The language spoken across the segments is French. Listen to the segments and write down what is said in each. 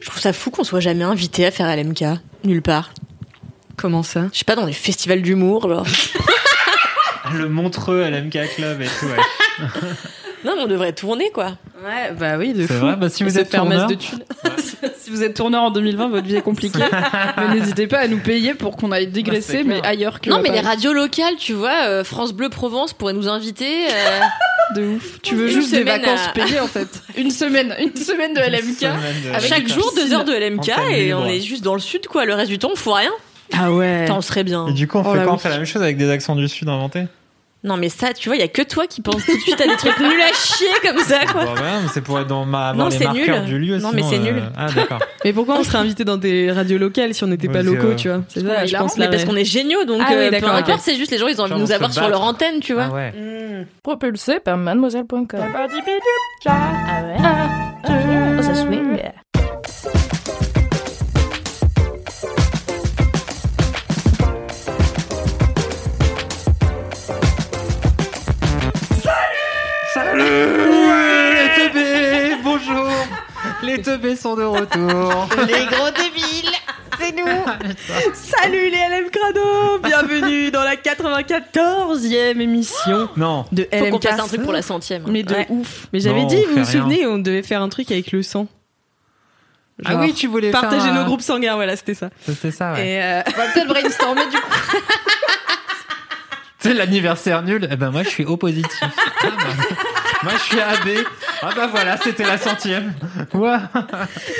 Je trouve ça fou qu'on soit jamais invité à faire LMK. Nulle part. Comment ça? Je sais pas, dans les festivals d'humour, genre. Le Montreux à l'MK Club et tout, ouais. non, mais on devrait tourner, quoi. Ouais, bah oui, de fou. vrai, bah si vous êtes tourneur, de si vous êtes tourneur en 2020, votre vie est compliquée. mais n'hésitez pas à nous payer pour qu'on aille dégraisser, mais clair. ailleurs que. non, mais les radios locales, tu vois, euh, France Bleu Provence pourrait nous inviter. euh, de ouf. Tu veux Une juste des vacances à- payées en fait. Une semaine, une semaine de LMK. Semaine de Avec chaque jour, deux heures de LMK et on est juste dans le sud, quoi. Le reste du temps, on fout rien. Ah ouais. Putain, on serait bien. Et du coup, on Oh fait quoi? On fait la même chose avec des accents du Sud inventés? Non, mais ça, tu vois, il y a que toi qui penses tout de suite à des trucs nuls à chier comme ça, quoi. Bon, bah, mais c'est pour être dans ma, Non, les c'est marqueurs nul. du lieu. Non, mais c'est euh, nul. Ah, d'accord. Mais pourquoi on serait invité dans des radios locales si on n'était pas locaux, tu vois? C'est ça, je pense. mais parce qu'on est géniaux, donc Ah oui, euh, peu d'accord, importe, ok. c'est juste les gens, ils ont envie de nous avoir sur leur antenne, tu vois. Ah ouais. Propulsé par mademoiselle.com. Ah ouais Oh, ça swing. Les teubés sont de retour Les gros débiles, c'est nous. Salut les LM Crado Bienvenue dans la 94e émission Non, de Faut qu'on fasse un truc pour la centième. Mais de Ouais. ouf. Mais j'avais Non, dit, on vous vous rien. souvenez, on devait faire un truc avec le sang. Ah Genre, oui, tu voulais Partager faire un- nos groupes sanguins, voilà, c'était ça. C'était ça, ouais. Et euh, on va peut-être brainstormer du coup. Tu sais, l'anniversaire nul, eh ben moi je suis O positif. Ah bah, moi je suis AB. Ah bah voilà, c'était la centième.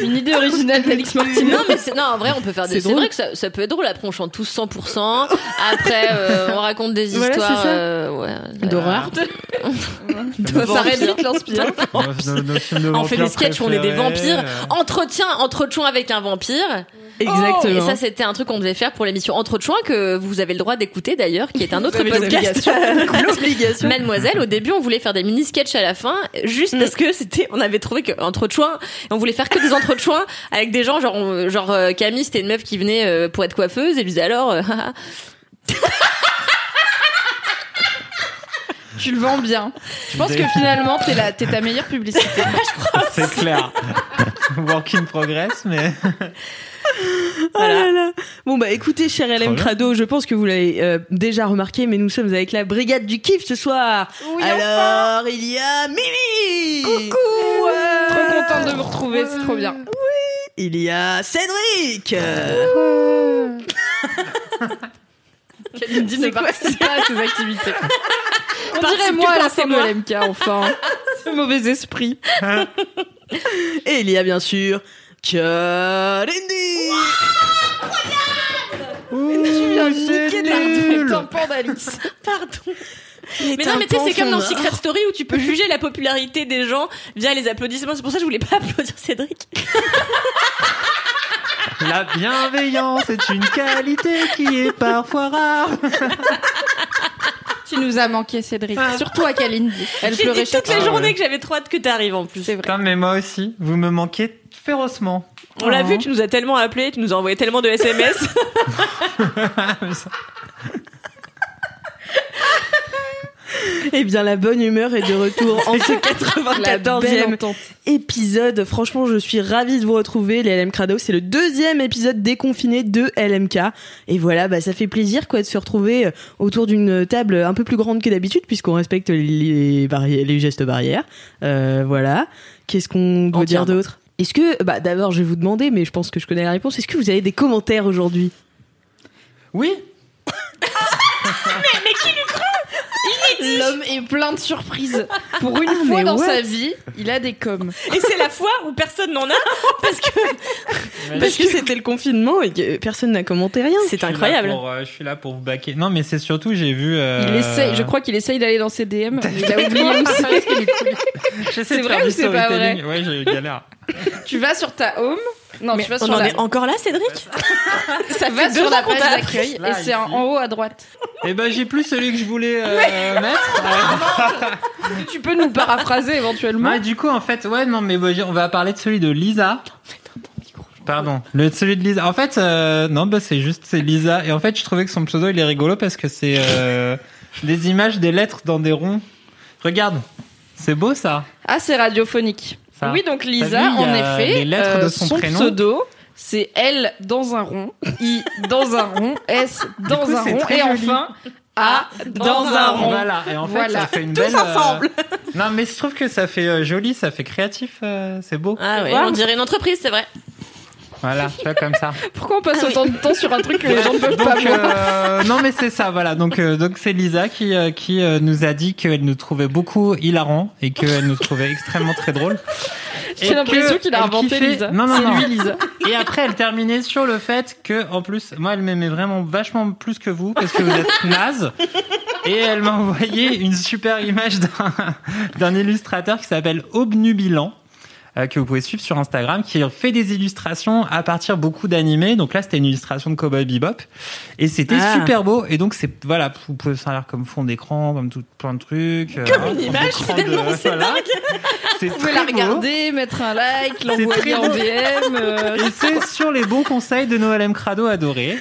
Une idée originale d'Alix Martin. Non, mais c'est, non, en vrai, on peut faire des, C'est vrai que ça, ça peut être drôle. Après, on chante tous 100%. Après, euh, on raconte des Voilà, c'est histoires, ça. euh, ouais. D'horreur. Ça arrête vite l'inspire. On fait des sketchs où on est des vampires. Entretien, entretien avec un vampire. Exactement. Et ça, c'était un truc qu'on devait faire pour l'émission Entretien que vous avez le droit d'écouter d'ailleurs, qui est un autre podcast. L'obligation. Mademoiselle, au début, on voulait faire des mini sketchs à la fin, juste parce que c'était, on avait trouvé que Entretien, on voulait faire que des entretiens avec des gens, genre, on- genre euh, Camille, c'était une meuf qui venait euh, pour être coiffeuse, et lui disait alors, euh, Tu le vends bien. Je pense que finalement, t'es la- t'es ta meilleure publicité. C'est clair. Work in progress, mais. Oh là là. Bon bah écoutez, cher LM. Crado, je pense que vous l'avez euh, déjà remarqué, mais nous sommes avec la brigade du kiff ce soir. Alors il y a Mimi. Coucou. Trop contente de vous retrouver, c'est trop bien. Il y a Cédric. Kalindi ne participe pas à ces activités. On dirait moi à la c'est fin de. LMK, enfin. Ce mauvais esprit. Et il y a bien sûr Kalindi. Tu viens niquer le pardon. Mais non, mais tu sais, c'est comme dans Secret Story où tu peux juger la popularité des gens via les applaudissements. C'est pour ça que je voulais pas applaudir Cédric. La bienveillance est une qualité qui est parfois rare. Tu nous as manqué, Cédric. Surtout à Kalindi. Elle pleurait dit toute la Ah journée que j'avais trop hâte que t'arrives en plus. C'est vrai. Putain, mais moi aussi, vous me manquez férocement. On l'a Oh. vu, tu nous as tellement appelé, tu nous as envoyé tellement de SMS. Eh bien, la bonne humeur est de retour en ce La belle 94e entente. épisode. Franchement, je suis ravie de vous retrouver, les LM Crado. C'est le deuxième épisode déconfiné de LMK. Et voilà, bah, ça fait plaisir, quoi, de se retrouver euh, autour d'une table un peu plus grande que d'habitude, puisqu'on respecte les, barri- les gestes barrières. Euh, voilà. Qu'est-ce qu'on doit dire d'autre? Est-ce que, bah, d'abord, je vais vous demander, mais je pense que je connais la réponse. Est-ce que vous avez des commentaires aujourd'hui? Oui L'homme est plein de surprises. Pour une Ah, fois mais dans what sa vie, il a des coms. Et c'est la fois où personne n'en a parce que Parce que c'était le confinement et que personne n'a commenté rien. c'est incroyable. pour, euh, je suis là pour vous baquer. Non, mais c'est surtout, j'ai vu. euh, Il essaye, je crois qu'il essaye d'aller dans ses DM. mais Il a oublié où c'est. C'est vrai ou c'est pas storytelling. Ouais, j'ai eu galère. Tu vas sur ta home. Non, Mais tu vas on sur en la. est encore là, Cédric Ça va sur la page d'accueil et c'est en, haut à droite. Et ben, j'ai plus celui que je voulais euh, mettre. Tu peux nous paraphraser éventuellement. Ouais, du coup, en fait, ouais, non, mais on va parler de celui de Lisa. Pardon, le celui de Lisa. En fait, euh, non, bah c'est juste c'est Lisa. Et en fait, je trouvais que son pseudo il est rigolo parce que c'est euh, des images, des lettres dans des ronds. Regarde, c'est beau ça. Ah, c'est radiophonique. Ça. Oui, donc Lisa, vu, en effet, les lettres de son prénom. pseudo, c'est L dans un rond, I dans un rond, S dans coup, un rond, et joli. enfin A dans, un rond. Voilà. Et en fait, Voilà. ça fait une Tous belle. euh, ensemble. Non, mais je trouve que ça fait euh, joli, ça fait créatif, euh, c'est beau. Ah ouais, on dirait une entreprise, c'est vrai. Voilà, tu vois comme ça. Pourquoi on passe Ah oui. autant de temps sur un truc que les gens ne peuvent pas Donc, voir? euh, non mais c'est ça, voilà. Donc euh, donc c'est Lisa qui euh, qui euh, nous a dit qu'elle nous trouvait beaucoup hilarant et qu'elle nous trouvait extrêmement très drôle. J'ai l'impression qu'il a inventé kiffait... Lisa. Non non C'est non. lui, Lisa. Et après elle terminait sur le fait que en plus moi elle m'aimait vraiment vachement plus que vous parce que vous êtes naze. Et elle m'a envoyé une super image d'un d'un illustrateur qui s'appelle Obnubilan euh, que vous pouvez suivre sur Instagram, qui fait des illustrations à partir beaucoup d'animés. Donc là, c'était une illustration de Cowboy Bebop, et c'était Ah. super beau. Et donc c'est voilà, vous pouvez faire comme fond d'écran, comme tout plein de trucs. Comme une image, finalement, c'est C'est Vous pouvez la beau. regarder, mettre un like, l'envoyer en beau. DM. euh, Et c'est sur les bons conseils de Noël M. Crado adoré.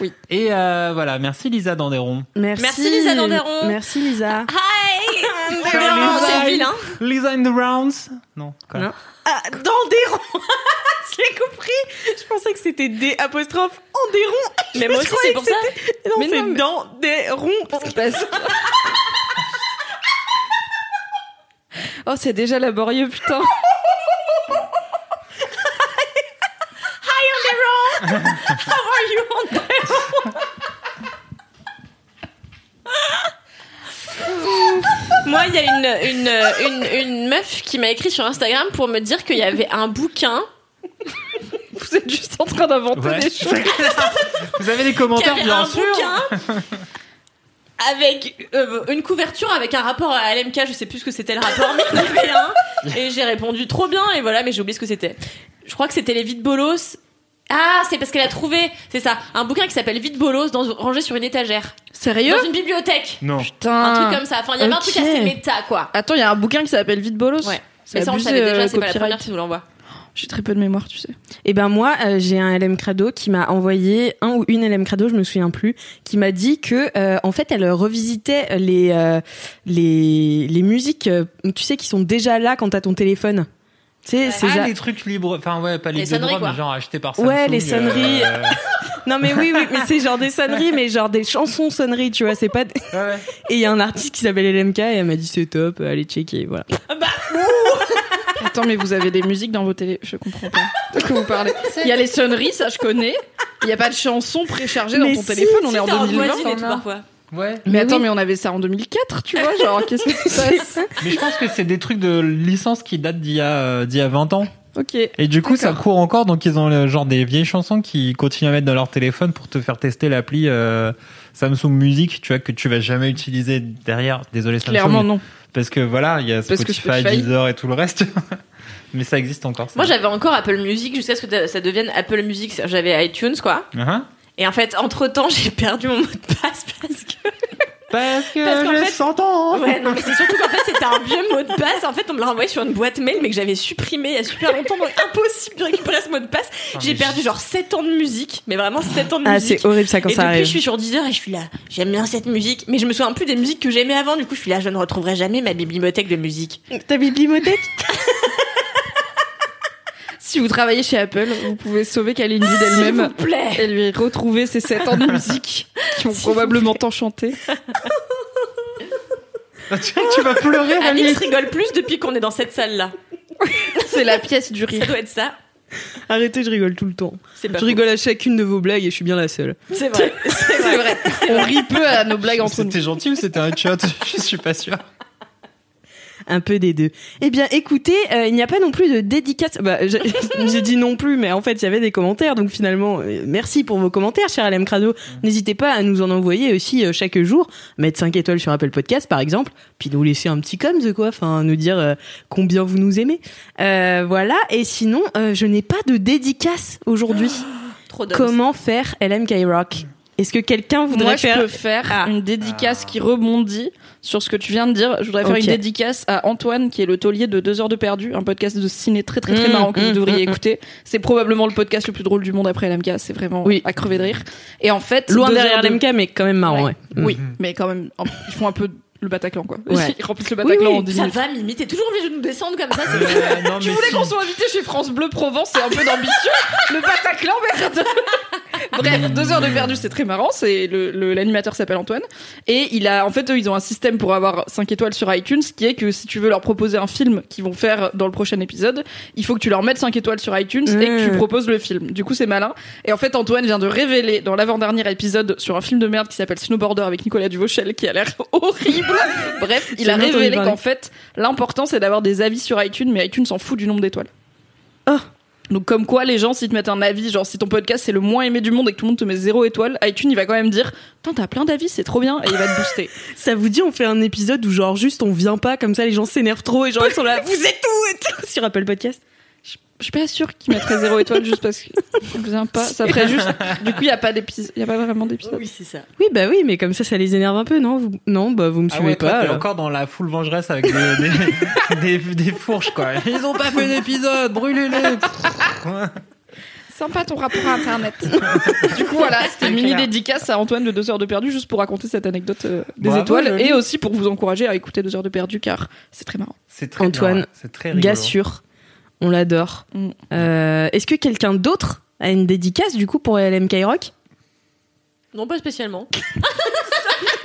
Oui. Et euh, voilà, merci Lisa Danderon. Merci. Merci, Lisa Danderon. Merci Lisa. Hi Lisa. c'est vilain. Lisa in the rounds. Non. Quoi. Non. Ah, dans des ronds. Je l'ai compris? Je pensais que c'était des apostrophes en des ronds. Mais moi aussi, c'est pour ça. Non, Mais c'est mais- dans des ronds. Parce que- parce- Oh, c'est déjà laborieux, putain. How are you on the Moi, il y a une, une, une, une meuf qui m'a écrit sur Instagram pour me dire qu'il y avait un bouquin Vous êtes juste en train d'inventer Ouais. des choses. Vous avez des commentaires, avait bien un sûr. bouquin avec euh, une couverture avec un rapport à LMK, je sais plus ce que c'était le rapport, mais il y en avait un. Et j'ai répondu trop bien, et voilà, mais j'ai oublié ce que c'était. Je crois que c'était les vides bolos. Ah, c'est parce qu'elle a trouvé, c'est ça, un bouquin qui s'appelle Vide bolos dans, rangé sur une étagère. Sérieux Dans une bibliothèque. Non. Putain. Un truc comme ça. Enfin, il y avait un truc assez méta, quoi. Attends, il y a un bouquin qui s'appelle Vite Bolos. Ouais. C'est Mais ça, on savait déjà, euh, c'est pas la première qui nous l'envoie. J'ai très peu de mémoire, tu sais. Eh ben moi, euh, j'ai un LM Crado qui m'a envoyé un ou une LM Crado, je me souviens plus, qui m'a dit que euh, en fait elle revisitait les euh, les les musiques, tu sais, qui sont déjà là quand t'as ton téléphone. Tu sais, Ah, les trucs libres, enfin ouais, pas Les de sonneries, droit, quoi. mais genre achetés par Samsung. Ouais, les sonneries. euh, Non mais oui, oui, mais c'est genre des sonneries, mais genre des chansons sonneries, tu vois, c'est pas. des- ouais, ouais. Et il y a un artiste qui s'appelle LMK et elle m'a dit c'est top, allez checker, voilà. Attends, mais vous avez des musiques dans vos télé. Je comprends pas. De quoi vous parlez Il y a les sonneries, ça je connais. Il n'y a pas de chansons préchargées dans ton si, téléphone, on est en t'as en 2020. voisine et tout, t'en as. parfois. Ouais. Mais, Mais attends, oui. mais on avait ça en 2004, tu vois, genre qu'est-ce qui se passe? Mais je pense que c'est des trucs de licence qui datent d'il y a, euh, d'il y a 20 ans. Ok. Et du coup, ça court encore, donc ils ont le genre des vieilles chansons qui continuent à mettre dans leur téléphone pour te faire tester l'appli euh, Samsung Music, tu vois, que tu vas jamais utiliser derrière. Désolé Samsung. Clairement non. Parce que voilà, il y a Parce que Spotify, Spotify. Deezer et tout le reste. Mais ça existe encore. ça. Moi, j'avais encore Apple Music jusqu'à ce que ça devienne Apple Music. J'avais iTunes, quoi. Uh-huh. Et en fait, entre temps, j'ai perdu mon mot de passe parce que. Parce que Parce qu'en j'ai fait- 100 ans. Ouais, non, mais c'est surtout qu'en fait, c'était un vieux mot de passe. En fait, on me l'a renvoyé sur une boîte mail, mais que j'avais supprimé il y a super longtemps. Donc, impossible de récupérer ce mot de passe. Ah, J'ai perdu genre 7 ans de musique. Mais vraiment 7 ans de Ah musique. c'est horrible ça quand et ça depuis, arrive. je suis sur Deezer et je suis là. J'aime bien cette musique, mais je me souviens plus des musiques que j'aimais avant. Du coup, je suis là. Je ne retrouverai jamais ma bibliothèque de musique. Ta bibliothèque? Si vous travaillez chez Apple, vous pouvez sauver Kalindi d'elle-même vous plaît. et lui retrouver ses 7 ans de musique qui ont probablement tant chanté. tu, tu vas pleurer, Alix Alice. rigole plus depuis qu'on est dans cette salle-là. C'est la pièce du Ça rire. doit être ça. Arrêtez, je rigole tout le temps. Je rigole à chacune de vos blagues et je suis bien la seule. C'est vrai. C'est vrai. On rit peu à nos blagues entre nous. C'était gentil ou c'était un shot? Je suis pas sûr. Un peu des deux. Eh bien, écoutez, euh, il n'y a pas non plus de dédicace. Bah, j'ai dit non plus, mais en fait, il y avait des commentaires. Donc finalement, euh, merci pour vos commentaires, cher LM Crado. N'hésitez pas à nous en envoyer aussi euh, chaque jour. Mettre 5 étoiles sur Apple Podcast, par exemple. Puis nous laisser un petit de quoi. Enfin, nous dire combien vous nous aimez. Voilà. Et sinon, je n'ai pas de dédicace aujourd'hui. Trop. Comment faire LM Rock? Est-ce que quelqu'un voudrait Moi, je faire peux faire Ah. une dédicace qui rebondit sur ce que tu viens de dire. Je voudrais faire une dédicace à Antoine, qui est le taulier de 2 heures de perdu, un podcast de ciné très très très Mmh, marrant que vous devriez mmh, écouter. C'est probablement le podcast le plus drôle du monde après LMK. C'est vraiment Oui. à crever de rire. Et en fait, Loin derrière de- LMK, mais quand même marrant, ouais. Mm. Oui, mais quand même, ils font un peu le Bataclan, quoi. Ouais. Ils remplissent le Bataclan Oui, oui, en 10 Ça minutes. va, Mimi, t'es toujours obligé de nous descendre comme ça, c'est Euh, non, Tu voulais si. qu'on soit invité chez France Bleu Provence, c'est un peu d'ambition. le Bataclan, merde. Bref, deux heures de perdu, c'est très marrant. C'est le le- l'animateur s'appelle Antoine et il a en fait eux ils ont un système pour avoir 5 étoiles sur iTunes, qui est que si tu veux leur proposer un film qu'ils vont faire dans le prochain épisode, il faut que tu leur mettes 5 étoiles sur iTunes et que tu Mmh. proposes le film. Du coup c'est malin. Et en fait Antoine vient de révéler dans l'avant-dernier épisode sur un film de merde qui s'appelle Snowboarder avec Nicolas Duvauchel qui a l'air horrible. Bref, il a révélé qu'en fait l'important c'est d'avoir des avis sur iTunes, mais iTunes s'en fout du nombre d'étoiles. Oh. Donc comme quoi les gens s'ils te mettent un avis, genre si ton podcast c'est le moins aimé du monde et que tout le monde te met zéro étoile, iTunes il va quand même dire Putain t'as plein d'avis c'est trop bien et il va te booster. Ça vous dit, on fait un épisode où genre juste on vient pas, comme ça les gens s'énervent trop et genre ils sont là, vous êtes où? et tout sur Apple Podcast. Je suis pas sûre qu'ils mettraient zéro étoile juste parce que vient pas. Ça ferait juste. Du coup il y a pas d'épisode, il y a pas vraiment d'épisode. Oui, c'est ça. Oui, bah oui, mais comme ça, ça les énerve un peu, non? Vous... Non, bah vous me Ah suivez toi, pas. t'es encore dans la foule vengeresse avec des, des, des, des fourches, quoi. Ils ont pas fait d'épisode, brûlez-les Sympa ton rapport à internet. du coup voilà, c'était une mini clair. dédicace à Antoine de 2 heures de perdu juste pour raconter cette anecdote euh, des Bravo, étoiles joli. et aussi pour vous encourager à écouter 2 heures de perdu car c'est très marrant. C'est très Antoine, bien, ouais. c'est très rigolo. Gars sûr, on l'adore. Mm. Euh, Est-ce que quelqu'un d'autre a une dédicace du coup pour LMK Rock? Non, pas spécialement.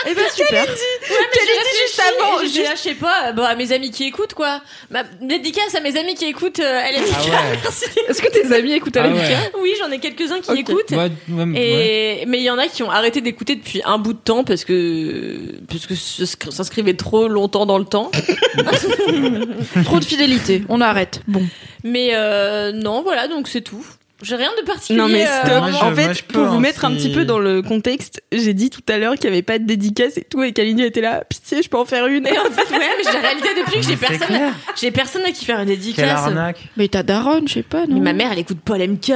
Eh ben super. Ouais, mais réfléchi, juste avant, je sais pas, bah, à mes amis qui écoutent, quoi. Ma dédicace à mes amis qui écoutent euh, LMK. Ah ouais. Merci. Est-ce que tes amis écoutent Ah LMK ouais. Oui, j'en ai quelques-uns qui écoutent. Ouais, ouais, ouais. Et mais il y en a qui ont arrêté d'écouter depuis un bout de temps parce que parce que s'inscrivait trop longtemps dans le temps. Trop de fidélité, on arrête. Bon. Mais euh, non, voilà, donc c'est tout. J'ai rien de particulier. Non mais euh, stop. moi, je- en fait, moi, je peux, pour vous mettre un petit peu dans le contexte, j'ai dit tout à l'heure qu'il y avait pas de dédicace et tout, et Kalini était là. Pitié, je peux en faire une. Et en fait, ouais, mais j'ai réalisé depuis que j'ai personne, clair. j'ai personne à qui faire une dédicace. arnaque. Mais ta daronne, je sais pas, non Mais ma mère, elle écoute pas l'MK.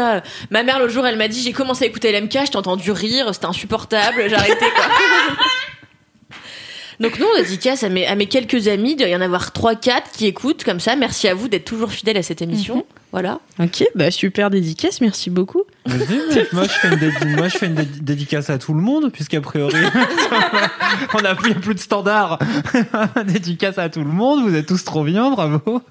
Ma mère, l'autre jour, elle m'a dit J'ai commencé à écouter l'MK, je t'ai entendu rire, c'était insupportable, j'ai arrêté quoi. Donc, non, dédicace à mes, à mes quelques amis, il doit y en avoir 3-4 qui écoutent comme ça. Merci à vous d'être toujours fidèles à cette émission. Voilà. Ok, bah super dédicace, merci beaucoup. Vas-y, moi je fais une, dédi- moi, je fais une dédi- dédicace à tout le monde, puisqu'a priori, on a plus, plus de standard. dédicace à tout le monde, vous êtes tous trop bien, bravo.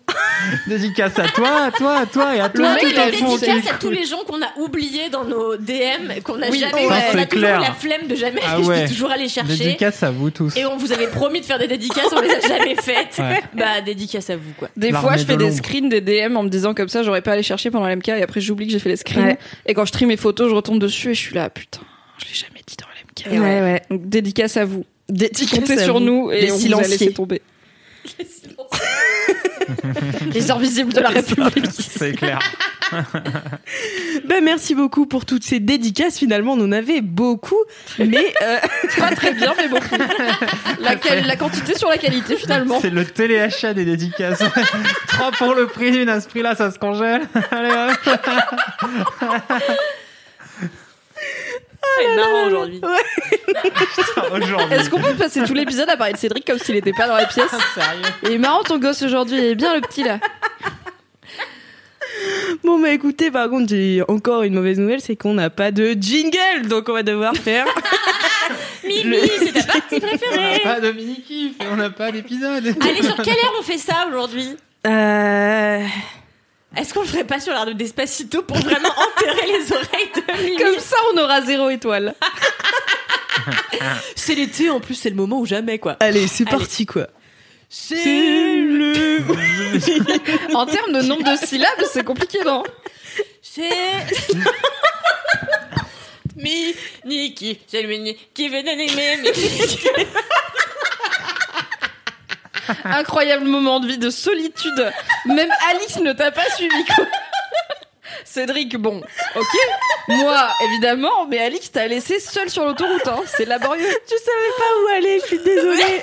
dédicace à toi, à toi, à toi et à toi. mec, au fond, dédicace à tous les gens qu'on a oubliés dans nos DM, qu'on a Oui, jamais, ouais. on a toujours la flemme de jamais, Ah je ouais. toujours aller chercher. Dédicace à vous tous. Et on vous avait promis de faire des dédicaces, on les a jamais faites. Ouais. Bah, dédicace à vous, quoi. Des fois, je fais de des screens des DM en me disant comme ça, j'aurais pas les chercher pendant l'MK et après j'oublie que j'ai fait les screens. Ouais. Et quand je trie mes photos, je retombe dessus et je suis là, putain, je l'ai jamais dit dans l'MK. Ouais, ouais. Donc dédicace à vous. Dédicace Comptez à sur vous. nous et Les on vous a laissé tomber. Les invisibles de la République. C'est clair. Bah merci beaucoup pour toutes ces dédicaces. Finalement, on en avait beaucoup, mais euh, Pas très bien, mais beaucoup. La quantité sur la qualité finalement. C'est le téléachat des dédicaces. Trois pour le prix d'une, à ce prix-là, ça se congèle. Allez, hop. C'est marrant aujourd'hui. Aujourd'hui. Est-ce qu'on peut passer tout l'épisode à parler de Cédric comme s'il était pas dans la pièce Sérieux Il est marrant ton gosse aujourd'hui, il est bien le petit là. bon bah écoutez, par contre, j'ai encore une mauvaise nouvelle, c'est qu'on n'a pas de jingle, donc on va devoir faire. Mimi, c'est ta partie On n'a préférée. pas de mini-kiff et on n'a pas d'épisode. Allez, sur quelle heure on fait ça aujourd'hui? Euh... Est-ce qu'on le ferait pas sur l'heure de Despacito pour vraiment enterrer les oreilles de Mimi Comme ça, on aura zéro étoile. C'est l'été, en plus, c'est le moment ou jamais, quoi. Allez, c'est Allez. parti quoi. C'est le. En termes de nombre de syllabes, c'est compliqué, non C'est. Mi, Niki, c'est le mini qui veut donner mes Incroyable moment de vie de solitude. Même Alix ne t'a pas suivi, quoi. Cédric, bon, ok. Moi, évidemment, mais Alix t'a laissé seule sur l'autoroute, hein. C'est laborieux. Je savais pas où aller, je suis désolée.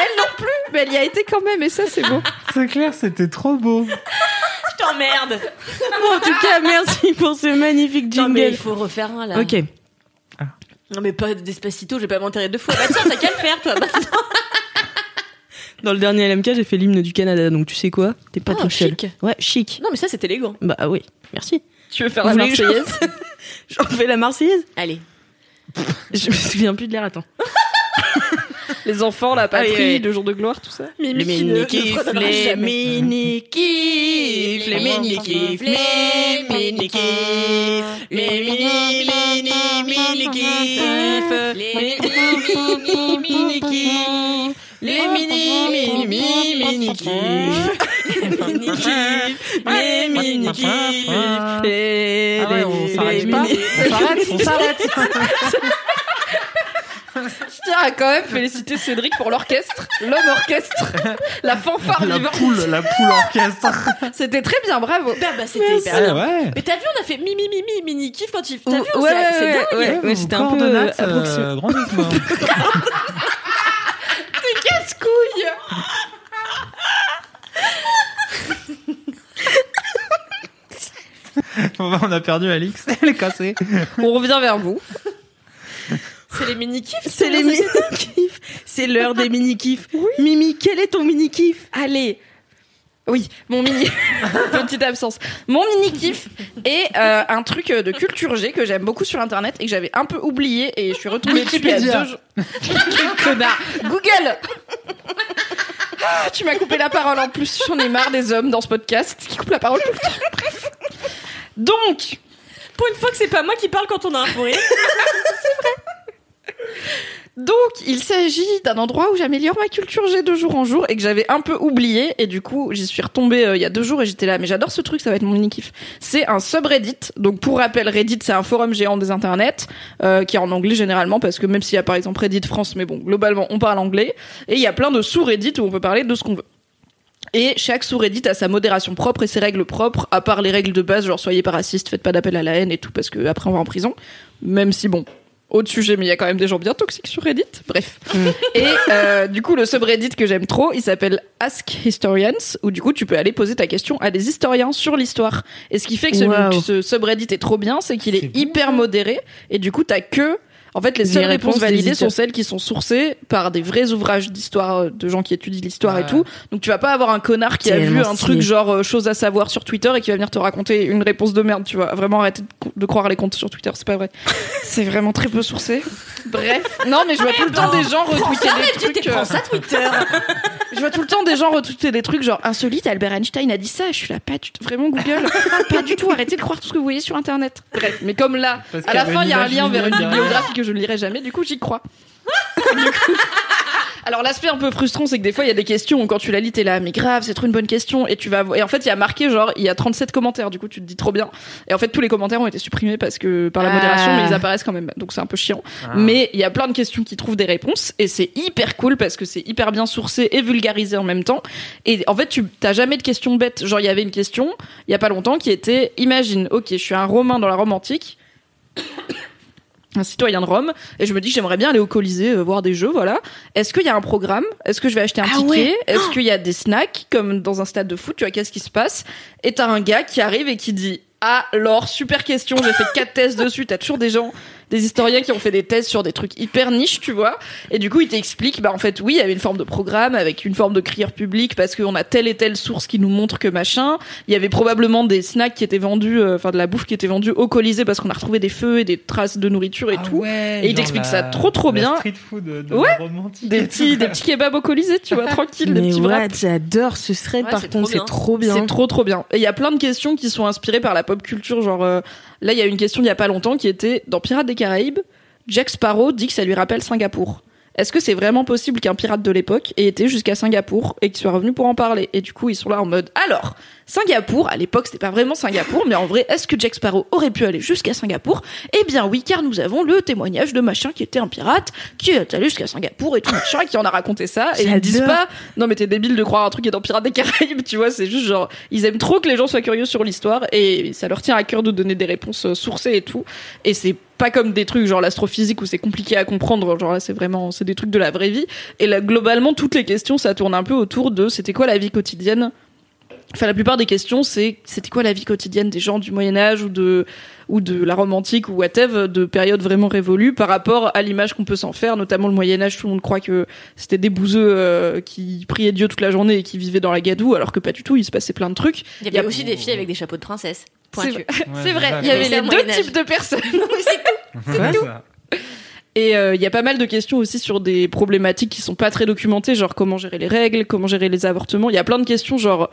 Elle non plus, mais elle y a été quand même, et ça, c'est beau. C'est clair, c'était trop beau. Je t'emmerde. en tout cas, merci pour ce magnifique Non, mais jingle. il faut refaire un là. Ok. Non, mais pas Despacito, je vais pas m'enterrer deux fois. Bah tiens, t'as qu'à le faire, toi. Bah, Dans le dernier LMK, j'ai fait l'hymne du Canada, donc tu sais quoi? T'es pas Ah, tout seul. chic. Ouais, chic. non, mais ça, c'est élégant. Bah oui, merci. Tu veux faire Vous la Marseillaise? J'en fais la Marseillaise? Allez. Je me souviens plus de l'air, attends. Les enfants, la patrie, Ah oui. le jour de gloire, tout ça. Mimi qui ne- ne pardonnera jamais. mini-kifs, les mini-kifs, les mini-kifs, les mini, mini, mini-kifs, Les mini-mini-mini-kifs, les mini, mini, mini-kifs, les mini-kifs, les Ah ouais, on s'arrête les pas. mini- On s'arrête, on s'arrête. Je tiens à quand même féliciter Cédric pour l'orchestre, l'homme orchestre, la fanfare La poule, la poule orchestre. C'était très bien, bravo. Bah, bah, c'était hyper bien. ouais. Mais t'as vu, on a fait mimi mimi mini kiff quand il. T'as Ouais, vu, on ouais, s'est- ouais, c'est ouais, dingue. ouais. Ouais, c'était vos un peu, euh, euh, approximé. On a perdu Alix, elle est cassée. On revient vers vous. C'est les mini kiffs. C'est les mini-kifs. C'est l'heure des mini-kifs. Mimi, quel est ton mini-kif Allez. Oui, mon mini. Petite absence. Mon mini kiff est euh, un truc de culture G que j'aime beaucoup sur internet et que j'avais un peu oublié et je suis retombée dessus il y a Wikipédia. deux jours. Quel connard. Google Ah, Tu m'as coupé la parole en plus. J'en ai marre des hommes dans ce podcast qui coupent la parole tout le temps. Bref. Donc, Pour une fois que c'est pas moi qui parle quand on a un fou rire. Donc, il s'agit d'un endroit où j'améliore ma culture G de jour en jour et que j'avais un peu oublié. Et du coup, j'y suis retombée euh, il y a deux jours et j'étais là. Mais j'adore ce truc, ça va être mon mini kiff. C'est un subreddit. Donc, pour rappel, Reddit, c'est un forum géant des internets euh, qui est en anglais généralement parce que même s'il y a par exemple Reddit France, mais bon, globalement, on parle anglais. Et il y a plein de sous-Reddit où on peut parler de ce qu'on veut. Et chaque sous-Reddit a sa modération propre et ses règles propres, à part les règles de base, genre soyez pas raciste, faites pas d'appel à la haine et tout, parce que après on va en prison. Même si bon, autre sujet, mais il y a quand même des gens bien toxiques sur Reddit. Bref. Et euh, du coup, le subreddit que j'aime trop, il s'appelle Ask Historians, où du coup, tu peux aller poser ta question à des historiens sur l'histoire. Et ce qui fait que ce, Wow. ce subreddit est trop bien, c'est qu'il est, bon, hyper modéré, et du coup, t'as que en fait, les Les seules réponses validées sont celles qui sont sourcées par des vrais ouvrages d'histoire, euh, de gens qui étudient l'histoire et tout. Donc tu vas pas avoir un connard qui a vu un stylé. truc genre euh, chose à savoir sur Twitter et qui va venir te raconter une réponse de merde, tu vois. Vraiment arrêter de, croire les comptes sur Twitter, c'est pas vrai. C'est vraiment très peu sourcé. Bref. Non, mais je vois tout le temps des gens retweeter des Arrête, tu trucs. t'es euh, prends ça Twitter. je vois tout le temps des gens retweeter des trucs genre insolite, Albert Einstein a dit ça. Je suis là, pas du tout, vraiment Google. pas du tout, arrêtez de croire tout ce que vous voyez sur internet. Bref, mais comme là, Parce à la fin, il y a un lien vers une mignonne bibliographie que je ne lirai jamais, du coup, j'y crois. Coup- Alors l'aspect un peu frustrant, c'est que des fois il y a des questions où quand tu la lis, t'es là, mais grave, c'est trop une bonne question, et tu vas et en fait il y a marqué genre il y a 37 commentaires, du coup tu te dis trop bien, et en fait tous les commentaires ont été supprimés parce que par la Ah. modération, mais ils apparaissent quand même, donc c'est un peu chiant. Ah. Mais il y a plein de questions qui trouvent des réponses, et c'est hyper cool parce que c'est hyper bien sourcé et vulgarisé en même temps. Et en fait tu t'as jamais de questions bêtes, genre il y avait une question il y a pas longtemps qui était imagine, ok je suis un romain dans la Rome antique un citoyen de Rome et je me dis que j'aimerais bien aller au Colisée euh, voir des jeux voilà. Est-ce qu'il y a un programme? Est-ce que je vais acheter un Ah ticket? ouais. est-ce qu'il y a des snacks? Comme dans un stade de foot tu vois qu'est-ce qui se passe? Et t'as un gars qui arrive et qui dit ah alors super question j'ai fait quatre thèses dessus t'as toujours des gens des historiens qui ont fait des thèses sur des trucs hyper niches tu vois et du coup il t'explique bah en fait oui il y avait une forme de programme avec une forme de crieur public parce qu'on a telle et telle source qui nous montre que machin il y avait probablement des snacks qui étaient vendus euh, enfin de la bouffe qui était vendue au Colisée parce qu'on a retrouvé des feux et des traces de nourriture et Ah tout ouais, Et il genre t'explique la- ça trop, trop bien. Street food de, Ouais. des et petits des petits kebabs au Colisée tu vois tranquille des Mais petits wraps j'adore ce thread Ouais, par contre, c'est trop bien. c'est trop trop bien. Et il y a plein de questions qui sont inspirées par la pop culture. Genre euh, là, il y a une question il y a pas longtemps qui était dans Pirates des Caraïbes. Jack Sparrow dit que ça lui rappelle Singapour. est-ce que c'est vraiment possible qu'un pirate de l'époque ait été jusqu'à Singapour et qu'il soit revenu pour en parler? Et du coup, ils sont là en mode alors, Singapour, à l'époque, c'était pas vraiment Singapour, mais en vrai, est-ce que Jack Sparrow aurait pu aller jusqu'à Singapour? Eh bien oui, car nous avons le témoignage de machin qui était un pirate, qui est allé jusqu'à Singapour et tout machin, qui en a raconté ça. Et ils disent pas, non mais t'es débile de croire un truc qui est dans Pirates des Caraïbes, tu vois, c'est juste genre, ils aiment trop que les gens soient curieux sur l'histoire et ça leur tient à cœur de donner des réponses euh, sourcées et tout. Et c'est pas comme des trucs genre l'astrophysique où c'est compliqué à comprendre, genre là c'est vraiment, c'est des trucs de la vraie vie. Et là, globalement, toutes les questions, ça tourne un peu autour de c'était quoi la vie quotidienne Enfin, la plupart des questions, c'est c'était quoi la vie quotidienne des gens du Moyen Âge ou de ou de la Rome antique ou whatever, de périodes vraiment révolues par rapport à l'image qu'on peut s'en faire, notamment le Moyen Âge. Tout le monde croit que c'était des bouseux euh, qui priaient Dieu toute la journée et qui vivaient dans la gadoue, alors que pas du tout. Il se passait plein de trucs. Il y avait aussi des filles avec des chapeaux de princesse. C'est Pointu. c'est vrai. déjà, Il y avait c'est les le deux types de personnes. Ouais, ça. Et euh, il y a pas mal de questions aussi sur des problématiques qui sont pas très documentées, genre comment gérer les règles, comment gérer les avortements. Il y a plein de questions, genre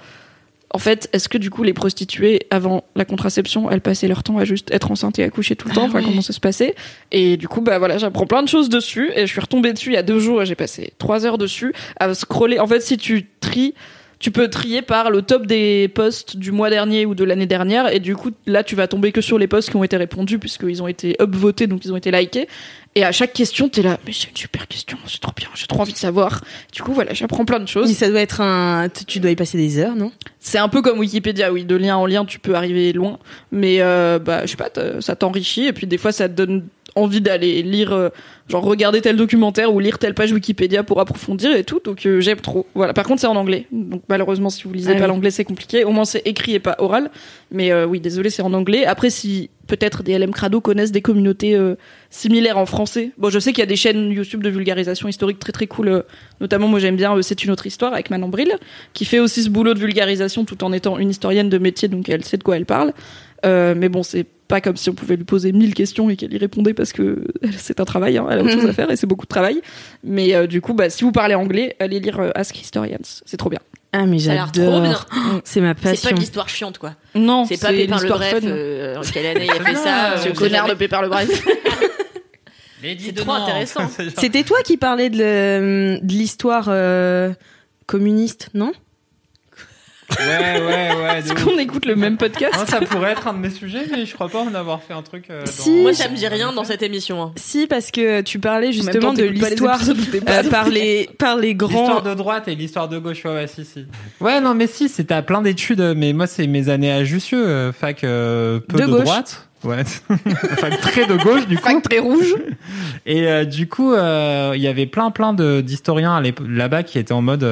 en fait, est-ce que du coup les prostituées avant la contraception, elles passaient leur temps à juste être enceintes et accoucher tout le temps, enfin comment ça se passait? Et du coup, bah voilà, j'apprends plein de choses dessus et je suis retombée dessus il y a deux jours et j'ai passé trois heures dessus à scroller. En fait, si tu tries tu peux trier par le top des posts du mois dernier ou de l'année dernière et du coup là tu vas tomber que sur les posts qui ont été répondus puisqu'ils ont été upvotés donc ils ont été likés. Et à chaque question t'es là mais c'est une super question c'est trop bien j'ai trop envie de savoir. Du coup voilà j'apprends plein de Mais choses ça doit être un. Tu dois y passer des heures, non? C'est un peu comme Wikipédia oui de lien en lien tu peux arriver loin. Mais euh, bah je sais pas ça t'enrichit et puis des fois ça te donne envie d'aller lire euh, genre regarder tel documentaire ou lire telle page Wikipédia pour approfondir et tout donc euh, j'aime trop. Voilà. Par contre c'est en anglais. Donc malheureusement si vous lisez Ah pas oui. l'anglais c'est compliqué. Au moins c'est écrit et pas oral. Mais euh, oui désolé c'est en anglais. Après si peut-être des LM Crado connaissent des communautés similaires en français. Bon je sais qu'il y a des chaînes YouTube de vulgarisation historique très très cool notamment moi j'aime bien c'est une autre histoire avec Manon Bril qui fait aussi ce boulot de vulgarisation tout en étant une historienne de métier donc elle sait de quoi elle parle. Mais bon, c'est pas comme si on pouvait lui poser mille questions et qu'elle y répondait parce que c'est un travail, hein, elle a autre chose à faire et c'est beaucoup de travail. Mais euh, du coup, bah, si vous parlez anglais, allez lire euh, Ask Historians, c'est trop bien. Ah, mais j'adore. bien. C'est ma C'est pas passion. de l'histoire chiante, quoi. Non, C'est pas Pépin le l'histoire Bref. euh, quelle année il a fait ça Ce euh, connard de Pépin le Bref. C'est trop intéressant. C'était toi qui parlais de l'histoire euh, communiste, non? Ouais, ouais, ouais. Est-ce qu'on écoute le même podcast Non, ça pourrait être un de mes sujets, mais je crois pas en avoir fait un truc. euh, dans- Si. Moi, ça me dit rien dans cette émission. hein. Si, parce que tu parlais justement temps, de l'histoire euh, par les par les L'histoire grands. de droite et l'histoire de gauche, ouais, ouais, si, si. Ouais, non, mais si, c'était à plein d'études, mais moi, c'est mes années à Jussieu, euh, fac euh, peu De droite. Ouais, fac très de gauche, du coup. Fac très rouge. Et euh, du coup, euh, il y avait plein, plein de- d'historiens là-bas qui étaient en mode.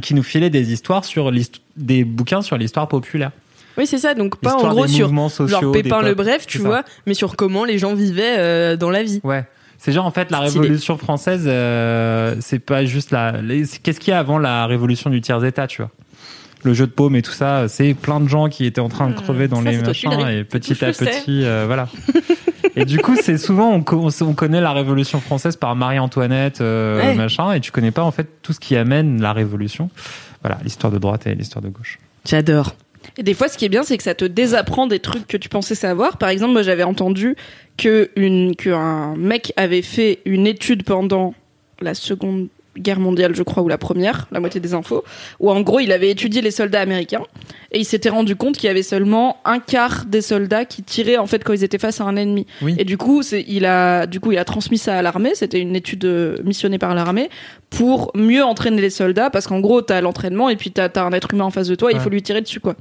Qui nous filaient des histoires sur des bouquins sur l'histoire populaire. Oui, c'est ça. Donc pas en gros sur sociaux. genre Pépin le. Bref, tu vois, mais sur comment les gens vivaient euh, dans la vie. Ouais. C'est genre en fait la Stylé. révolution française, euh, c'est pas juste la. Qu'est-ce qu'il y a avant la révolution du tiers état, tu vois? Le jeu de paume et tout ça, c'est plein de gens qui étaient en train de crever dans ça, les machins et petit à petit, euh, voilà. et du coup, c'est souvent on, co- on connaît la révolution française par Marie-Antoinette, euh, Ouais. machin, et tu connais pas en fait tout ce qui amène la révolution. Voilà, l'histoire de droite et l'histoire de gauche. J'adore. Et des fois, ce qui est bien, c'est que ça te désapprend des trucs que tu pensais savoir. Par exemple, moi, j'avais entendu que une qu'un mec avait fait une étude pendant la Seconde Guerre mondiale, je crois, ou la première, la moitié des infos, où en gros, il avait étudié les soldats américains et il s'était rendu compte qu'il y avait seulement un quart des soldats qui tiraient en fait quand ils étaient face à un ennemi. Oui. Et du coup, il a, du coup, il a transmis ça à l'armée. C'était une étude euh, missionnée par l'armée pour mieux entraîner les soldats, parce qu'en gros, t'as l'entraînement et puis t'as, t'as un être humain en face de toi, il Ouais. faut lui tirer dessus, quoi.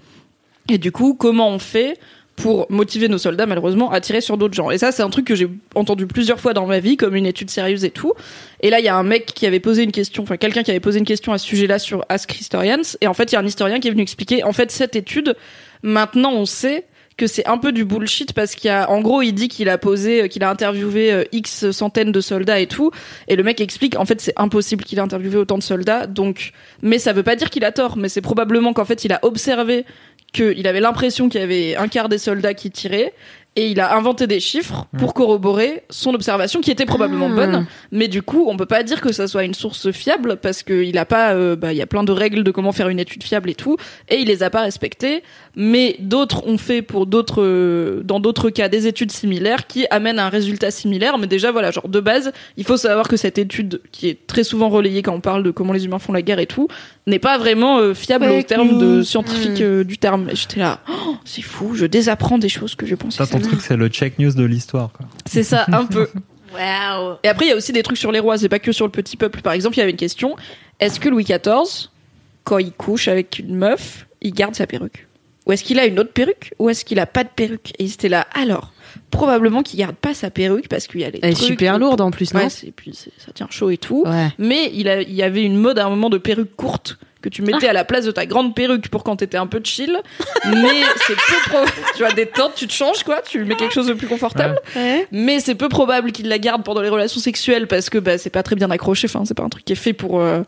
Et du coup, comment on fait pour motiver nos soldats, malheureusement, à tirer sur d'autres gens Et ça, c'est un truc que j'ai entendu plusieurs fois dans ma vie, comme une étude sérieuse et tout. Et là, il y a un mec qui avait posé une question, enfin quelqu'un qui avait posé une question à ce sujet-là sur Ask Historians. Et en fait, il y a un historien qui est venu expliquer, en fait, cette étude, maintenant, on sait que c'est un peu du bullshit parce qu'il y a, en gros, il dit qu'il a posé, euh, qu'il a interviewé euh, X centaines de soldats et tout. Et le mec explique, en fait, c'est impossible qu'il ait interviewé autant de soldats. Donc, mais ça veut pas dire qu'il a tort. Mais c'est probablement qu'en fait, il a observé qu'il avait l'impression qu'il y avait un quart des soldats qui tiraient et il a inventé des chiffres pour corroborer son observation qui était probablement Ah. bonne. Mais du coup on peut pas dire que ça soit une source fiable parce que il a pas euh, bah il y a plein de règles de comment faire une étude fiable et tout et il les a pas respectées mais d'autres ont fait pour d'autres euh, dans d'autres cas des études similaires qui amènent à un résultat similaire mais déjà voilà genre de base il faut savoir que cette étude qui est très souvent relayée quand on parle de comment les humains font la guerre et tout n'est pas vraiment euh, fiable au terme de scientifique euh, du terme et j'étais là Oh, c'est fou je désapprends des choses que je pensais Ça, ton truc, c'est le check news de l'histoire. quoi. c'est ça un peu Waouh. et après, il y a aussi des trucs sur les rois, c'est pas que sur le petit peuple. Par exemple, il y avait une question est-ce que Louis XIV, quand il couche avec une meuf, il garde sa perruque? Ou est-ce qu'il a une autre perruque Ou est-ce qu'il a pas de perruque Et c'était là, alors, probablement qu'il garde pas sa perruque parce qu'il y a les Elle est trucs- super lourde en plus, non Ouais, et puis ça tient chaud et tout. Ouais. Mais il, a, il y avait une mode à un moment de perruque courte que tu mettais à la place de ta grande perruque pour quand t'étais un peu chill. Mais c'est peu pro. Tu vois, détente, tu te changes quoi, tu mets quelque chose de plus confortable. Mais c'est peu probable qu'il la garde pendant les relations sexuelles parce que bah, c'est pas très bien accroché. Enfin, c'est pas un truc qui est fait pour euh,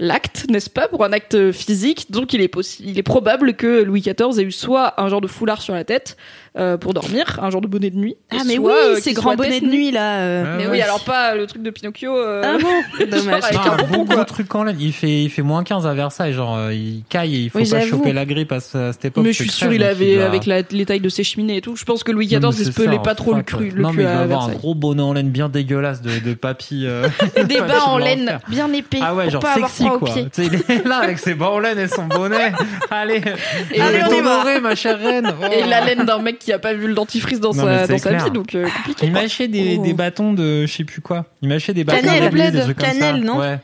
l'acte, n'est-ce pas, pour un acte physique. Donc il est il est probable que Louis XIV ait eu soit un genre de foulard sur la tête euh, pour dormir, un genre de bonnet de nuit. Ah mais soit, oui, euh, ces grands bonnets de nuit là. euh. Ouais, Mais ouais. oui, alors pas le truc de Pinocchio. euh, Ah bon Dommage. Non, un bon gros truc en laine. Il fait, il fait moins 15 à Versailles. Genre, il caille et il faut Oui, pas choper la grippe à, ce- à cette époque. Mais je suis sûr, il avait, avec la, les tailles de ses cheminées et tout, je pense que Louis XIV, il se pelait pas trop le cru, Non, mais il va avoir un gros bonnet en laine bien dégueulasse de, de papy. Des bas en laine bien épais Ah ouais, genre sexy quoi. il est là avec ses bas en laine et son bonnet. Allez, Et, Allez, on ma chère reine. Oh. et la laine d'un mec qui a pas vu le dentifrice dans Non, sa, dans vie, donc euh, compliqué. Il acheté des, Oh. des bâtons de je sais plus quoi. Il acheté des bâtons Cannelle, de blé, des bled, trucs comme ça. cannelle, non Ouais.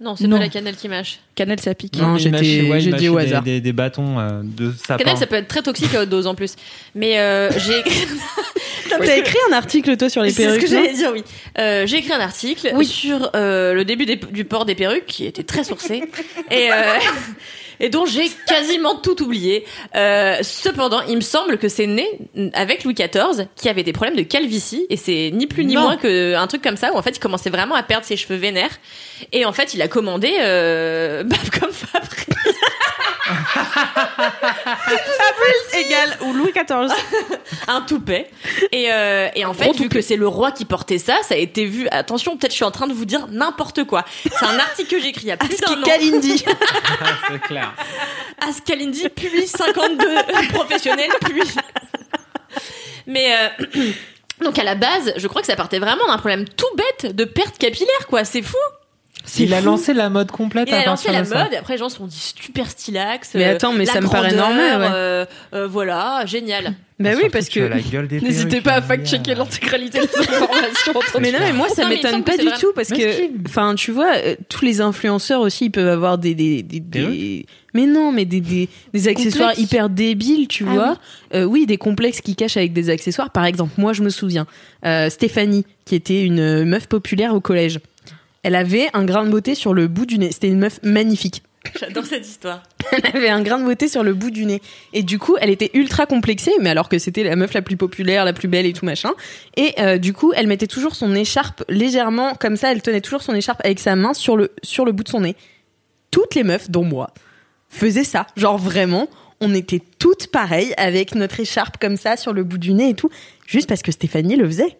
Non, c'est Non. pas la cannelle qui mâche. Cannelle, ça pique. Non, ouais, j'ai dit au acheté des- hasard. Des, des bâtons euh, de sapin. Cannelle, ça peut être très toxique à haute dose en plus. Mais euh, j'ai T'as écrit un article toi sur les C'est ce perruques que j'allais dire, oui. Euh, j'ai écrit un article Oui. sur euh, le début des- du port des perruques, qui était très sourcé, et, euh, et dont j'ai quasiment tout oublié. Euh, cependant, il me semble que c'est né avec Louis XIV, qui avait des problèmes de calvitie, et c'est ni plus ni Non. moins qu'un truc comme ça, où en fait, il commençait vraiment à perdre ses cheveux vénères. Et en fait, il a commandé, euh, bah, comme Fabrice, égal ou Louis XIV. un toupet. Et, euh, et en fait, vu que c'est le roi qui portait ça, ça a été vu. Attention, peut-être je suis en train de vous dire n'importe quoi. C'est un article que j'ai écrit il y a plus d'un an. Kalindi. c'est clair. Askalindi, puis 52 professionnels, puis. Mais euh, donc à la base, je crois que ça partait vraiment d'un problème tout bête de perte capillaire, quoi. C'est fou. Il a lancé la mode complète Il à a lancé la mode, et après les gens se sont dit super stylax. Mais euh, attends, mais la ça me paraît grandeur, normal, ouais. euh, euh, voilà, génial. Bah oui Surtout parce que N'hésitez pas à hein, fact-checker l'intégralité des informations. entre mais non, mais moi ça m'étonne pas du tout parce que, enfin, tu vois, euh, tous les influenceurs aussi ils peuvent avoir des des des, mais non, mais des des, des accessoires complexes. hyper débiles, tu Ah vois. Euh, oui, des complexes qui cachent avec des accessoires. Par exemple, moi je me souviens, euh, Stéphanie qui était une euh, meuf populaire au collège. Elle avait un grain de beauté sur le bout du nez. C'était une meuf magnifique. J'adore cette histoire. Elle avait un grain de beauté sur le bout du nez. Et du coup, elle était ultra complexée, mais alors que c'était la meuf la plus populaire, la plus belle et tout machin. Et euh, du coup, elle mettait toujours son écharpe légèrement comme ça. Elle tenait toujours son écharpe avec sa main sur le, sur le bout de son nez. Toutes les meufs, dont moi, faisaient ça. Genre vraiment, on était toutes pareilles avec notre écharpe comme ça sur le bout du nez et tout. Juste parce que Stéphanie le faisait.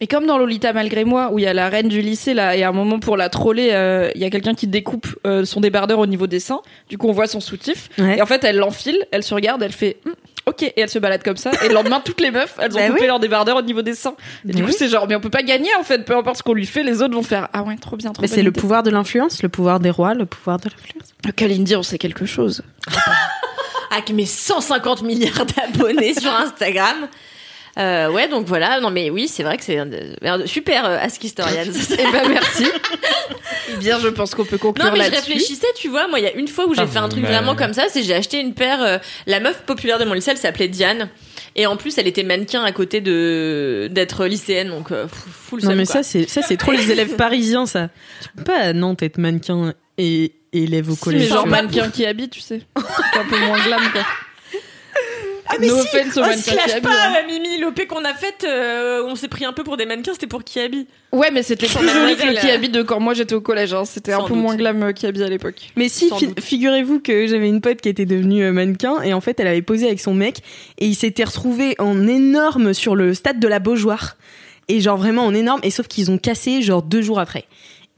Mais comme dans Lolita malgré moi, où il y a la reine du lycée là, et à un moment pour la troller, euh, il y a quelqu'un qui découpe euh, son débardeur au niveau des seins. Du coup, on voit son soutif. Ouais. Et en fait, elle l'enfile, elle se regarde, elle fait Hum, OK, et elle se balade comme ça. Et le lendemain, toutes les meufs, elles ont Bah coupé oui. leur débardeur au niveau des seins. Et du Bah coup, oui. c'est genre, mais on peut pas gagner en fait. Peu importe ce qu'on lui fait, les autres vont faire Ah ouais, trop bien, trop Mais c'est le pouvoir de l'influence, le pouvoir des rois, le pouvoir de l'influence. Le Kalindi, on sait quelque chose. avec mes 150 milliards d'abonnés sur Instagram. Euh, ouais, donc voilà. Non, mais oui, c'est vrai que c'est un- super euh, Ask Historians. Eh ben merci. eh bien, je pense qu'on peut conclure Non mais je réfléchissais, tu vois, moi il y a une fois où j'ai Ah, fait un truc mais- vraiment comme ça, c'est j'ai acheté une paire, euh, la meuf populaire de mon lycée, elle s'appelait Diane, et en plus elle était mannequin à côté de d'être lycéenne, donc euh, full Non mais quoi. ça c'est ça c'est trop les élèves parisiens ça. Tu peux pas à Nantes être mannequin et élève au Si, collège. mais genre mannequin qui habite, tu sais. C'est un peu moins glam quoi. Mais no si offense aux Oh, mannequins pas, hein. Mimi, l'OP qu'on a faite, euh, on s'est pris un peu pour des mannequins, c'était pour qui habille Ouais, mais c'était plus joli que le habille de quand moi j'étais au collège. hein. C'était un peu doute. moins glam euh, qui habille à l'époque. Mais si, fi- figurez-vous que j'avais une pote qui était devenue euh, mannequin et en fait elle avait posé avec son mec et ils s'étaient retrouvés en énorme sur le stade de la Beaujoire et genre vraiment en énorme et sauf qu'ils ont cassé genre deux jours après.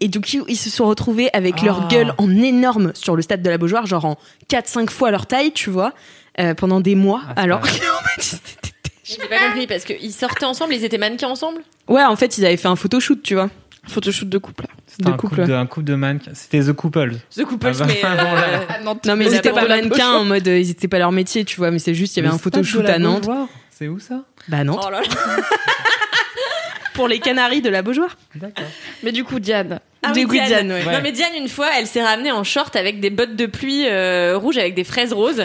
Et donc ils ils se sont retrouvés avec Ah. leur gueule en énorme sur le stade de la Beaujoire, genre en 4-5 fois leur taille, tu vois, euh, pendant des mois. Ah, alors pas que, en fait, c'était- J'ai pas compris parce qu'ils sortaient ensemble, ils étaient mannequins ensemble? Ouais, en fait ils avaient fait un photoshoot, tu vois. Photoshoot de couple. C'était de un couple. couple de, un couple de mannequins. C'était The Couple. The Couples, Ah bah, mais. euh, voilà. Non mais ils étaient pas mannequins en mode euh, ils étaient pas leur métier, tu vois, mais c'est juste il y avait un photoshoot à Nantes. C'est où ça? Bah Nantes. Oh là là. Pour les Canaries de la Beaujoire. D'accord. Mais du coup, Diane. Ah Des oui, Diane. Diane, ouais. Ouais. Non mais Diane une fois elle s'est ramenée en short avec des bottes de pluie euh, rouges avec des fraises roses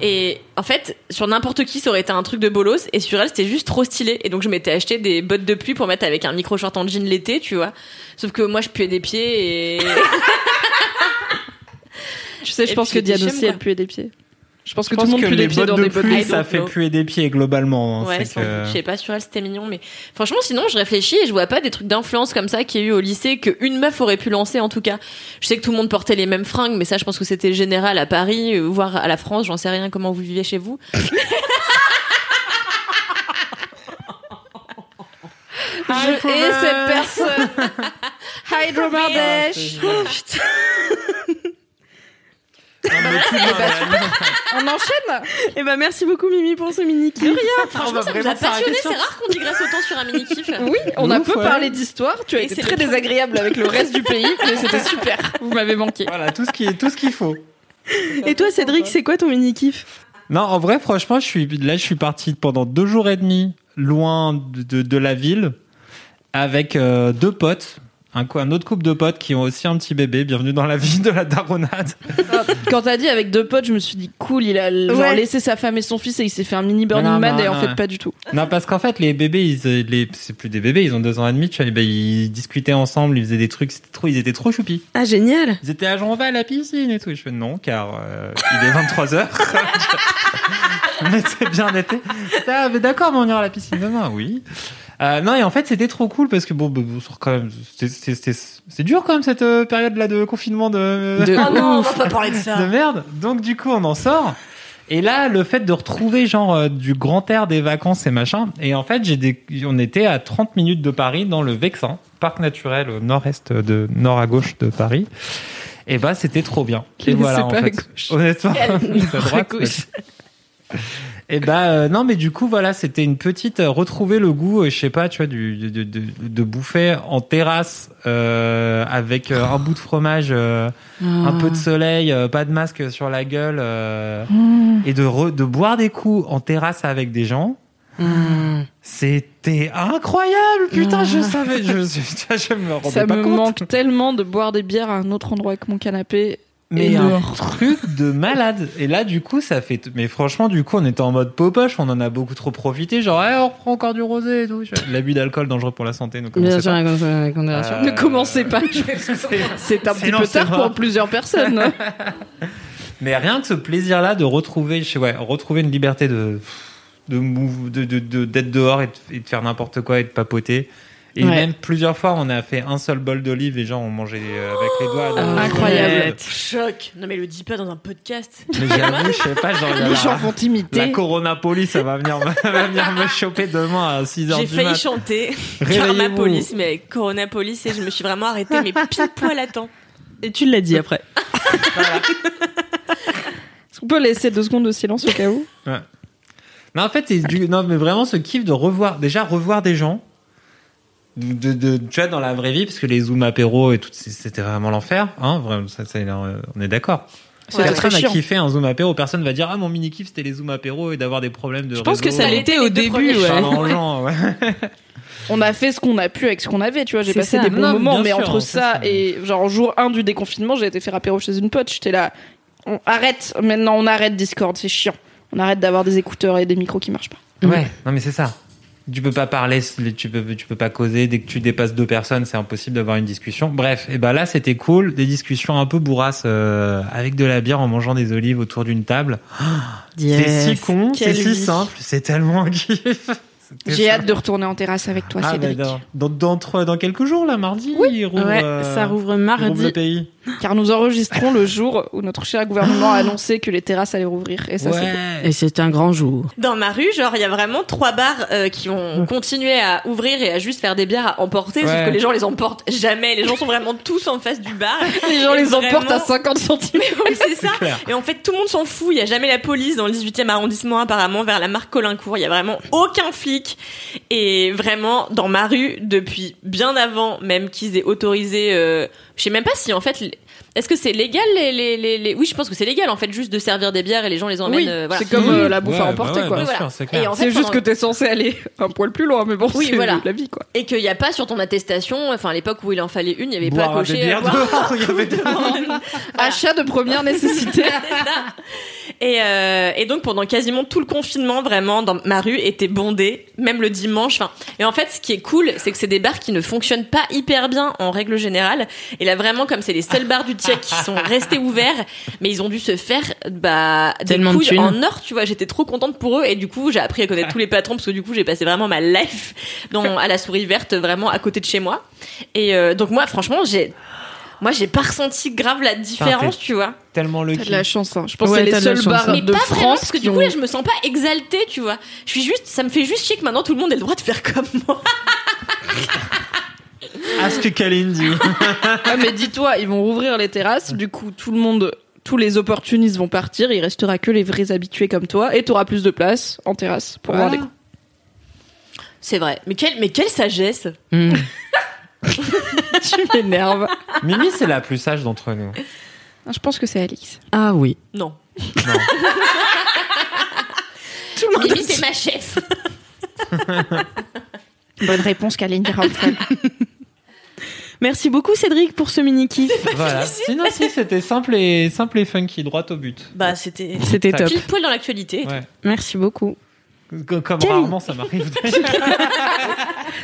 et en fait sur n'importe qui ça aurait été un truc de bolos et sur elle c'était juste trop stylé et donc je m'étais acheté des bottes de pluie pour mettre avec un micro short en jean l'été tu vois sauf que moi je puais des pieds et Tu sais, je Et pense que Diane aussi, elle puait des pieds. Je pense que Je tout le monde que pue les des pieds bottes dans de des bottes pluie, ça fait puer des pieds globalement. hein. ouais sans que- doute. je sais pas sur elle c'était mignon mais franchement sinon je réfléchis et je vois pas des trucs d'influence comme ça qu'il y a eu au lycée qu'une meuf aurait pu lancer en tout cas je sais que tout le monde portait les mêmes fringues mais ça je pense que c'était général à Paris euh, voire à la France j'en sais rien comment vous viviez chez vous Je hais cette personne. Hydro Mardesh. Non, mais tout le monde, On enchaîne Eh ben merci beaucoup Mimi pour ce mini kiff. Franchement, ça nous a passionné. C'est rare qu'on digresse autant sur un mini kiff. Oui, on a peu parlé d'histoire. Tu as Et été c'est très désagréable avec le reste du pays, mais c'était super. Vous m'avez manqué. Voilà, tout ce qui est tout ce qu'il faut. Et toi Cédric, c'est quoi ton mini kiff? Non, en vrai, franchement, je suis là, je suis parti pendant deux jours et demi loin de, de, de la ville avec euh, deux potes, un, autre couple de potes qui ont aussi un petit bébé. Bienvenue dans la vie de la daronade. Quand t'as dit avec deux potes, je me suis dit cool, il a genre Ouais. laissé sa femme et son fils et il s'est fait un mini Burning Non, non, Man non, et en fait pas du tout. non, parce qu'en fait, les bébés, ils, les, c'est plus des bébés, ils ont deux ans et demi. Tu vois, ben, ils discutaient ensemble, ils faisaient des trucs, c'était trop, ils étaient trop choupis. Ah génial. Ils étaient à on va à la piscine et tout. Je fais non, car euh, il est 23 h mais c'est bien d'été. Ah, mais d'accord, mais on ira à la piscine demain, oui. Euh, non, et en fait, c'était trop cool parce que bon, bah, bon, c'est quand même, c'est- c'est c'est- c'est dur quand même cette euh, période là de confinement de, De Oh non, on va pas parler de ça. de merde. Donc du coup, on en sort. Et là, le fait de retrouver genre euh, du grand air des vacances et machin. Et en fait, j'ai des... on était à 30 minutes de Paris dans le Vexin, parc naturel au nord-est de nord à gauche de Paris. Et bah, c'était trop bien. Et voilà, en fait. Honnêtement, c'est à droite. gauche. Et bah euh, non, mais du coup voilà, c'était une petite euh, retrouver le goût, euh, je sais pas, tu vois, du de, de, de, de bouffer en terrasse euh, avec euh, un bout de fromage, un peu de soleil, euh, pas de masque sur la gueule, euh, et de re- de boire des coups en terrasse avec des gens. Mmh. C'était incroyable, putain, je savais, je, je, je me rendais Ça pas me compte. manque tellement de boire des bières à un autre endroit que mon canapé. Mais Et un truc de malade. Et là, du coup, ça fait. Mais franchement, du coup, on était en mode popoche, on en a beaucoup trop profité. Genre, Eh, on reprend encore du rosé et tout. L'abus d'alcool dangereux pour la santé. Donc, Bien sûr, avec. Euh, Ne commencez pas. C'est un petit peu tard pour plusieurs personnes. Mais rien que ce plaisir-là de retrouver, je sais, ouais, retrouver une liberté de de move, de de- de- d'être dehors et de, et de faire n'importe quoi et de papoter. Et Ouais. même plusieurs fois, on a fait un seul bol d'olive et gens ont mangé euh, avec les doigts. Ah, incroyable. Choc. Non mais le dis pas dans un podcast. Mais j'avoue, je sais pas, genre, Les la- gens vont La t'imiter. Corona Police, ça va venir, me- va venir me choper demain à 6h J'ai du failli mat. chanter. Karma Police, mais avec Corona Police et je me suis vraiment arrêtée, mais pile poil à temps. Et tu l'as dit après. Est-ce qu'on peut laisser deux secondes de silence au cas où? Non, en fait, c'est du, non, mais vraiment ce kiff de revoir, déjà revoir des gens. De, tu vois, dans la vraie vie, parce que les Zoom apéro et tout, c'était vraiment l'enfer, hein, vraiment, ça, ça, euh, on est d'accord. C'était Personne n'a kiffé un Zoom apéro, personne va dire, ah, mon mini kiff c'était les Zoom apéro et d'avoir des problèmes de Je pense que ça l'était au début, ouais. gens, ouais. On a fait ce qu'on a pu avec ce qu'on avait, tu vois. J'ai passé ça. des bons Non, moments, mais sûr, entre ça ça. et genre jour 1 du déconfinement, j'ai été faire apéro chez une pote. J'étais là, on arrête maintenant, on arrête Discord, c'est chiant. On arrête d'avoir des écouteurs et des micros qui marchent pas. Ouais, non mais c'est ça. Tu peux pas parler, tu peux, tu peux pas causer. Dès que tu dépasses deux personnes, c'est impossible d'avoir une discussion. Bref, et ben là, c'était cool. Des discussions un peu bourrasses euh, avec de la bière en mangeant des olives autour d'une table. C'est si con, c'est si simple, c'est tellement un kiff. J'ai hâte de retourner en terrasse avec toi, Ah, Cédric. bah, dans, dans, dans, trois- dans quelques jours, là, mardi, Oui. il rouvre, Ouais, euh, ça rouvre il rouvre le mardi. pays. Car nous enregistrons le jour où notre cher gouvernement a annoncé que les terrasses allaient rouvrir. Et ça, c'est cool. Et c'est un grand jour. Dans ma rue, genre, il y a vraiment trois bars euh, qui ont continué à ouvrir et à juste faire des bières à emporter, sauf Ouais. que les gens les emportent jamais. Les gens sont vraiment tous en face du bar. Les gens les emportent à vraiment- 50 centimes. C'est ça. clair. Et en fait, tout le monde s'en fout. Il y a jamais la police dans le 18e arrondissement, apparemment, vers la marque Colincourt. Il y a vraiment aucun flic. Et vraiment, dans ma rue, depuis bien avant même qu'ils aient autorisé, euh, je sais même pas si, en fait, est-ce que c'est légal les, les, les, les- Oui, je pense que c'est légal, en fait, juste de servir des bières et les gens les emmènent. Oui, euh, voilà. c'est comme euh, la bouffe Ouais, à bah emporter, ouais, quoi. voilà. c'est en fait, C'est juste pendant- que t'es censé aller un poil plus loin, mais bon, Oui, c'est voilà. la vie, quoi. Et qu'il n'y a pas sur ton attestation, enfin à l'époque où il en fallait une, il n'y avait Boire pas des coché. bières boire- dehors, il y avait des- Achat de première nécessité. Et, euh, et donc pendant quasiment tout le confinement, vraiment, dans ma rue était bondée, même le dimanche. Enfin, et en fait, ce qui est cool, c'est que c'est des bars qui ne fonctionnent pas hyper bien en règle générale. Et là, vraiment, comme c'est les seuls bars du Qui sont restés ouverts, mais ils ont dû se faire bah, des de couilles en or, tu vois. J'étais trop contente pour eux. Et du coup, j'ai appris à connaître tous les patrons parce que du coup, j'ai passé vraiment ma life dans, à la souris verte, vraiment à côté de chez moi. Et euh, donc moi, franchement, j'ai moi, j'ai pas ressenti grave la différence, t'es- tu vois. Tellement le T'as de la chance, hein. Je pense Ouais, que c'est les seuls bars Mais de pas vraiment, France parce que du coup, ont- là, je me sens pas exaltée, tu vois. Je suis juste, ça me fait juste chier que maintenant tout le monde ait le droit de faire comme moi. Ah, ce que Kaline dit. Ah, mais dis-toi, ils vont rouvrir les terrasses, du coup, tout le monde, tous les opportunistes vont partir, il restera que les vrais habitués comme toi, et t'auras plus de place en terrasse pour boire des coups. C'est vrai. Mais quelle, mais quelle sagesse. Hmm. Tu m'énerves. Mimi, c'est la plus sage d'entre nous. Ah, Je pense que c'est Alix. Ah oui. Non. Non. Tout le monde Mimi, c'est ma chef. Bonne réponse, Kaline Rampfel. Merci beaucoup Cédric pour ce mini kiff. Voilà. Sinon, si, c'était simple et, simple et funky, droit au but. Bah, c'était C'était top. pile poil dans l'actualité. Ouais. Merci beaucoup. Comme Quel- rarement ça m'arrive.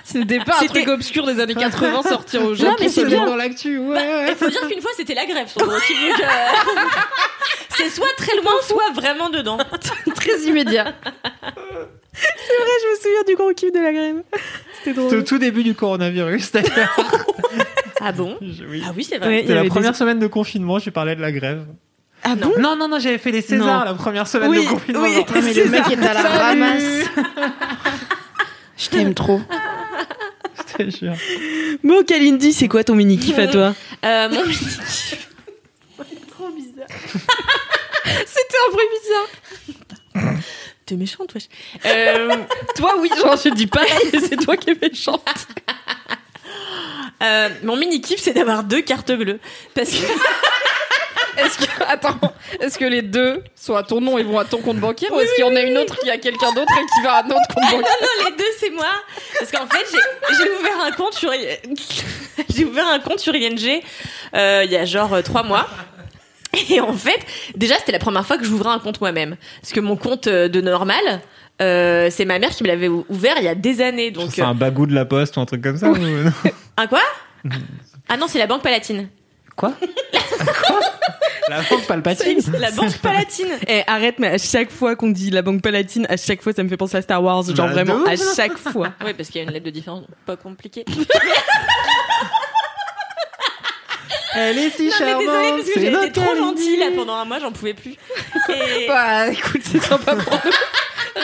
C'était pas un C'était- truc obscur des années 80 sortir aux gens. C'est bien. dans l'actu. Ouais. Il faut dire qu'une fois, c'était la grève, son euh, C'est soit très loin, soit vraiment dedans. très immédiat. je me souviens du gros kiff de la grève. C'était C'était au tout début du coronavirus, d'ailleurs. Ah bon? Oui. Ah oui, c'est vrai. Ouais. C'était la première des- semaine de confinement, j'ai parlé de la grève. Ah bon? Non, non, non, j'avais fait les Césars Non. la première semaine Oui, de confinement. oui. Ah, mais le mec est à la ramasse. Je t'aime trop. Je te jure. Bon, Kalindi, c'est quoi ton mini kiff à toi? Euh, mon Trop bizarre. C'était un bruit bizarre. T'es méchante, wesh. Euh, Toi, oui, genre, je dis pas, mais c'est toi qui es méchante. Euh, mon mini kiff, c'est d'avoir deux cartes bleues. Parce que. Est-ce que, attends, est-ce que les deux sont à ton nom et vont à ton compte bancaire ou est-ce qu'il y en a une autre qui a quelqu'un d'autre et qui va à un autre compte bancaire non, les deux, c'est moi. Parce qu'en fait, j'ai ouvert un compte sur j'ai ouvert un compte sur ING euh, il y a genre euh, trois mois. Et en fait, déjà, c'était la première fois que j'ouvrais un compte moi-même. Parce que mon compte de normal, euh, c'est ma mère qui me l'avait ou- ouvert il y a des années. Donc, C'est un bagou de la poste ou un truc comme ça ou- non un quoi? Ah non, c'est la Banque Palatine. Quoi? Quoi? La banque palpatine? La Banque Palatine. Eh, arrête, mais à chaque fois qu'on dit la banque palatine, à chaque fois ça me fait penser à Star Wars. Genre Bah, vraiment, à chaque fois. Oui, parce qu'il y a une lettre de différence, pas compliqué. Elle est si Non, mais désolée, charmante parce que j'ai été trop gentille là pendant un mois, j'en pouvais plus. Et... Bah, écoute, c'est sympa pour nous.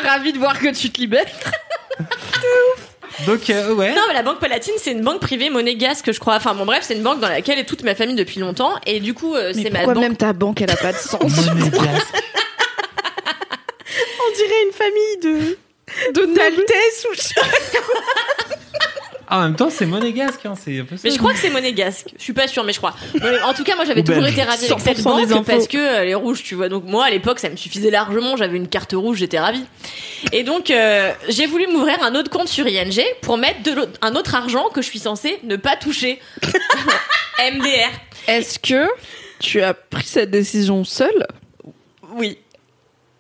Ravi de voir que tu te libères. Donc, euh, ouais. Non, mais la Banque Palatine, c'est une banque privée monégasque, je crois. Enfin, bon, bref, c'est une banque dans laquelle est toute ma famille depuis longtemps. Et du coup, euh, c'est ma Pourquoi banque. même ta banque, elle a pas de sens? Monégasque. On dirait une famille de De d'Altesse ou je- Ah, en même temps, c'est monégasque, hein, c'est un peu ça. Mais je crois que c'est monégasque. Je suis pas sûre, mais je crois. Mais en tout cas, moi, j'avais Ou toujours été ravie avec cette 100% des banque parce que euh, elle est rouge, tu vois. Donc moi, à l'époque, ça me suffisait largement. J'avais une carte rouge, j'étais ravie. Et donc, euh, j'ai voulu m'ouvrir un autre compte sur ING pour mettre de l'autre- un autre argent que je suis censée ne pas toucher. MDR. Est-ce que tu as pris cette décision seule? Oui.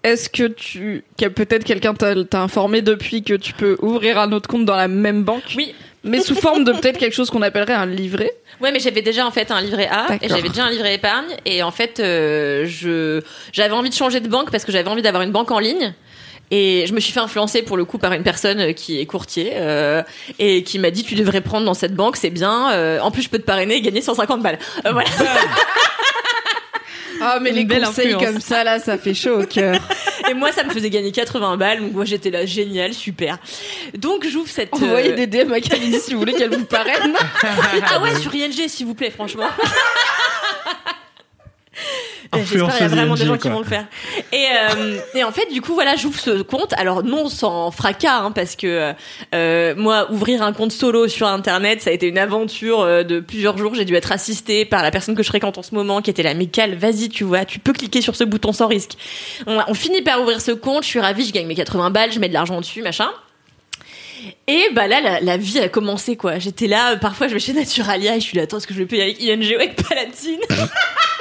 est-ce que tu, que peut-être quelqu'un t'a t'a informé depuis que tu peux ouvrir un autre compte dans la même banque? Oui. Mais sous forme de peut-être quelque chose qu'on appellerait un livret. Ouais, mais j'avais déjà en fait un livret A et j'avais déjà un livret épargne et en fait euh, je j'avais envie de changer de banque parce que j'avais envie d'avoir une banque en ligne. Et je me suis fait influencer pour le coup par une personne qui est courtier euh, et qui m'a dit tu devrais prendre dans cette banque c'est bien euh, en plus je peux te parrainer et gagner 150 balles Euh, voilà Ah mais Une les conseils influence. comme ça là, ça fait chaud au cœur. et moi ça me faisait gagner 80 balles donc moi j'étais là génial super donc j'ouvre cette euh, Envoyez des DM à Kalindi si vous voulez qu'elle vous parraine. ah ouais sur ING s'il vous plaît franchement J'espère qu'il y a vraiment des gens qui vont le faire. Et, euh, et en fait, du coup, voilà, j'ouvre ce compte. Alors non, sans fracas, hein, parce que euh, moi, ouvrir un compte solo sur Internet, ça a été une aventure euh, de plusieurs jours. J'ai dû être assistée par la personne que je fréquente en ce moment, qui était là, mais Cal, vas-y, tu vois, tu peux cliquer sur ce bouton sans risque. On, on finit par ouvrir ce compte. Je suis ravie, je gagne mes 80 balles, je mets de l'argent dessus, machin. Et bah là, la, la vie a commencé quoi. J'étais là, parfois je vais chez Naturalia et je suis là, attends, est-ce que je le paye avec ING ou avec Palatine?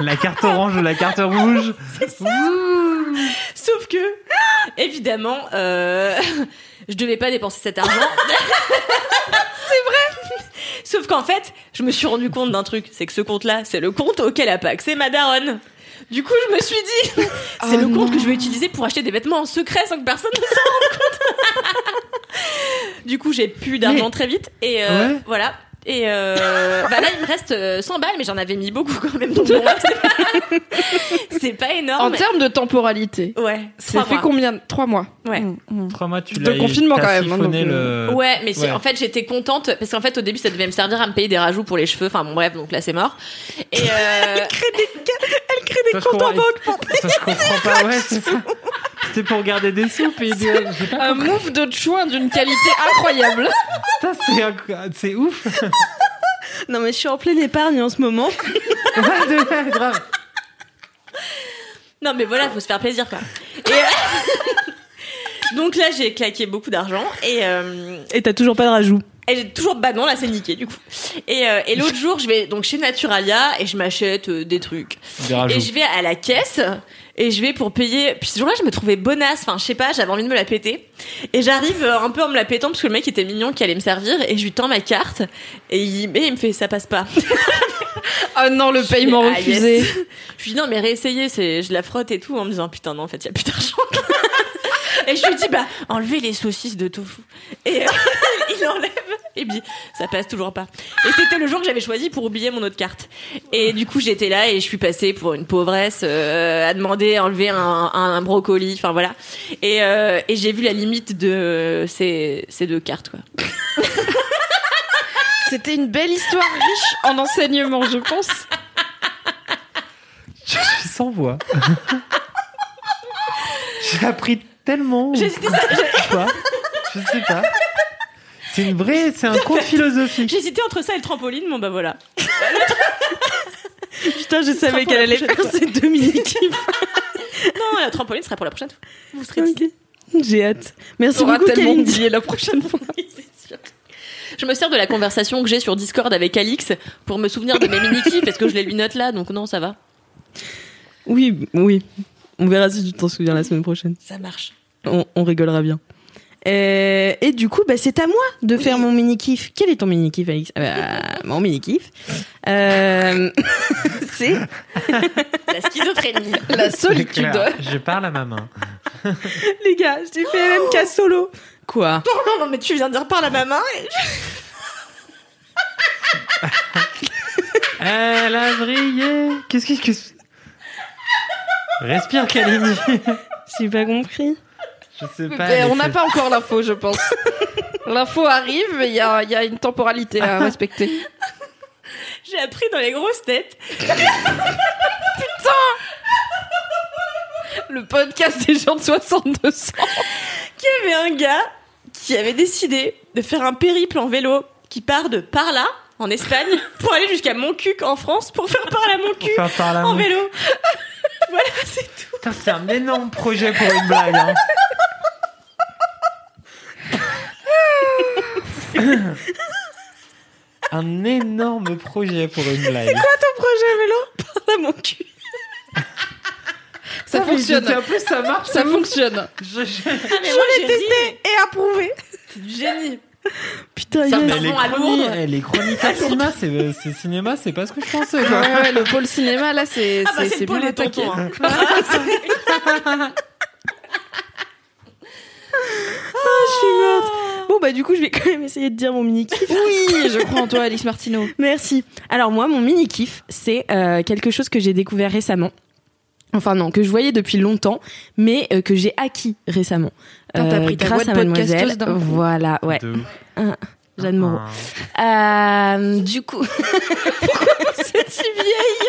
La carte orange ou la carte rouge. Sauf que, évidemment, euh, je devais pas dépenser cet argent. c'est vrai. Sauf qu'en fait, je me suis rendu compte d'un truc, c'est que ce compte-là, c'est le compte auquel a pas accès ma daronne. Du coup, je me suis dit, c'est Oh le compte non. que je vais utiliser pour acheter des vêtements en secret sans que personne ne s'en rende compte. du coup, j'ai plus d'argent Mais- très vite et euh, Ouais. voilà. Et euh, bah là, il me reste euh, 100 balles, mais j'en avais mis beaucoup quand même. Donc bon, c'est pas, c'est pas En énorme. termes de temporalité, Ouais, trois fait mois. combien Trois mois. Ouais. Mm, mm. Trois mois, tu De l'as confinement, t'as quand même, hein, donc, le... Ouais, mais Ouais. en fait j'étais contente parce qu'en fait au début ça devait me servir à me payer des rajouts pour les cheveux. Enfin bon bref donc là c'est mort. Et euh, Ça, je comprends- Ça, je comprends pas, ouais, c'est ça. C'était pour garder des sous, des... J'ai pas Un move de chouin d'une qualité incroyable. Putain, c'est ouf. Non mais je suis en pleine épargne en ce moment. Ouais, de- grave. non mais voilà faut se faire plaisir quoi. Et euh, donc là j'ai claqué beaucoup d'argent et euh, Et t'as toujours pas de rajout. Et j'ai toujours bah non là c'est niqué du coup. Et, euh, et l'autre jour je vais donc chez Naturalia et je m'achète euh, des trucs. Des rajouts. Et je vais à la caisse et je vais pour payer. Puis ce jour-là, je me trouvais bonasse. Enfin, je sais pas, j'avais envie de me la péter. Et j'arrive euh, un peu en me la pétant parce que le mec était mignon qui allait me servir et je lui tends ma carte et il, et il me fait ça passe pas. Ah non, le paiement Ah, yes. refusé. Je lui dis non mais réessayez, c'est je la frotte et tout en me disant putain non en fait il y a plus d'argent. et je lui dis bah enlevez les saucisses de tofu. Et euh, il enlève et dit ça passe toujours pas. Et c'était le jour que j'avais choisi pour oublier mon autre carte. Et du coup j'étais là et je suis passée pour une pauvresse euh, à demander à enlever un, un, un brocoli, enfin voilà. Et, euh, et j'ai vu la limite de ces, ces deux cartes quoi. C'était une belle histoire riche en enseignements, je pense. Je suis sans voix. J'ai appris tellement. J'ai Je sais pas. C'est une vraie, c'est un conte philosophique. hésité entre ça et le trampoline, bon bah voilà. Putain, je savais qu'elle la allait faire ces deux mini-kiffs. Non, la trampoline sera pour la prochaine fois. Vous serez dit. Ok. J'ai hâte. Merci On aura beaucoup, tellement oublié la prochaine fois. Oui, c'est sûr. Je me sers de la conversation que j'ai sur Discord avec Alix pour me souvenir de mes mini parce que je les lui note là, donc non, ça va. Oui, oui. On verra si tu t'en souviens la semaine prochaine. Ça marche. On, on rigolera bien. Euh, et du coup, bah, c'est à moi de faire mon mini kiff. Quel est ton mini kiff, Alix bah, Mon mini kiff, euh, c'est La schizophrénie. La solitude. Je parle à ma main. les gars, j'ai fait LMK solo. Quoi non, non, mais tu viens de dire parle à ma main. et- Elle a brillé. Qu'est-ce qui. qu'est-ce- Respire, Kalini. J'ai pas compris. Je sais pas. Mais elle on n'a pas encore l'info, je pense. L'info arrive, mais il y a, il y a une temporalité à respecter. J'ai appris dans les grosses têtes. Le podcast des gens de 62 ans. qu'il y avait un gars qui avait décidé de faire un périple en vélo qui part de par là, en Espagne, pour aller jusqu'à Montcuq en France pour faire par là la en vélo. voilà, c'est tout. Putain, c'est un énorme projet pour une blague. hein. un énorme projet pour une blague. Ton projet vélo? Parle à mon cul. Ça Ah, fonctionne. En plus, ça marche. Ça fonctionne. Je- je- Ah, j'ai ri. et approuvé. C'est du génie. Putain, Ça yes. les chroniques, les chroniques à cinéma, c'est c'est cinéma, c'est pas ce que je pensais. Ouais, Quoi. ouais, le pôle cinéma, là, c'est Ah bah c'est- c'est bien attaqué. hein. je suis morte. Bon bah du coup, je vais quand même essayer de dire mon mini kiff. Oui, je crois en toi, Alice Martineau. Merci. Alors moi, mon mini kiff, c'est euh, quelque chose que j'ai découvert récemment. Enfin non, que je voyais depuis longtemps, mais euh, que j'ai acquis récemment. Euh, t'as pris ta grâce à de mademoiselle. coup. Voilà, ouais. De ouf. Jeanne Moreau. Ah. Euh, du coup, pourquoi vous êtes si vieille?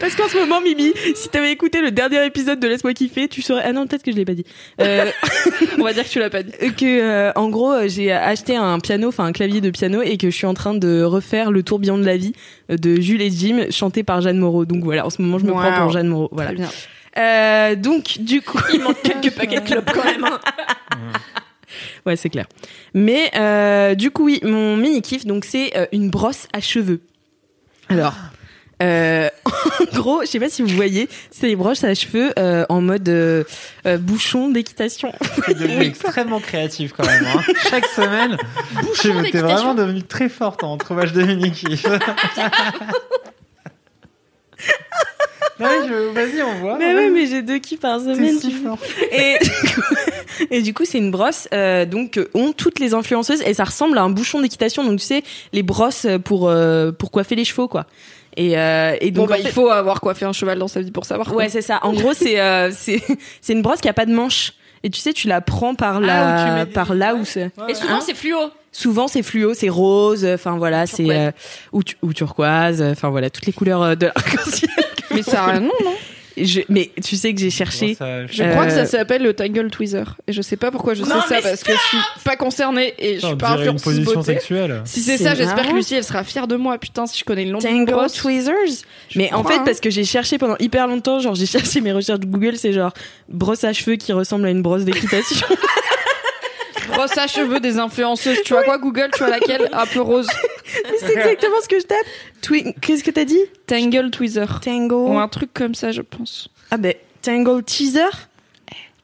Parce qu'en ce moment, Mimi, si t'avais écouté le dernier épisode de Laisse-moi kiffer, tu saurais. Ah non, peut-être que je l'ai pas dit. Euh, On va dire que tu l'as pas dit. que euh, en gros, euh, j'ai acheté un piano, enfin un clavier de piano, et que je suis en train de refaire le tourbillon de la vie euh, de Jules et Jim, chanté par Jeanne Moreau. Donc voilà, en ce moment, je me Wow. prends pour Jeanne Moreau. Voilà. Très bien. Euh, donc du coup, Il manque quelques paquets de clopes quand même. hein. Ouais, c'est clair. Mais euh, du coup, oui, mon mini kiff, donc c'est euh, une brosse à cheveux. Alors, euh, en gros, je sais pas si vous voyez, c'est des brosses à cheveux euh, en mode euh, bouchon d'équitation. Devenu extrêmement créatif quand même. hein. Chaque semaine, t'es vraiment devenu très forte en trouvage de mini-kiff. Je- Vas-y, on voit. mais ouais, mais j'ai deux kiffs par semaine. si fort. Et, et du coup, c'est une brosse euh, donc ont toutes les influenceuses et ça ressemble à un bouchon d'équitation. Donc tu sais, les brosses pour euh, pour coiffer les chevaux, quoi. Et, euh, et Bon, donc bah, en fait- il faut avoir coiffé un cheval dans sa vie pour savoir. quoi. Ouais, c'est ça. En gros, c'est euh, c'est c'est une brosse qui a pas de manche. Et tu sais, tu la prends par Ah, là, mets des- par là où c'est. Et souvent, Hein c'est fluo. Souvent, c'est fluo, c'est rose. Enfin voilà, c'est Turquoise. euh, ou, tu- ou turquoise. Enfin voilà, toutes les couleurs euh, de l'arc-en-ciel. Mais ça a un nom, non? Je- Mais tu sais que j'ai cherché. Ça- Je Euh, crois que ça s'appelle le Tangle Tweezer. Et je sais pas pourquoi je sais Non, ça parce que je suis pas concernée et je suis pas influenceuse position beauté. sexuelle. Si c'est ça, j'espère que Lucie elle sera fière de moi. Putain, si je connais le nom Tangle. Tweezers. Mais en fait, hein. parce que j'ai cherché pendant hyper longtemps, genre j'ai cherché mes recherches Google, c'est genre brosse à cheveux qui ressemble à une brosse d'équitation. Brosse à cheveux des influenceuses. Tu vois quoi, Google? Tu vois laquelle? Un peu rose. Mais c'est exactement ce que je tape. Twi- Qu'est-ce que t'as dit? Tangle Tweezer. Tangle. Ou un truc comme ça, je pense. Ah ben Tangle Teaser?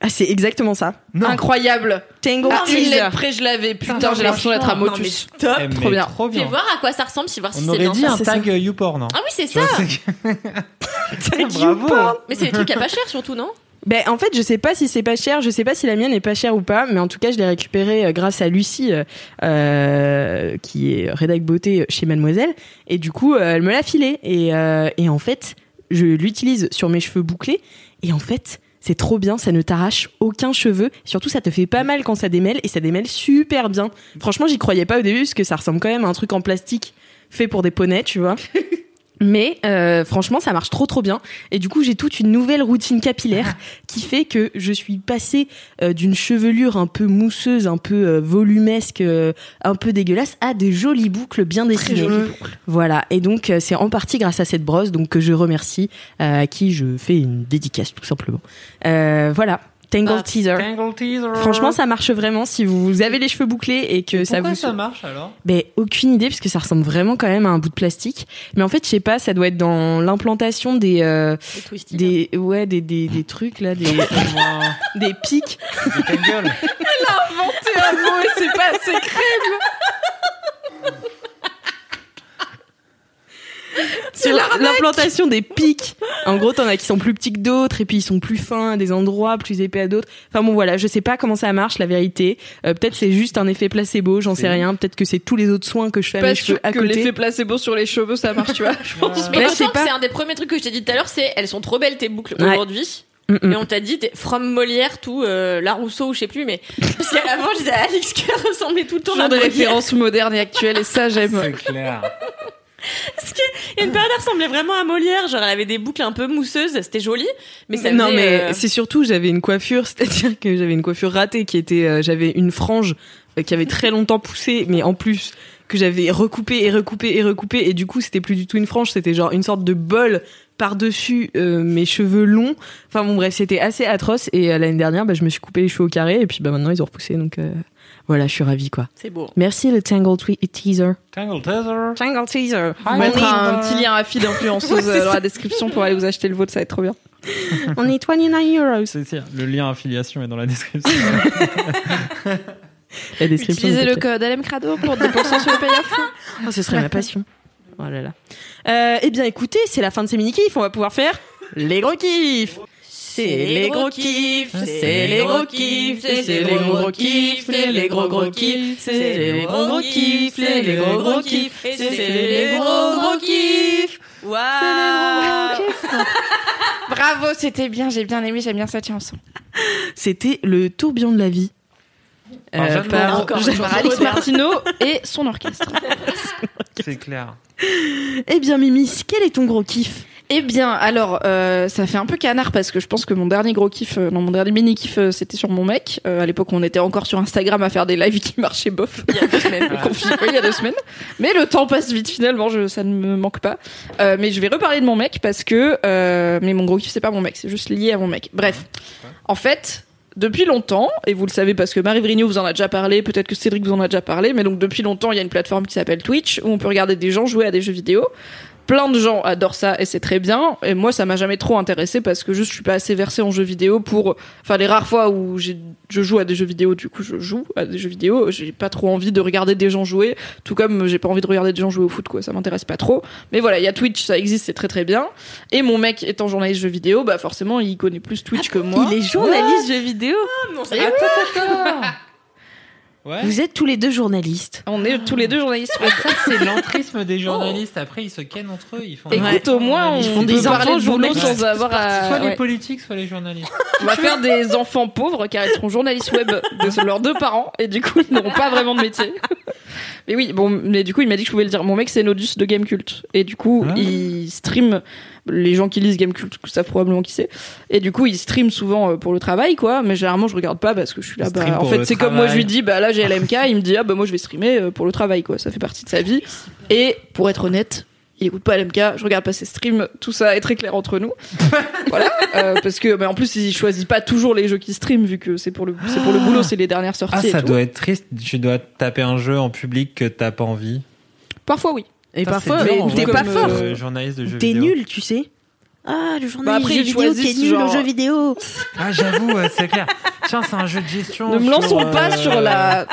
Ah c'est exactement ça. Non. Incroyable. Tangle Ah, une Teaser. lettre près, je l'avais. Putain, Non, j'ai l'impression d'être à Motus. top. Eh, mais trop bien. Trop Fais bien. voir à quoi ça ressemble, si voir si On c'est aurait bien dit un c'est tag YouPorn. hein. Ah oui, c'est Tu ça. vois, c'est- Tag Bravo. YouPorn. Mais c'est des trucs à pas cher surtout, non? Ben en fait, je sais pas si c'est pas cher, je sais pas si la mienne est pas chère ou pas, mais en tout cas, je l'ai récupéré euh, grâce à Lucie, euh, euh, qui est rédac beauté chez Mademoiselle, et du coup, euh, elle me l'a filé. Et, euh, et en fait, je l'utilise sur mes cheveux bouclés, et en fait, c'est trop bien, ça ne t'arrache aucun cheveu. Surtout, ça te fait pas mal quand ça démêle, et ça démêle super bien. Franchement, j'y croyais pas au début, parce que ça ressemble quand même à un truc en plastique fait pour des poneys, tu vois. Mais euh, franchement, ça marche trop trop bien. Et du coup, j'ai toute une nouvelle routine capillaire qui fait que je suis passée euh, d'une chevelure un peu mousseuse, un peu euh, volumesque, euh, un peu dégueulasse, à des jolies boucles bien dessinées. Voilà. Et donc, euh, c'est en partie grâce à cette brosse donc que je remercie, euh, à qui je fais une dédicace tout simplement. Euh, voilà. Tangle Ah, Teaser. Tangle teaser. Franchement, ça marche vraiment si vous avez les cheveux bouclés et que ça Pourquoi vous ça marche alors ben, aucune idée parce que ça ressemble vraiment quand même à un bout de plastique. Mais en fait, je sais pas, ça doit être dans l'implantation des euh, des ouais des, des, des trucs là, des des pics. Des Tangle. Inventé un mot et c'est pas assez crème. Sur l'implantation des pics. En gros, t'en as qui sont plus petits que d'autres et puis ils sont plus fins à des endroits, plus épais à d'autres. Enfin bon, voilà, je sais pas comment ça marche la vérité. Euh, peut-être c'est juste un effet placebo, j'en sais rien. Peut-être que c'est tous les autres soins que je fais à mes cheveux à que l'effet placebo sur les cheveux ça marche, tu vois. Je pense Mais c'est un des premiers trucs que je t'ai dit tout à l'heure, c'est elles sont trop belles tes boucles Ouais. aujourd'hui. Mm, mm. Et on t'a dit t'es from Molière tout euh, La Rousseau ou je sais plus mais parce qu'avant je disais à Alix qu'elle ressemblait tout le temps à des Molière. références modernes et actuelles et ça j'aime. C'est clair. Il y a une période elle ressemblait vraiment à Molière, genre elle avait des boucles un peu mousseuses, c'était joli mais ça non mais euh, c'est surtout j'avais une coiffure, c'est-à-dire que j'avais une coiffure ratée qui était euh, j'avais une frange euh, qui avait très longtemps poussé mais en plus que j'avais recoupé et recoupé et recoupé et du coup c'était plus du tout une frange, c'était genre une sorte de bol par-dessus mes cheveux longs. Enfin bon bref, c'était assez atroce et l'année dernière bah, je me suis coupé les cheveux au carré et puis bah maintenant ils ont repoussé donc Voilà, je suis ravie quoi. C'est beau. Merci le Tangle Teaser. Tangle Tether. Tangle Teaser. On mettra un petit lien à feed influenceuse Ouais, c'est dans la description pour aller vous acheter le vôtre, ça va être trop bien. On est 29 euros. C'est ça, le lien affiliation est dans la description. La description. Utilisez le code LMCRADO pour 10% sur le payoff. Oh, ce serait ma passion. Oh là là. Euh, eh bien, écoutez, c'est la fin de ces mini-kifs. On va pouvoir faire les gros kiffs. C'est les gros kiffs, c'est les gros kiffs, c'est les gros kiffs, c'est les gros gros kiffs, c'est les gros gros kiffs, c'est les gros gros kiffs, c'est les gros gros kiffs. Waouh Bravo, c'était bien, j'ai bien aimé, j'aime bien cette chanson. C'était le tourbillon de la vie. Par. Par Alex Martineau et son orchestre. C'est clair. Eh bien, Mimi, quel est ton gros kiff? Eh bien, alors, euh, ça fait un peu canard parce que je pense que mon dernier gros kiff, euh, non, mon dernier mini kiff, euh, c'était sur mon mec. Euh, à l'époque, on était encore sur Instagram à faire des lives qui marchaient bof. Il y a deux semaines. Il y a deux semaines. Mais le temps passe vite finalement, je, ça ne me manque pas. Euh, mais je vais reparler de mon mec parce que, euh, mais mon gros kiff, c'est pas mon mec, c'est juste lié à mon mec. Bref. En fait, depuis longtemps, et vous le savez parce que Marie Vrigno vous en a déjà parlé, peut-être que Cédric vous en a déjà parlé, mais donc depuis longtemps, il y a une plateforme qui s'appelle Twitch où on peut regarder des gens jouer à des jeux vidéo. Plein de gens adorent ça et c'est très bien. Et moi, ça m'a jamais trop intéressé parce que juste je suis pas assez versée en jeux vidéo pour. Enfin, les rares fois où je joue à des jeux vidéo, du coup, je joue à des jeux vidéo. J'ai pas trop envie de regarder des gens jouer, tout comme j'ai pas envie de regarder des gens jouer au foot, quoi. Ça m'intéresse pas trop. Mais voilà, il y a Twitch, ça existe, c'est très très bien. Et mon mec étant journaliste jeux vidéo, bah forcément, il connaît plus Twitch que moi. Il est journaliste jeux vidéo. Et oui, Ouais. Vous êtes tous les deux journalistes. on est tous les deux journalistes. Ah, ça, c'est l'entrisme des journalistes. Après, ils se kennent entre eux. Ils font Écoute, au moins, on, Ils font peut des parler enfants de boulot journalistes. sans avoir à. Soit les ouais. politiques, soit les journalistes. On va faire des enfants pauvres car ils seront journalistes web de leurs deux parents et du coup ils n'auront pas vraiment de métier. Mais oui, bon, mais du coup il m'a dit que je pouvais le dire. Mon mec c'est Nodus de Gamecult et du coup Ah. il stream. Les gens qui lisent Gamecult savent probablement qui c'est. Et du coup il stream souvent euh, pour le travail quoi. Mais généralement je regarde pas parce que je suis là. Bah, en fait c'est comme moi je lui dis bah là j'ai LMK. Il me dit ah bah moi je vais streamer euh, pour le travail quoi. Ça fait partie de sa vie. Et pour être honnête. Il écoute pas LMK, je regarde pas ses streams, tout ça est très clair entre nous. voilà, euh, parce que mais en plus il choisit pas toujours les jeux qu'il stream vu que c'est pour le c'est pour le boulot, c'est les dernières sorties. Ah, et ça tout. doit être triste. Tu dois taper un jeu en public que t'as pas envie. Parfois oui. Et parfois, t'es pas fort. euh, journaliste de jeux T'es nul, tu sais. Ah, le Bah journaliste après, jeux ils vidéo qui est nul genre- au jeu vidéo. Ah, j'avoue, c'est clair. Tiens, c'est un jeu de gestion. Ne me lançons pas euh, sur la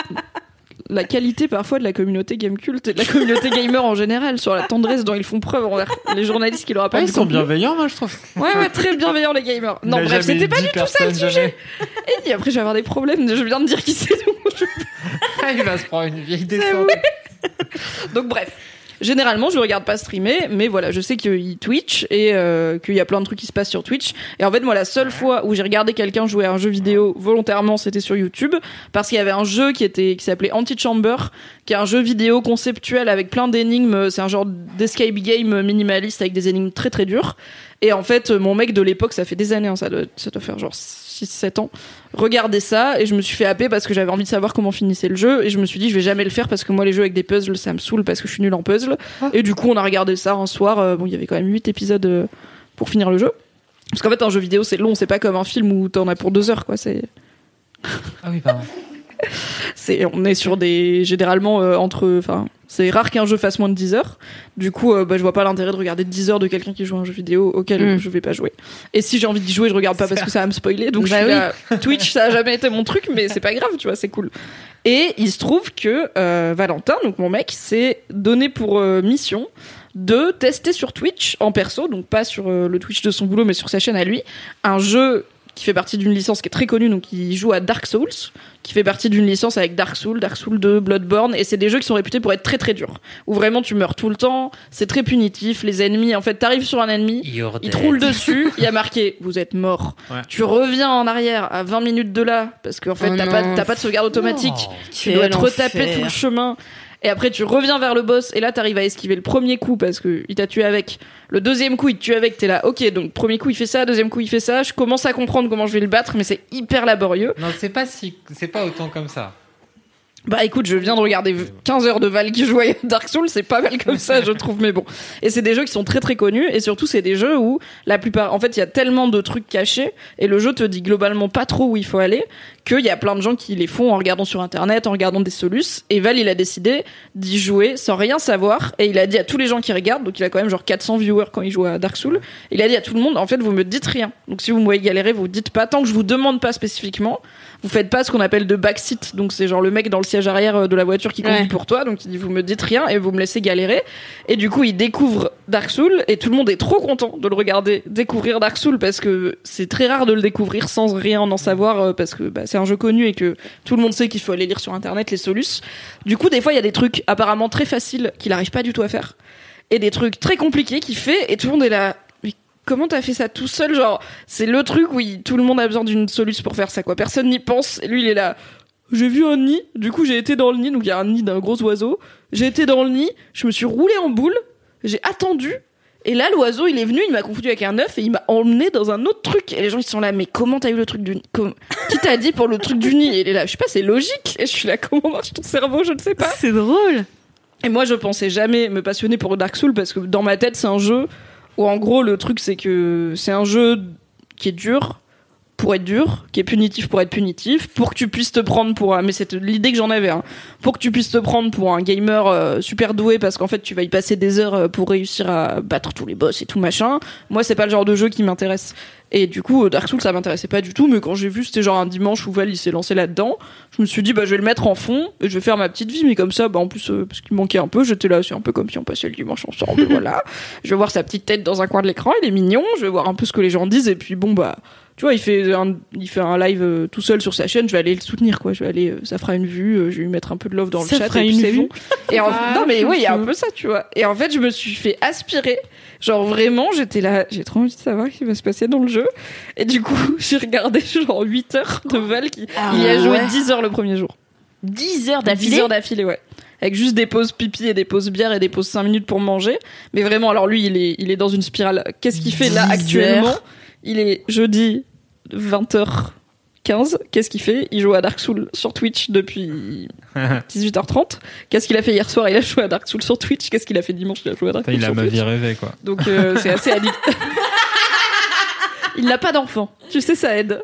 la qualité parfois de la communauté game culte et de la communauté gamer en général, sur la tendresse dont ils font preuve envers les journalistes qui leur Ah, apportent ils du sont contenu. bienveillants, moi, je trouve. Ouais, ouais, très bienveillants les gamers. Non, Il bref, c'était pas 10 du tout ça le sujet. jamais. Et après, je vais avoir des problèmes. Je viens de dire qui c'est. je- Ah, il va se prendre une vieille descente. Donc bref. Généralement, je regarde pas streamer, mais voilà, je sais qu'il Twitch et euh, qu'il y a plein de trucs qui se passent sur Twitch. Et en fait, moi, la seule fois où j'ai regardé quelqu'un jouer à un jeu vidéo volontairement, c'était sur YouTube, parce qu'il y avait un jeu qui était qui s'appelait Antichamber, qui est un jeu vidéo conceptuel avec plein d'énigmes. C'est un genre d'escape game minimaliste avec des énigmes très très dures. Et en fait, mon mec de l'époque, ça fait des années, hein, ça, doit, ça doit faire genre 6-7 ans, regardait ça et je me suis fait happer parce que j'avais envie de savoir comment finissait le jeu et je me suis dit je vais jamais le faire parce que moi les jeux avec des puzzles ça me saoule parce que je suis nulle en puzzle. Et du coup on a regardé ça un soir euh, bon il y avait quand même 8 épisodes euh, pour finir le jeu. Parce qu'en fait un jeu vidéo c'est long c'est pas comme un film où t'en as pour deux heures quoi c'est Ah oui, pardon. c'est on est sur des généralement euh, entre enfin c'est rare qu'un jeu fasse moins de 10 heures. Du coup euh, bah, je vois pas l'intérêt de regarder 10 heures de quelqu'un qui joue à un jeu vidéo auquel Mm. je vais pas jouer. Et si j'ai envie d'y jouer je regarde pas parce que ça. va me spoiler. Donc Bah je suis là, Twitch ça a jamais été mon truc mais c'est pas grave tu vois c'est cool. Et il se trouve que euh, Valentin donc mon mec s'est donné pour euh, mission de tester sur Twitch en perso donc pas sur euh, le Twitch de son boulot mais sur sa chaîne à lui un jeu qui fait partie d'une licence qui est très connue donc il joue à Dark Souls qui fait partie d'une licence avec Dark Souls, Dark Souls 2, Bloodborne, et c'est des jeux qui sont réputés pour être très très durs, où vraiment tu meurs tout le temps, c'est très punitif, les ennemis, en fait t'arrives sur un ennemi, il te roule dessus, il y a marqué vous êtes mort. Ouais. Tu reviens en arrière à 20 minutes de là, parce qu'en fait Oh t'as pas, t'as pas de sauvegarde automatique, Oh. tu dois te retaper tout le chemin. Et après, tu reviens vers le boss, et là, t'arrives à esquiver le premier coup parce que il t'a tué avec. Le deuxième coup, il te tue avec, t'es là, ok, donc premier coup, il fait ça, deuxième coup, il fait ça. Je commence à comprendre comment je vais le battre, mais c'est hyper laborieux. Non, c'est pas si, c'est pas autant comme ça. Bah écoute, je viens de regarder 15 heures de Val qui jouait à Dark Souls, c'est pas mal comme ça, je trouve, mais bon. Et c'est des jeux qui sont très très connus, et surtout c'est des jeux où la plupart, en fait, il y a tellement de trucs cachés, et le jeu te dit globalement pas trop où il faut aller, qu'il y a plein de gens qui les font en regardant sur internet, en regardant des solus. Et Val, il a décidé d'y jouer sans rien savoir. Et il a dit à tous les gens qui regardent, donc il a quand même genre 400 viewers quand il joue à Dark Souls, il a dit à tout le monde, en fait, vous me dites rien. Donc si vous me voyez galérer, vous dites pas, tant que je vous demande pas spécifiquement, vous faites pas ce qu'on appelle de backseat. Donc c'est genre le mec dans le siège arrière euh, de la voiture qui conduit Ouais. pour toi. Donc il dit, vous me dites rien et vous me laissez galérer. Et du coup, il découvre Dark Souls et tout le monde est trop content de le regarder découvrir Dark Souls parce que c'est très rare de le découvrir sans rien en savoir euh, parce que bah, c'est un jeu connu et que tout le monde sait qu'il faut aller lire sur internet les solus. Du coup, des fois, il y a des trucs apparemment très faciles qu'il arrive pas du tout à faire et des trucs très compliqués qu'il fait et tout le monde est là. Mais comment t'as fait ça tout seul? Genre, c'est le truc où tout le monde a besoin d'une soluce pour faire ça quoi. Personne n'y pense. Et lui, il est là. J'ai vu un nid, du coup j'ai été dans le nid, donc il y a un nid d'un gros oiseau. J'ai été dans le nid, je me suis roulé en boule, j'ai attendu, et là l'oiseau il est venu, il m'a confondu avec un œuf et il m'a emmené dans un autre truc. Et les gens ils sont là, mais comment t'as eu le truc du nid Qui t'a dit pour le truc du nid? Et il est là, je sais pas, c'est logique. Et je suis là, comment marche ton cerveau? Je ne sais pas. C'est drôle. Et moi, je pensais jamais me passionner pour Dark Souls parce que dans ma tête, c'est un jeu où, en gros, le truc, c'est que c'est un jeu qui est dur pour être dur, qui est punitif pour être punitif, pour que tu puisses te prendre pour un... Mais c'est l'idée que j'en avais, hein. Pour que tu puisses te prendre pour un gamer euh, super doué parce qu'en fait, tu vas y passer des heures euh, pour réussir à battre tous les boss et tout machin. Moi, c'est pas le genre de jeu qui m'intéresse. Et du coup, Dark Souls, ça m'intéressait pas du tout, mais quand j'ai vu, c'était genre un dimanche où Val, il s'est lancé là-dedans, je me suis dit, bah, je vais le mettre en fond, et je vais faire ma petite vie, mais comme ça, bah, en plus, euh, parce qu'il manquait un peu, j'étais là, c'est un peu comme si on passait le dimanche ensemble, voilà. Je vais voir sa petite tête dans un coin de l'écran, il est mignon, je vais voir un peu ce que les gens disent, et puis bon, bah, tu vois, il fait un, il fait un live euh, tout seul sur sa chaîne, je vais aller le soutenir, quoi, je vais aller, euh, ça fera une vue, euh, je vais lui mettre un peu de love dans Ça le chat, fera et puis une c'est vue. bon. Et en, Ah, non, mais oui, il y a un peu ça, tu vois. Et en fait, je me suis fait aspirer. Genre vraiment, j'étais là, j'ai trop envie de savoir ce qui va se passer dans le jeu. Et du coup, j'ai regardé genre 8 heures de Val qui Ah il a joué ouais. 10 heures le premier jour. 10 heures 10 d'affilée. heures d'affilée, ouais. Avec juste des pauses pipi et des pauses bière et des pauses 5 minutes pour manger. Mais vraiment, alors lui, il est, il est dans une spirale. Qu'est-ce qu'il fait là 10 actuellement? Il est jeudi 20h15. Qu'est-ce qu'il fait? Il joue à Dark Souls sur Twitch depuis 18h30. Qu'est-ce qu'il a fait hier soir? Il a joué à Dark Souls sur Twitch. Qu'est-ce qu'il a fait dimanche? Il a joué à Dark Souls Il a ma vie rêvée, quoi. Donc euh, c'est assez addict. Il n'a pas d'enfant. Tu sais, ça aide.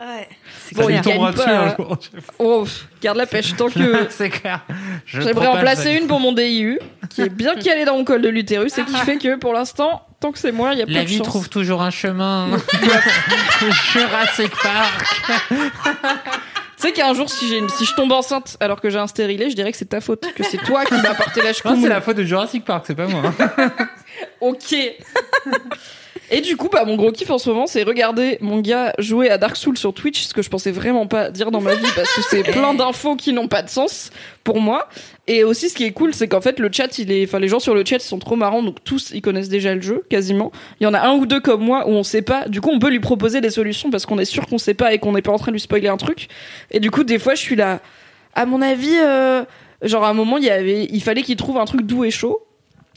Ouais. Bon, il tombera pas- dessus un jour. Oh, garde la pêche. Tant que C'est clair. J'aimerais en placer ça. une pour mon DIU, qui est bien calée dans mon col de l'utérus et qui fait que pour l'instant, tant que c'est moi, il y a La pas de vie chance. trouve toujours un chemin. Jurassic Park. Tu sais qu'un jour, si, je tombe enceinte alors que j'ai un stérilet, je dirais que c'est ta faute, que c'est toi qui m'as apporté la Non, ch'coum. c'est la faute de Jurassic Park, c'est pas moi. Ok. Et du coup, bah, mon gros kiff en ce moment, c'est regarder mon gars jouer à Dark Souls sur Twitch, ce que je pensais vraiment pas dire dans ma vie parce que c'est plein d'infos qui n'ont pas de sens pour moi. Et aussi, ce qui est cool, c'est qu'en fait, le chat, il est, enfin, les gens sur le chat, sont trop marrants, donc tous, ils connaissent déjà le jeu, quasiment. Il y en a un ou deux comme moi où on sait pas. Du coup, on peut lui proposer des solutions parce qu'on est sûr qu'on sait pas et qu'on n'est pas en train de lui spoiler un truc. Et du coup, des fois, je suis là. À mon avis, euh, genre à un moment, il y avait, il fallait qu'il trouve un truc doux et chaud.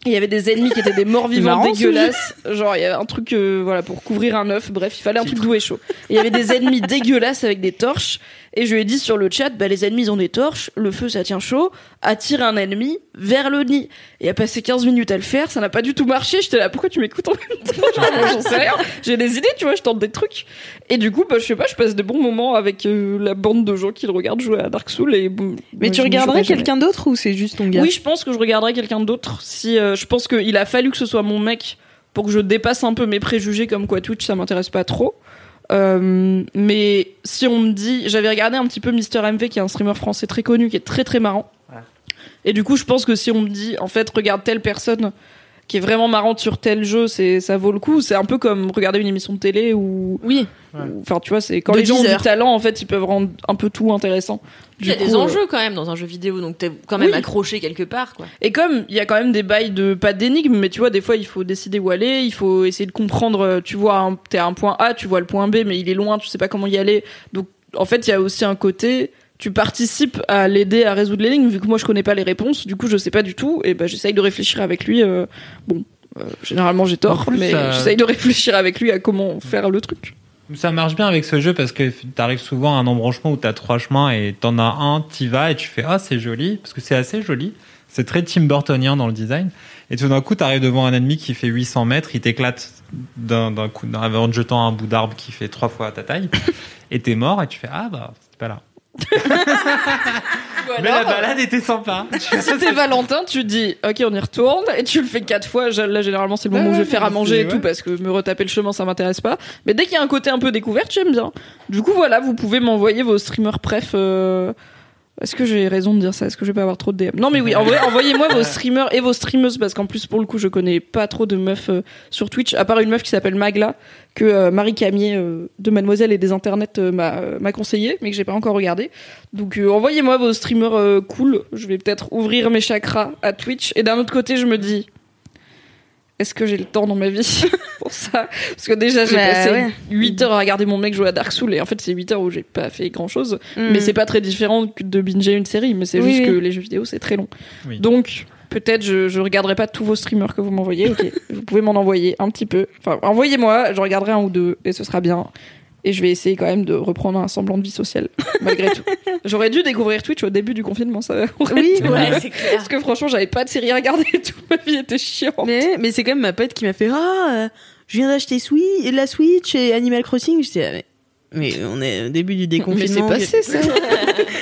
Il y avait des ennemis qui étaient des morts vivants marrant, dégueulasses. Genre, il y avait un truc, euh, voilà, pour couvrir un œuf. Bref, il fallait un truc doux et chaud. Et il y avait des ennemis dégueulasses avec des torches. Et je lui ai dit sur le chat, bah, les ennemis, ont des torches. Le feu, ça tient chaud. Attire un ennemi vers le nid. Et a passé 15 minutes à le faire. Ça n'a pas du tout marché. J'étais là, pourquoi tu m'écoutes en même temps J'en sais rien. J'ai des idées, tu vois, je tente des trucs. Et du coup, bah, je sais pas, je passe des bons moments avec euh, la bande de gens qui le regardent jouer à Dark Souls. Et, bon, Mais tu regarderais quelqu'un d'autre ou c'est juste ton gars Oui, je pense que je regarderai quelqu'un d'autre. Si euh, je pense qu'il a fallu que ce soit mon mec pour que je dépasse un peu mes préjugés comme quoi Twitch ça m'intéresse pas trop. Euh, mais si on me dit, j'avais regardé un petit peu Mister MV qui est un streamer français très connu qui est très très marrant. Et du coup, je pense que si on me dit, en fait, regarde telle personne qui est vraiment marrante sur tel jeu, c'est ça vaut le coup. C'est un peu comme regarder une émission de télé ou, Oui. ou- enfin, tu vois, c'est quand De les gens ont 10 du talent, en fait, ils peuvent rendre un peu tout intéressant. Il y a des euh, enjeux quand même dans un jeu vidéo, donc t'es quand même Oui. accroché quelque part, quoi. Et comme il y a quand même des bails de pas d'énigmes, mais tu vois des fois il faut décider où aller, il faut essayer de comprendre. euh, Tu vois, un- t'es à un point A, tu vois le point B, mais il est loin, tu sais pas comment y aller. Donc en fait il y a aussi un côté, tu participes à l'aider à résoudre l'énigme vu que moi je connais pas les réponses, du coup je sais pas du tout et ben j'essaye de réfléchir avec lui. euh, bon, euh, généralement j'ai tort, plus, mais j'essaye de réfléchir avec lui à comment faire le truc. Ça marche bien avec ce jeu parce que t'arrives souvent à un embranchement où t'as trois chemins et t'en as un, t'y vas et tu fais ah c'est joli parce que c'est assez joli. C'est très Tim Burtonien dans le design. Et tout d'un coup t'arrives devant un ennemi qui fait 800 mètres, il t'éclate d'un coup, en te jetant un bout d'arbre qui fait trois fois ta taille, et t'es mort, et tu fais ah bah c'était pas là. Mais la alors, balade était sympa. Si t'es Valentin, tu dis ok on y retourne et tu le fais quatre fois. Là généralement c'est le moment où je vais faire à c'est- manger et ouais. tout parce que me retaper le chemin ça m'intéresse pas. Mais dès qu'il y a un côté un peu découverte j'aime bien. Du coup voilà vous pouvez m'envoyer vos streamers préf. euh, Est-ce que j'ai raison de dire ça? Est-ce que je vais pas avoir trop de DM Non mais oui, envoyez-moi vos streamers et vos streameuses parce qu'en plus pour le coup je connais pas trop de meufs euh, sur Twitch à part une meuf qui s'appelle Magla que euh, Marie Camier euh, de Mademoiselle et des internets m'a conseillé mais que j'ai pas encore regardé. Donc envoyez-moi vos streamers cool, je vais peut-être ouvrir mes chakras à Twitch. Et d'un autre côté je me dis est-ce que j'ai le temps dans ma vie pour ça? Parce que déjà j'ai Bah, passé ouais. 8 heures à regarder mon mec jouer à Dark Souls et en fait c'est 8 heures où j'ai pas fait grand chose Mm. mais c'est pas très différent que de binger une série mais c'est Oui, juste oui. que les jeux vidéo c'est très long Oui. donc peut-être je, je regarderai pas tous vos streamers que vous m'envoyez ok vous pouvez m'en envoyer un petit peu enfin envoyez-moi je regarderai un ou deux et ce sera bien et je vais essayer quand même de reprendre un semblant de vie sociale malgré tout j'aurais dû découvrir Twitch au début du confinement ça aurait Oui, été- Ouais, c'est clair. parce que franchement j'avais pas de série à regarder toute ma vie était chiante Mais, mais c'est quand même ma pote qui m'a fait Ah, euh, je viens d'acheter Swi- la Switch et Animal Crossing. J'étais ah, mais, mais on est au début du déconfinement. Mais c'est passé, ça.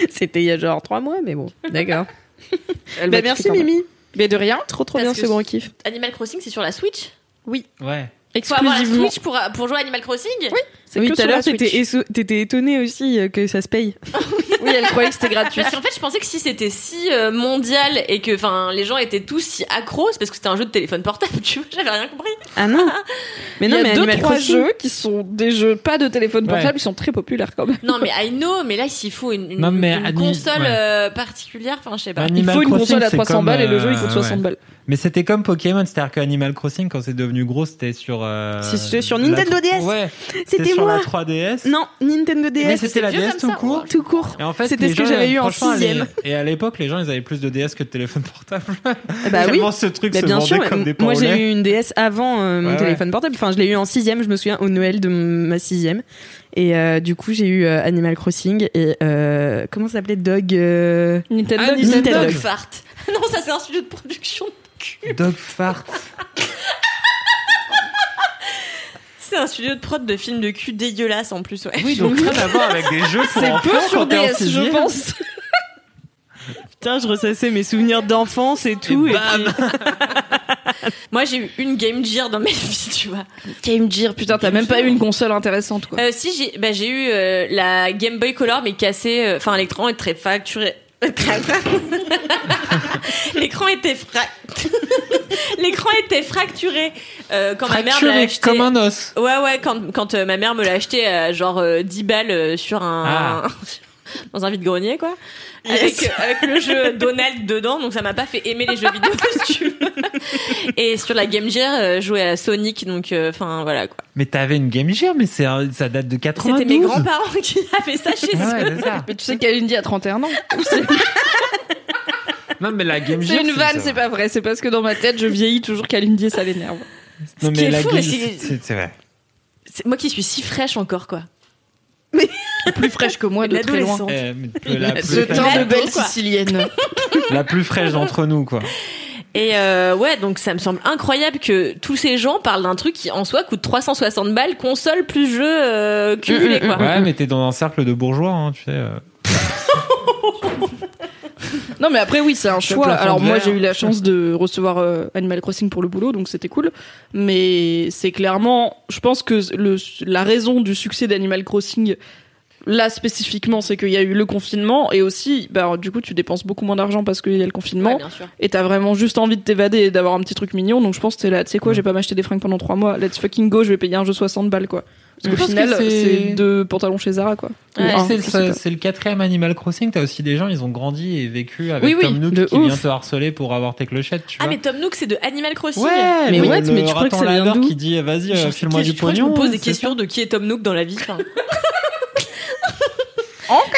C'était il y a genre trois mois, mais bon, d'accord. Bah, merci même. Mimi. mais de rien Trop trop Parce bien que ce grand kiff. Animal Crossing, c'est sur la Switch? Ouais. Faut avoir la exclusivement Switch pour, pour jouer à Animal Crossing Oui. c'est Oui, que tout à l'heure t'étais Switch. éso- t'étais étonné aussi euh, que ça se paye. oui elle croyait que c'était gratuit Parce qu'en fait, je pensais que si c'était si euh, mondial et que enfin les gens étaient tous si accros, c'est parce que c'était un jeu de téléphone portable, tu vois, j'avais rien compris. Ah non. Mais non, il y mais a deux Animal trois Crossing. jeux qui sont des jeux pas de téléphone Ouais. portable, ils sont très populaires quand même. Non, mais I know, mais là, s'il faut une, une, Non, mais une Ani- console ouais. euh, particulière, enfin, je sais pas. Il faut une Crossing, console à c'est 300 comme, balles et le jeu il coûte 60 ouais. balles. Mais c'était comme Pokémon, c'est-à-dire que Animal Crossing, quand c'est devenu gros, c'était sur. euh, C'est sur Nintendo DS. Ouais, C'était sur moi. la 3DS. Non, Nintendo DS. mais c'était la DS tout court. tout court. Et en fait, C'était ce que j'avais eu en franchement, les- sixième. Et à l'époque, les gens, ils avaient plus de DS que de téléphone portable. Bah oui. Ce truc Bah, se bien vendait sûr, comme des moi j'ai eu une DS avant euh, mon Ouais, téléphone portable. Enfin, je l'ai eu en sixième, je me souviens, au Noël de ma sixième. Et euh, du coup, j'ai eu euh, Animal Crossing et euh, comment ça s'appelait? Dog euh, Nintendo, Ah, Nintendo. Nintendo. Dog fart. Non, ça, c'est un studio de production. Dog fart. C'est un studio de prod de films de cul dégueulasse en plus, ouais. Oui, donc rien à voir avec des jeux pour C'est peu sur DS, je pense. Putain, je ressassais mes souvenirs d'enfance et tout. Et, bam. puis- Moi, j'ai eu une Game Gear dans ma vie, tu vois. Game Gear, putain, t'as même pas eu une console intéressante quoi. Euh, si, j'ai bah, j'ai eu euh, la Game Boy Color, mais cassée. euh, Enfin, l'écran est très facturé. L'écran était fra... L'écran était fracturé euh, quand ma mère me l'a Fracturé acheté. comme un os. Ouais, ouais, quand, quand euh, ma mère me l'a acheté à genre euh, 10 balles euh, sur un. Dans un vide-grenier, quoi. Avec, euh, avec le jeu Donald dedans, donc ça m'a pas fait aimer les jeux vidéo, si tu veux. Et sur la Game Gear, euh, jouer à Sonic, donc euh, enfin voilà quoi. Mais t'avais une Game Gear, mais c'est ça date de 92. C'était mes grands-parents qui avaient ça chez eux. Ouais, c'est ça. Mais tu sais qu'Alindy a 31 ans. Non, mais la Game Gear. C'est une vanne, c'est pas vrai. C'est parce que dans ma tête, je vieillis toujours qu'Alindy ça l'énerve. Non, Ce qui mais est la fou, Game mais c'est- vrai. C'est moi qui suis si fraîche encore, quoi. Plus fraîche que moi de très loin. L'adolescent. Eh, la, plus Ce fraîche, teint de belle quoi. sicilienne. la plus fraîche d'entre nous, quoi. Et euh, ouais, donc ça me semble incroyable que tous ces gens parlent d'un truc qui en soi coûte 360 balles, console plus jeu euh, cumulé, quoi. Ouais, mais t'es dans un cercle de bourgeois, hein, tu sais. euh. Non, mais après, oui, c'est un choix. Alors, moi, j'ai eu la chance de recevoir euh, Animal Crossing pour le boulot, donc c'était cool. Mais c'est clairement, je pense que le, la raison du succès d'Animal Crossing, là spécifiquement, c'est qu'il y a eu le confinement et aussi, bah, du coup, tu dépenses beaucoup moins d'argent parce qu'il y a le confinement. Ouais, bien sûr. et t'as vraiment juste envie de t'évader et d'avoir un petit truc mignon. Donc je pense que t'es là, tu sais quoi, je vais pas m'acheter des fringues pendant 3 mois. Let's fucking go, je vais payer un jeu 60 balles quoi. Parce Je qu'au pense final, que c'est- c'est deux pantalons chez Zara quoi. Ouais, c'est, c'est- c'est le quatrième Animal Crossing. T'as aussi des gens, ils ont grandi et vécu avec Oui, oui, Tom Nook qui ouf. vient te harceler pour avoir tes clochettes, tu Ah, vois. mais Tom Nook, c'est de Animal Crossing. Ouais, Mais tu crois que d'où qui dit vas-y, euh, file-moi du pognon. Je me pose des c'est questions de qui est Tom Nook dans la vie.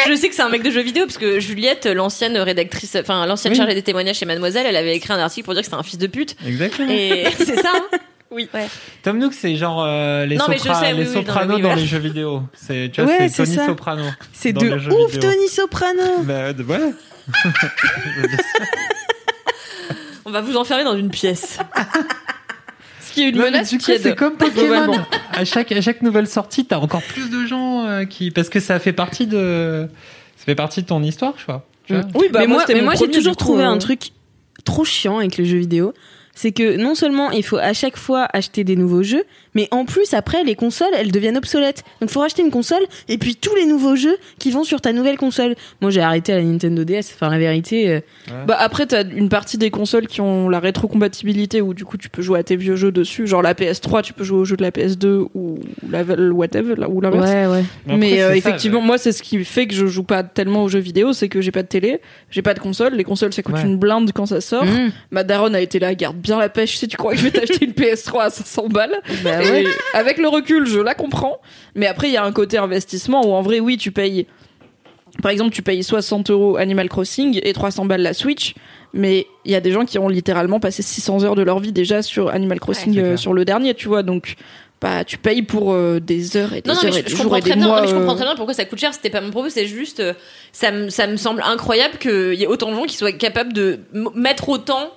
Je sais que c'est un mec de jeux vidéo parce que Juliette, l'ancienne rédactrice, enfin l'ancienne Oui. chargée des témoignages chez Mademoiselle, elle avait écrit un article pour dire que c'était un fils de pute. Exactement. Et c'est ça. hein oui. Ouais. Tom Nook, c'est genre euh, les, Non, sopra- sais, oui, sopranos oui, dans les jeux vidéo. C'est, tu vois, Ouais, c'est c'est Tony ça. Soprano. C'est de ouf. Tony Soprano. Bah, de- ouais. On va vous enfermer dans une pièce. Ce qui est une Ouais, mais menace du coup, tiède. c'est comme Pokémon. à chaque à chaque nouvelle sortie, t'as encore plus de gens euh, qui parce que ça fait partie de ça fait partie de ton histoire, je crois. Tu vois Oui, bah mais moi, j'ai toujours trouvé euh, un truc trop chiant avec les jeux vidéo. C'est que non seulement il faut à chaque fois acheter des nouveaux jeux, mais en plus après les consoles elles deviennent obsolètes. Donc il faut racheter une console et puis tous les nouveaux jeux qui vont sur ta nouvelle console. Moi j'ai arrêté à la Nintendo DS. Enfin la vérité. euh, Bah après t'as une partie des consoles qui ont la rétrocompatibilité où du coup tu peux jouer à tes vieux jeux dessus, genre la PS3 tu peux jouer aux jeux de la PS2 ou la whatever là, ou l'inverse. Ouais ouais. Mais Mais après, euh, ça, effectivement, ouais. moi, c'est ce qui fait que je joue pas tellement aux jeux vidéo, c'est que j'ai pas de télé, j'ai pas de console. Les consoles, ça coûte Ouais. une blinde quand ça sort. Mmh. Ma daronne a été là, garde bien la pêche. Si tu crois que je vais t'acheter une PS3 à 500 balles, Bah ouais. avec le recul, je la comprends. Mais après, il y a un côté investissement où en vrai, oui, tu payes. Par exemple, tu payes 60 euros Animal Crossing et 300 balles la Switch. Mais il y a des gens qui ont littéralement passé 600 heures de leur vie déjà sur Animal Crossing, euh, sur le dernier, tu vois. Donc, bah, tu payes pour euh, des heures et des Non, non, heures mais et je, des je jours comprends et des très bien. mois. non, mais je comprends euh, très bien pourquoi ça coûte cher. C'était pas mon propos. C'est juste, ça me, ça me semble incroyable qu'il y ait autant de gens qui soient capables de mettre autant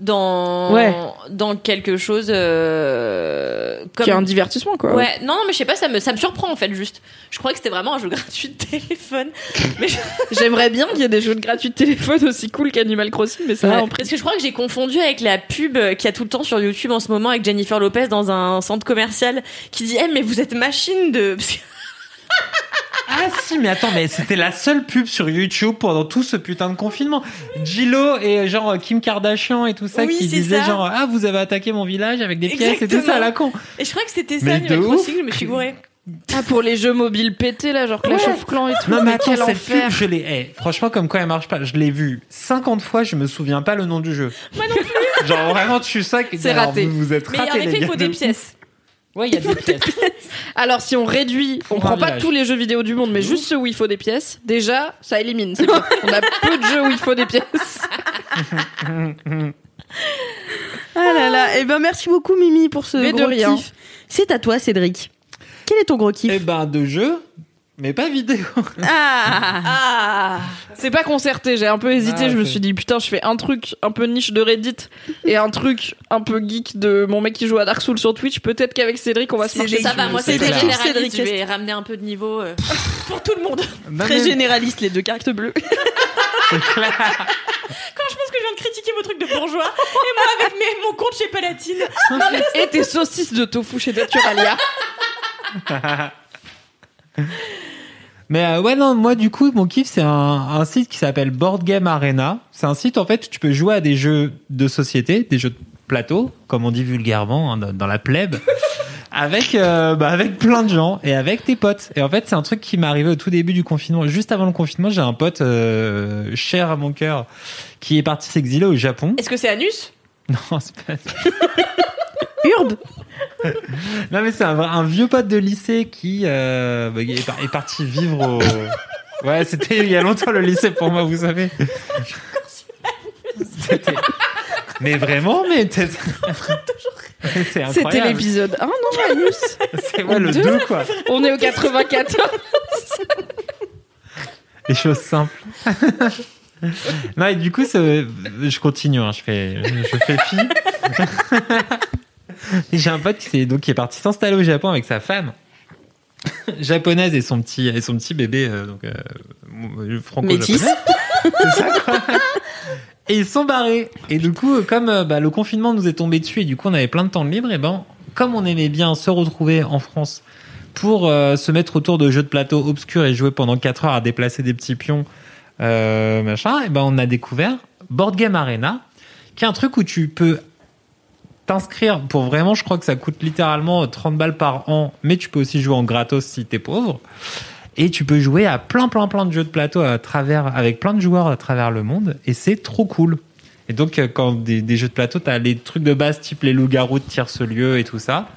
dans Ouais. dans quelque chose euh, comme qui est un divertissement, quoi. Ouais, non, non, mais je sais pas, ça me, ça me surprend en fait, juste. Je croyais que c'était vraiment un jeu gratuit de téléphone. Mais je- J'aimerais bien qu'il y ait des jeux de gratuits de téléphone aussi cool qu'Animal Crossing, mais ça Ouais. va en. Parce que je crois que j'ai confondu avec la pub qu'il y a tout le temps sur YouTube en ce moment avec Jennifer Lopez dans un centre commercial qui dit Eh, mais vous êtes machine de. Ah si, mais attends, mais c'était la seule pub sur YouTube pendant tout ce putain de confinement. Gillo et genre Kim Kardashian et tout ça Oui, qui disaient ça. genre ah vous avez attaqué mon village avec des pièces et tout ça à la con. Et je crois que c'était ça, Mais Crossing, ouf. je me suis gourée. Ah, pour les jeux mobiles pétés, là, genre Clash Ouais. of Clans et tout. Non mais attends, quel cette enfer. pub, je l'ai. eh, franchement, comme quoi elle marche pas, je l'ai vue 50 fois, je me souviens pas le nom du jeu. Moi non plus. Genre vraiment, tu sais que C'est raté. Vous, vous êtes Mais ratés, en effet, il faut des de- pièces. Ouais, il y a des pièces. Alors, si on réduit, on Pour prend un pas village. tous les jeux vidéo du monde, mais juste ceux où il faut des pièces, déjà, ça élimine. c'est bien. on a peu de jeux où il faut des pièces. Ah là là. Et ben merci beaucoup Mimi pour ce Mais de gros rien. kiff. C'est à toi Cédric. Quel est ton gros kiff? Eh ben de jeux, mais pas vidéo. Ah. Ah C'est pas concerté, j'ai un peu hésité. Ah, je me suis dit, putain, je fais un truc un peu niche de Reddit et un truc un peu geek de mon mec qui joue à Dark Souls sur Twitch. Peut-être qu'avec Cédric, on va se marcher Ça va, moi c'est très généraliste, Cédric je vais ramener un peu de niveau euh, pour tout le monde. Non, Très mais- généraliste les deux cartes bleues. c'est clair. Quand je pense que je viens de critiquer vos trucs de bourgeois, et moi avec mes, mon compte chez Palatine. Et tes saucisses de tofu chez Naturalia. Mais euh, ouais, non, moi du coup, mon kiff, c'est un, un site qui s'appelle Board Game Arena. C'est un site en fait où tu peux jouer à des jeux de société, des jeux de plateau, comme on dit vulgairement hein, dans, la plèbe, avec, euh, bah, avec plein de gens et avec tes potes. Et en fait, c'est un truc qui m'est arrivé au tout début du confinement. Juste avant le confinement, j'ai un pote euh, cher à mon cœur qui est parti s'exiler au Japon. Est-ce que c'est Anus? Non, c'est pas Urbe. Non mais c'est un, vieux pote de lycée qui euh, bah, est, par- est parti vivre au... Ouais, c'était il y a longtemps le lycée pour moi, vous savez. Mais vraiment, mais C'était l'épisode 1, non, Anus C'est ouais, le deux. 2 quoi. On est au 94. Les choses simples. non et du coup, je continue, hein, je fais, je fais fi. J'ai un pote qui, s'est- donc, qui est parti s'installer au Japon avec sa femme japonaise et son petit, et son petit bébé euh, donc, euh, franco-japonais. Métis. C'est ça, quoi. Et ils sont barrés. Et du coup, comme euh, bah, le confinement nous est tombé dessus et du coup on avait plein de temps de libre, et ben, comme on aimait bien se retrouver en France pour euh, se mettre autour de jeux de plateau obscurs et jouer pendant 4 heures à déplacer des petits pions, euh, machin, et ben on a découvert Board Game Arena, qui est un truc où tu peux t'inscrire pour vraiment, je crois que ça coûte littéralement 30 balles par an, mais tu peux aussi jouer en gratos si t'es pauvre. Et tu peux jouer à plein, plein, plein de jeux de plateau à travers, avec plein de joueurs à travers le monde. Et c'est trop cool. Et donc, euh, quand des, jeux de plateau, t'as les trucs de base type les loups-garous de tierce lieu et tout ça.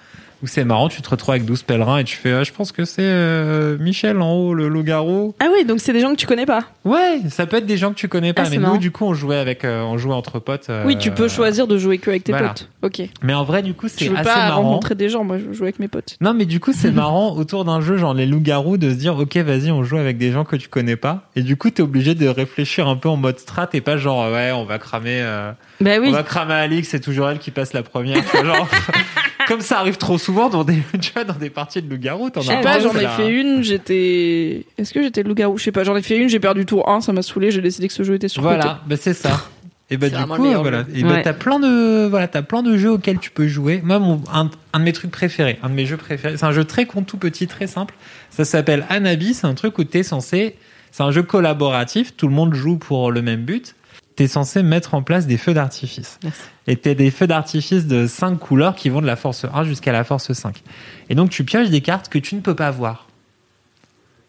Où c'est marrant, tu te retrouves avec 12 pèlerins et tu fais, ah, je pense que c'est euh, Michel en haut, le loup-garou. Ah oui, donc c'est des gens que tu connais pas. Ouais, ça peut être des gens que tu connais pas, Ah, mais nous, du coup, on jouait avec, euh, on jouait entre potes. euh, Oui, tu peux choisir de jouer que avec tes voilà. potes. Ok. Mais en vrai, du coup, Je c'est veux assez pas marrant. rencontrer des gens, moi je veux jouer avec mes potes. Non, mais du coup, c'est marrant autour d'un jeu, genre les loups-garous, de se dire, ok, vas-y, on joue avec des gens que tu connais pas. Et du coup, t'es obligé de réfléchir un peu en mode strat et pas genre, ouais, on va cramer, euh, Bah oui. on va cramer Alix, c'est toujours elle qui passe la première. tu vois, genre, comme ça arrive trop souvent dans des, tu vois, dans des parties de loups-garous, t'en Je as sais pas, j'en ai fait une, j'étais. Est-ce que j'étais le loup-garou? Je sais pas, j'en ai fait une, j'ai perdu tour 1, ça m'a saoulé, j'ai décidé que ce jeu était sur Voilà, bah c'est ça. Et bah du coup, voilà. Et bah Ouais. t'as plein de, voilà, t'as plein de jeux auxquels tu peux jouer. Moi, mon, un, un de mes trucs préférés, un de mes jeux préférés, c'est un jeu très con, tout petit, très simple. Ça s'appelle Anabi. C'est un truc où t'es censé, c'est un jeu collaboratif. Tout le monde joue pour le même but. T'es censé mettre en place des feux d'artifice. Et t'as des feux d'artifice de 5 couleurs qui vont de la force 1 jusqu'à la force 5. Et donc tu pioches des cartes que tu ne peux pas voir.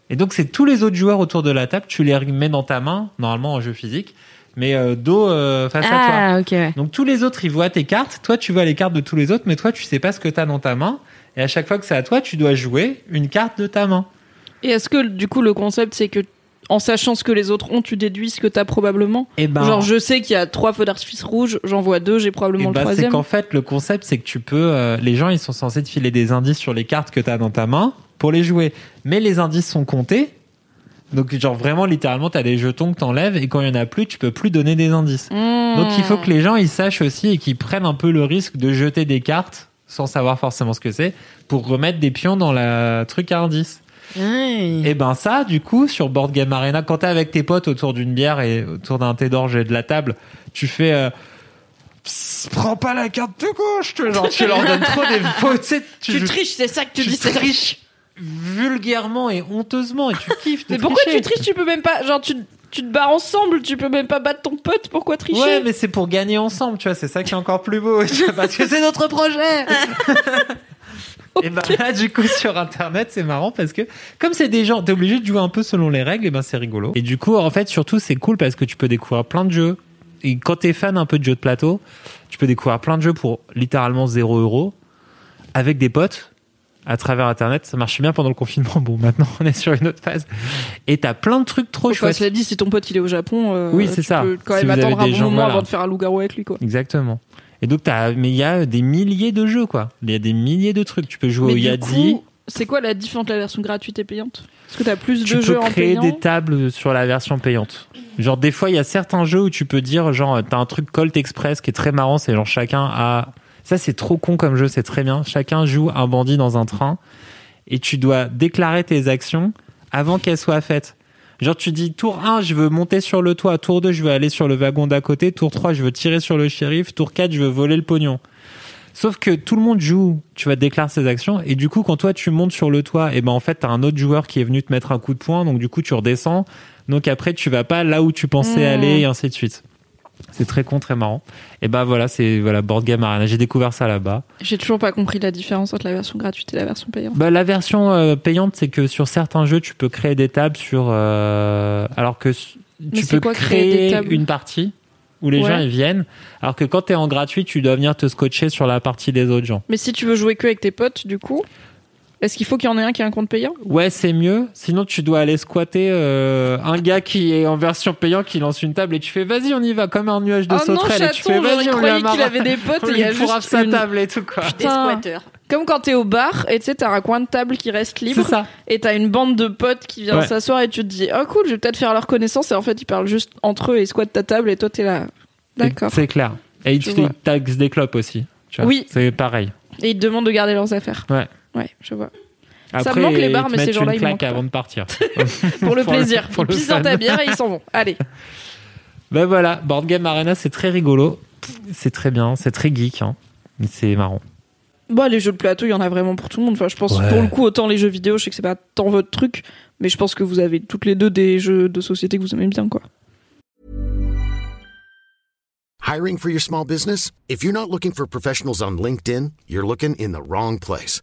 Et donc c'est tous les autres joueurs autour de la table, tu les mets dans ta main, normalement en jeu physique, mais euh, dos euh, face à toi. Ah ok. ouais. Donc tous les autres, ils voient tes cartes. Toi, tu vois les cartes de tous les autres, mais toi, tu sais pas ce que tu as dans ta main. Et à chaque fois que c'est à toi, tu dois jouer une carte de ta main. Et est-ce que du coup le concept c'est que en sachant ce que les autres ont, tu déduis ce que t'as probablement Et ben, Genre je sais qu'il y a trois feux d'artifice rouges, j'en vois deux, j'ai et probablement ben, le c'est troisième. qu'en fait, le concept, c'est que tu peux. euh, les gens, ils sont censés te filer des indices sur les cartes que tu as dans ta main pour les jouer. Mais les indices sont comptés. Donc, genre, vraiment, littéralement, tu as des jetons que tu enlèves et quand il y en a plus, tu peux plus donner des indices. Mmh. Donc, il faut que les gens, ils sachent aussi et qu'ils prennent un peu le risque de jeter des cartes sans savoir forcément ce que c'est pour remettre des pions dans la truc à indices. Et ben ça, du coup, sur Board Game Arena, quand t'es avec tes potes autour d'une bière et autour d'un thé d'orge et de la table, tu fais... euh, Psst, prends pas la carte de gauche, tu genre tu leur donnes trop des faux, tu tu, Tu triches, c'est ça que tu, tu dis. c'est- triches vulgairement et honteusement et tu kiffes de Mais pourquoi tricher. tu triches? Tu peux même pas. Genre tu, tu te barres ensemble, tu peux même pas battre ton pote, pourquoi tricher? Ouais, mais c'est pour gagner ensemble, tu vois, c'est ça qui est encore plus beau, tu parce que c'est notre projet. Et ben là, du coup, sur Internet, c'est marrant parce que comme c'est des gens, t'es obligé de jouer un peu selon les règles, et ben c'est rigolo. Et du coup, en fait, surtout, c'est cool parce que tu peux découvrir plein de jeux. Et quand t'es fan un peu de jeux de plateau, tu peux découvrir plein de jeux pour littéralement 0 euros avec des potes à travers Internet. Ça marchait bien pendant le confinement. Bon, maintenant, on est sur une autre phase. Et t'as plein de trucs trop chouettes. cela dit, si ton pote il est au Japon, euh, Oui, c'est tu ça. peux quand Si même attendre un bon moment voilà. avant de faire un loup-garou avec lui, quoi. Exactement. Et donc, t'as, mais il y a des milliers de jeux, quoi. Il y a des milliers de trucs. Tu peux jouer Mais au coup, c'est quoi la différence entre la version gratuite et payante? Est-ce que t'as plus Tu de peux jeux en créer payant? des tables sur la version payante. Genre, des fois, il y a certains jeux où tu peux dire, genre, t'as un truc Colt Express qui est très marrant. C'est genre, chacun a, ça, c'est trop con comme jeu. C'est très bien. Chacun joue un bandit dans un train. Et tu dois déclarer tes actions avant qu'elles soient faites. Genre, tu dis, tour 1, je veux monter sur le toit. Tour 2, je veux aller sur le wagon d'à côté. Tour 3, je veux tirer sur le shérif. Tour 4, je veux voler le pognon. Sauf que tout le monde joue, tu vas déclarer ses actions, et du coup, quand toi tu montes sur le toit, et ben en fait, t'as un autre joueur qui est venu te mettre un coup de poing, donc du coup, tu redescends. Donc après, tu vas pas là où tu pensais Mmh. aller, et ainsi de suite. C'est très con, très marrant. Et ben voilà, c'est voilà Board Game Arena. J'ai découvert ça là-bas. J'ai toujours pas compris la différence entre la version gratuite et la version payante. Bah, la version euh, payante, c'est que sur certains jeux, tu peux créer des tables sur. euh, alors que tu peux quoi, créer une partie où les Ouais. gens ils viennent. Alors que quand t'es en gratuit, tu dois venir te scotcher sur la partie des autres gens. Mais si tu veux jouer que avec tes potes, du coup, est-ce qu'il faut qu'il y en ait un qui ait un compte payant? Ouais, c'est mieux. Sinon, tu dois aller squatter euh, un gars qui est en version payant, qui lance une table et tu fais vas-y, on y va comme un nuage de Oh non, sauterelles. et tu fais chaton, vas-y, on lui qu'il avait des potes et il y a juste sa une- table et tout quoi. Putain. Comme quand t'es au bar et tu sais, t'as un coin de table qui reste C'est libre ça. et t'as une bande de potes qui vient Ouais. s'asseoir et tu te dis oh cool, je vais peut-être faire leur connaissance et en fait ils parlent juste entre eux et squattent ta table et toi t'es là. D'accord. C'est clair. Et ils te taxent des clopes aussi. tu vois. Oui. C'est pareil. Et ils te demandent de garder leurs affaires. Ouais. Ouais, je vois. Après, me manque les bars, mais ces gens-là, ils claque avant de partir. Pour le plaisir. pour ils pissent dans ta bière et ils s'en vont. Allez. ben voilà, Board Game Arena, c'est très rigolo. C'est très bien, c'est très geek. Hein. C'est marrant. Bon, les jeux de plateau, il y en a vraiment pour tout le monde. Enfin, je pense, Ouais. pour le coup, autant les jeux vidéo, je sais que c'est pas tant votre truc, mais je pense que vous avez toutes les deux des jeux de société que vous aimez bien, quoi. Hiring for your small business? If you're not looking for professionals on LinkedIn, you're looking in the wrong place.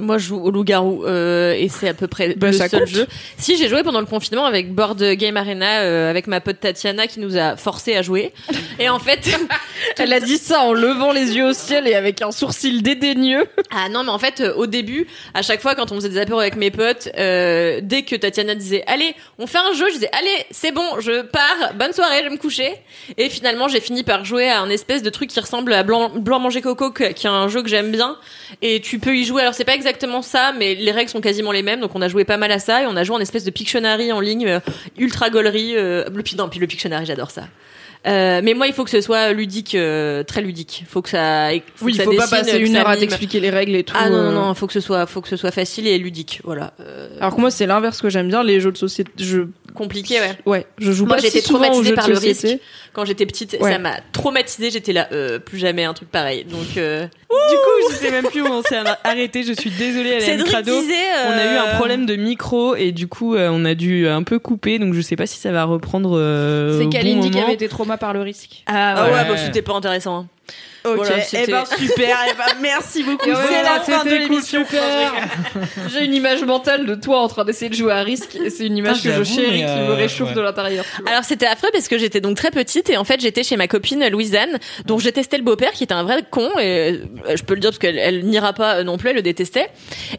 Moi, je joue au loup-garou euh, et c'est à peu près Bah, le ça seul compte. jeu. Si j'ai joué pendant le confinement avec Board Game Arena euh, avec ma pote Tatiana qui nous a forcé à jouer. Et en fait, Elle a dit ça en levant les yeux au ciel et avec un sourcil dédaigneux. ah non, mais en fait, euh, au début, à chaque fois quand on faisait des apéros avec mes potes, dès que Tatiana disait allez, on fait un jeu, je disais allez, c'est bon, je pars, bonne soirée, je vais me coucher. Et finalement, j'ai fini par jouer à un espèce de truc qui ressemble à Blanc, Blanc manger coco, qui est un jeu que j'aime bien. Et tu peux y jouer. Alors c'est pas exactement ça, mais les règles sont quasiment les mêmes. Donc on a joué pas mal à ça et on a joué en espèce de Pictionary en ligne, euh, ultra gaulerie. Euh, le, non, puis le Pictionary, j'adore ça. Euh, mais moi, il faut que ce soit ludique, euh, très ludique. Faut que ça. Faut Oui, il faut pas passer une heure à t'expliquer les règles et tout. Ah non, non, non, faut que ce soit, faut que ce soit facile et ludique. Voilà. Euh, Alors que moi, c'est l'inverse que j'aime bien, les jeux de société. Je... compliqué, ouais. Ouais, je joue Moi, pas j'étais si traumatisée par le société. risque. Quand j'étais petite, Ouais. ça m'a traumatisée. J'étais là, plus jamais un truc pareil. Donc, Du coup, je sais même plus où on s'est arrêté. Je suis désolée, Hélène Crado. disait. On a eu euh, un problème de micro et du coup, euh, on a dû un peu couper. Donc, je sais pas si ça va reprendre. euh, C'est au bon Kalindi qui avait été trauma par le risque. Ah Ah ouais. ouais, Ouais. bah, c'était pas intéressant. hein. Ok. Voilà, eh ben super. Eh ben, merci beaucoup. Ouais, C'est la fin de l'émission. J'ai une image mentale de toi en train d'essayer de jouer à risque et c'est une image Putain, que je chéris mais, qui me euh, réchauffe ouais. de l'intérieur. Alors c'était affreux parce que j'étais donc très petite et en fait j'étais chez ma copine Louisanne dont je détestais le beau-père qui était un vrai con et euh, je peux le dire parce qu'elle elle n'ira pas euh, non plus elle le détestait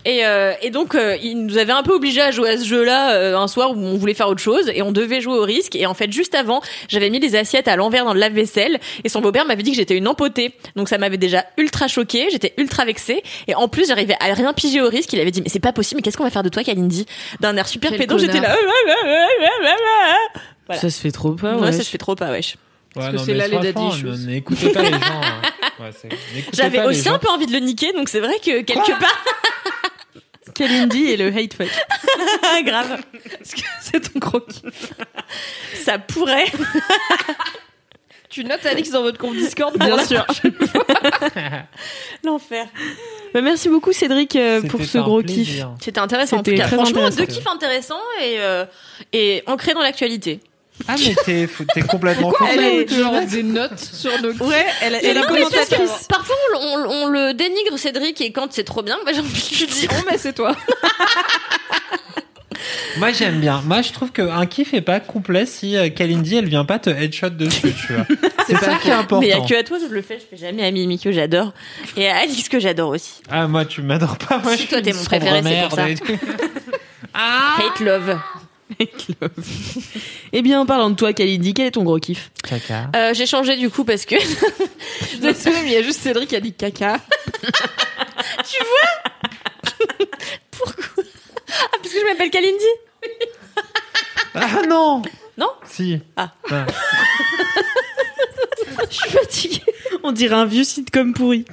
et, euh, et donc euh, il nous avait un peu obligé à jouer à ce jeu-là euh, un soir où on voulait faire autre chose et on devait jouer au risque et en fait juste avant j'avais mis les assiettes à l'envers dans le lave-vaisselle et son beau-père m'avait dit que j'étais une empotée donc ça m'avait déjà ultra choquée j'étais ultra vexée et en plus j'arrivais à rien piger au risque il avait dit mais c'est pas possible mais qu'est-ce qu'on va faire de toi Kalindi? D'un air super pédant j'étais là Voilà. Ça se fait trop pas. Ouais, ouais. ça se fait trop pas, wesh. Ouais, que c'est là les daddy N'écoutez pas les gens. hein. J'avais aussi gens. un peu envie de le niquer, donc c'est vrai que quelque part, Kalindi et le hate fuck. grave, Est-ce que c'est ton gros kiff ça pourrait. Tu notes Alix dans votre compte Discord Bien sûr. L'enfer. Bah, merci beaucoup Cédric euh, pour ce gros plaisir. kiff. C'était intéressant en tout cas. Franchement, intéressant. deux kiffs intéressants et, euh, et ancrés dans l'actualité. Ah, mais t'es fou- t'es complètement fou. Elle est- genre des notes sur nos Ouais, elle, elle est commentatrice. Parfois, on, on- on le dénigre, Cédric, et quand c'est trop bien, bah, j'ai envie de lui dire. Oh mais c'est toi. Moi, j'aime bien. Moi, je trouve qu'un kiff est pas complet si euh, Kalindi, elle vient pas te headshot dessus, tu vois. C'est ça qui est important. Mais il y a que à toi je le fais, je fais jamais à Mimi que j'adore. Et à Alice que j'adore aussi. Ah, moi, tu m'adores pas. Moi, Si, je toi, t'es mon préféré, c'est pour merde ça. Ah Hate love. Eh bien, en parlant de toi, Kalindi, quel est ton gros kiff? Caca. Euh, j'ai changé du coup parce que Désolée, mais il y a juste Cédric qui a dit caca. pourquoi? Ah parce que je m'appelle Kalindi. Ah non Non? Si. Ah. Ah. Je suis fatiguée. On dirait un vieux sitcom pourri.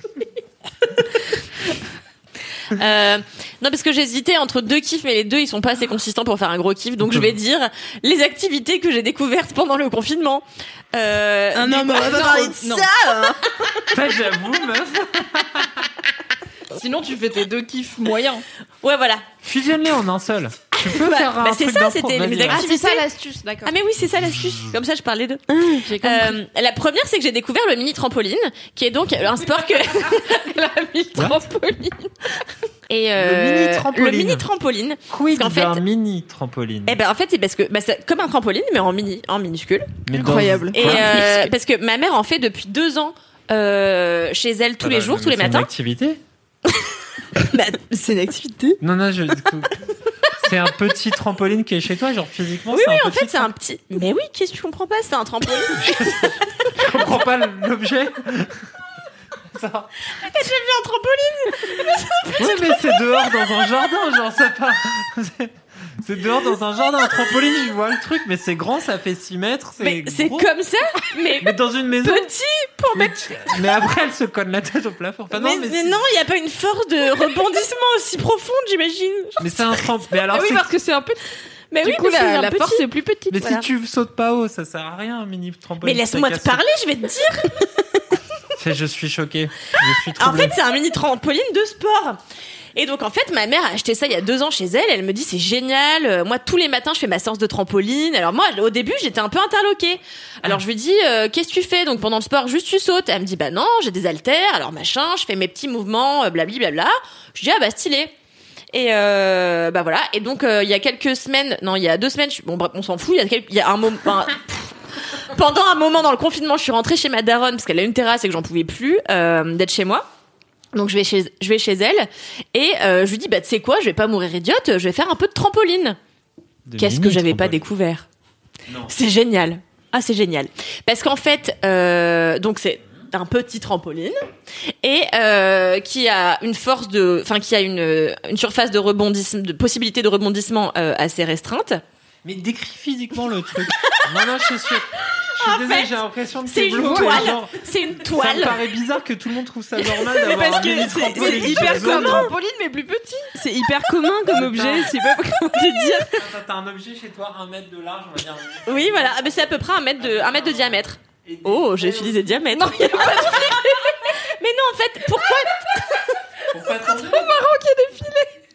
Euh, non, parce que j'hésitais entre deux kiffs, mais les deux ils sont pas assez consistants pour faire un gros kiff. Donc je vais dire les activités que j'ai découvertes pendant le confinement. Euh, non, mais on va parler de ça Ça, j'avoue, meuf. Sinon tu fais tes deux kiffs moyens. Ouais, voilà. Fusionne-les en un seul. Tu peux Bah, faire un bah, c'est truc ça, c'était mes ouais. activités. l'astuce, d'accord. Ah mais oui, c'est ça l'astuce. Comme ça, je parlais d'eux. J'ai compris. Euh, la première, c'est que j'ai découvert le mini trampoline, qui est donc un sport que la mille trampoline. et euh, Le mini trampoline. le mini trampoline. Quid Parce qu'en d'un fait- mini trampoline? Eh ben en fait, c'est parce que bah, c'est comme un trampoline, mais en mini, en minuscule. Mais incroyable. Et euh, parce que ma mère en fait depuis deux ans euh, chez elle tous Ah les jours, tous les c'est une matins. activité? Bah, C'est une activité. Non, non, je. C'est un petit trampoline qui est chez toi, genre physiquement. Oui, oui, un en petit fait, c'est un petit. Mais oui, qu'est-ce que tu comprends pas C'est un trampoline. Je comprends pas l'objet. Ça. un trampoline. Oui, mais c'est dehors dans un jardin, genre ça part. C'est- dehors dans un jardin, un trampoline, je vois le truc, mais c'est grand, ça fait 6 mètres. Mais C'est comme ça, mais Mais dans une maison. petit pour Mais, mettre. mais après, elle se colle la tête au plafond. Enfin, non, mais, mais, mais c'est- non, il n'y a pas une force de rebondissement aussi profonde, j'imagine. mais c'est un trampoline. Mais alors, Ah oui, c'est- parce que c'est un peu. Mais Du oui, coup, parce que c'est la, un la force est plus petite. mais voilà. si tu sautes pas haut, ça sert à rien, un mini Mais trampoline. laisse-moi Ça te parler, je vais te dire. Je suis choqué. Je suis En fait, c'est un mini trampoline de sport. Et donc en fait, ma mère a acheté ça il y a deux ans chez elle. Elle me dit c'est génial. Euh, Moi tous les matins je fais ma séance de trampoline. Alors moi au début j'étais un peu interloquée. Alors je lui dis euh, qu'est-ce que tu fais? Donc pendant le sport juste tu sautes. Elle me dit bah non j'ai des haltères. Alors machin, je fais mes petits mouvements, euh, blabli blabla. Je dis ah bah stylé. Et euh, bah voilà. Et donc euh, il y a quelques semaines, non il y a deux semaines, je- bon bref on s'en fout. Il y a, quelques- il y a un moment. pendant un moment dans le confinement, je suis rentrée chez ma daronne parce qu'elle a une terrasse et que j'en pouvais plus euh, d'être chez moi. Donc je vais chez je vais chez elle et euh, je lui dis bah tu sais quoi, je vais pas mourir idiote, je vais faire un peu de trampoline. Qu'est-ce que j'avais pas découvert. C'est génial. Ah c'est génial. Parce qu'en fait euh, donc c'est un petit trampoline et euh, qui a une force de enfin qui a une une surface de rebondissement de possibilité de rebondissement euh, assez restreinte. Mais décris physiquement le truc. non, non, je suis sûr. Je suis désolée, j'ai l'impression que c'est une bleu. toile. genre, C'est une Ça me toile. paraît bizarre que tout le monde trouve ça normal d'avoir parce que c'est- c'est hyper commun. trampoline, mais plus petit. C'est hyper commun comme objet, c'est pas comment te dire. Attends, T'as un objet chez toi, un mètre de large, on va dire. Oui voilà, Ah, mais c'est à peu près un mètre de un mètre de diamètre. Des- Oh, j'ai utilisé diamètre. Non, y a pas de filet. Mais non, en fait, pourquoi Pour pas trop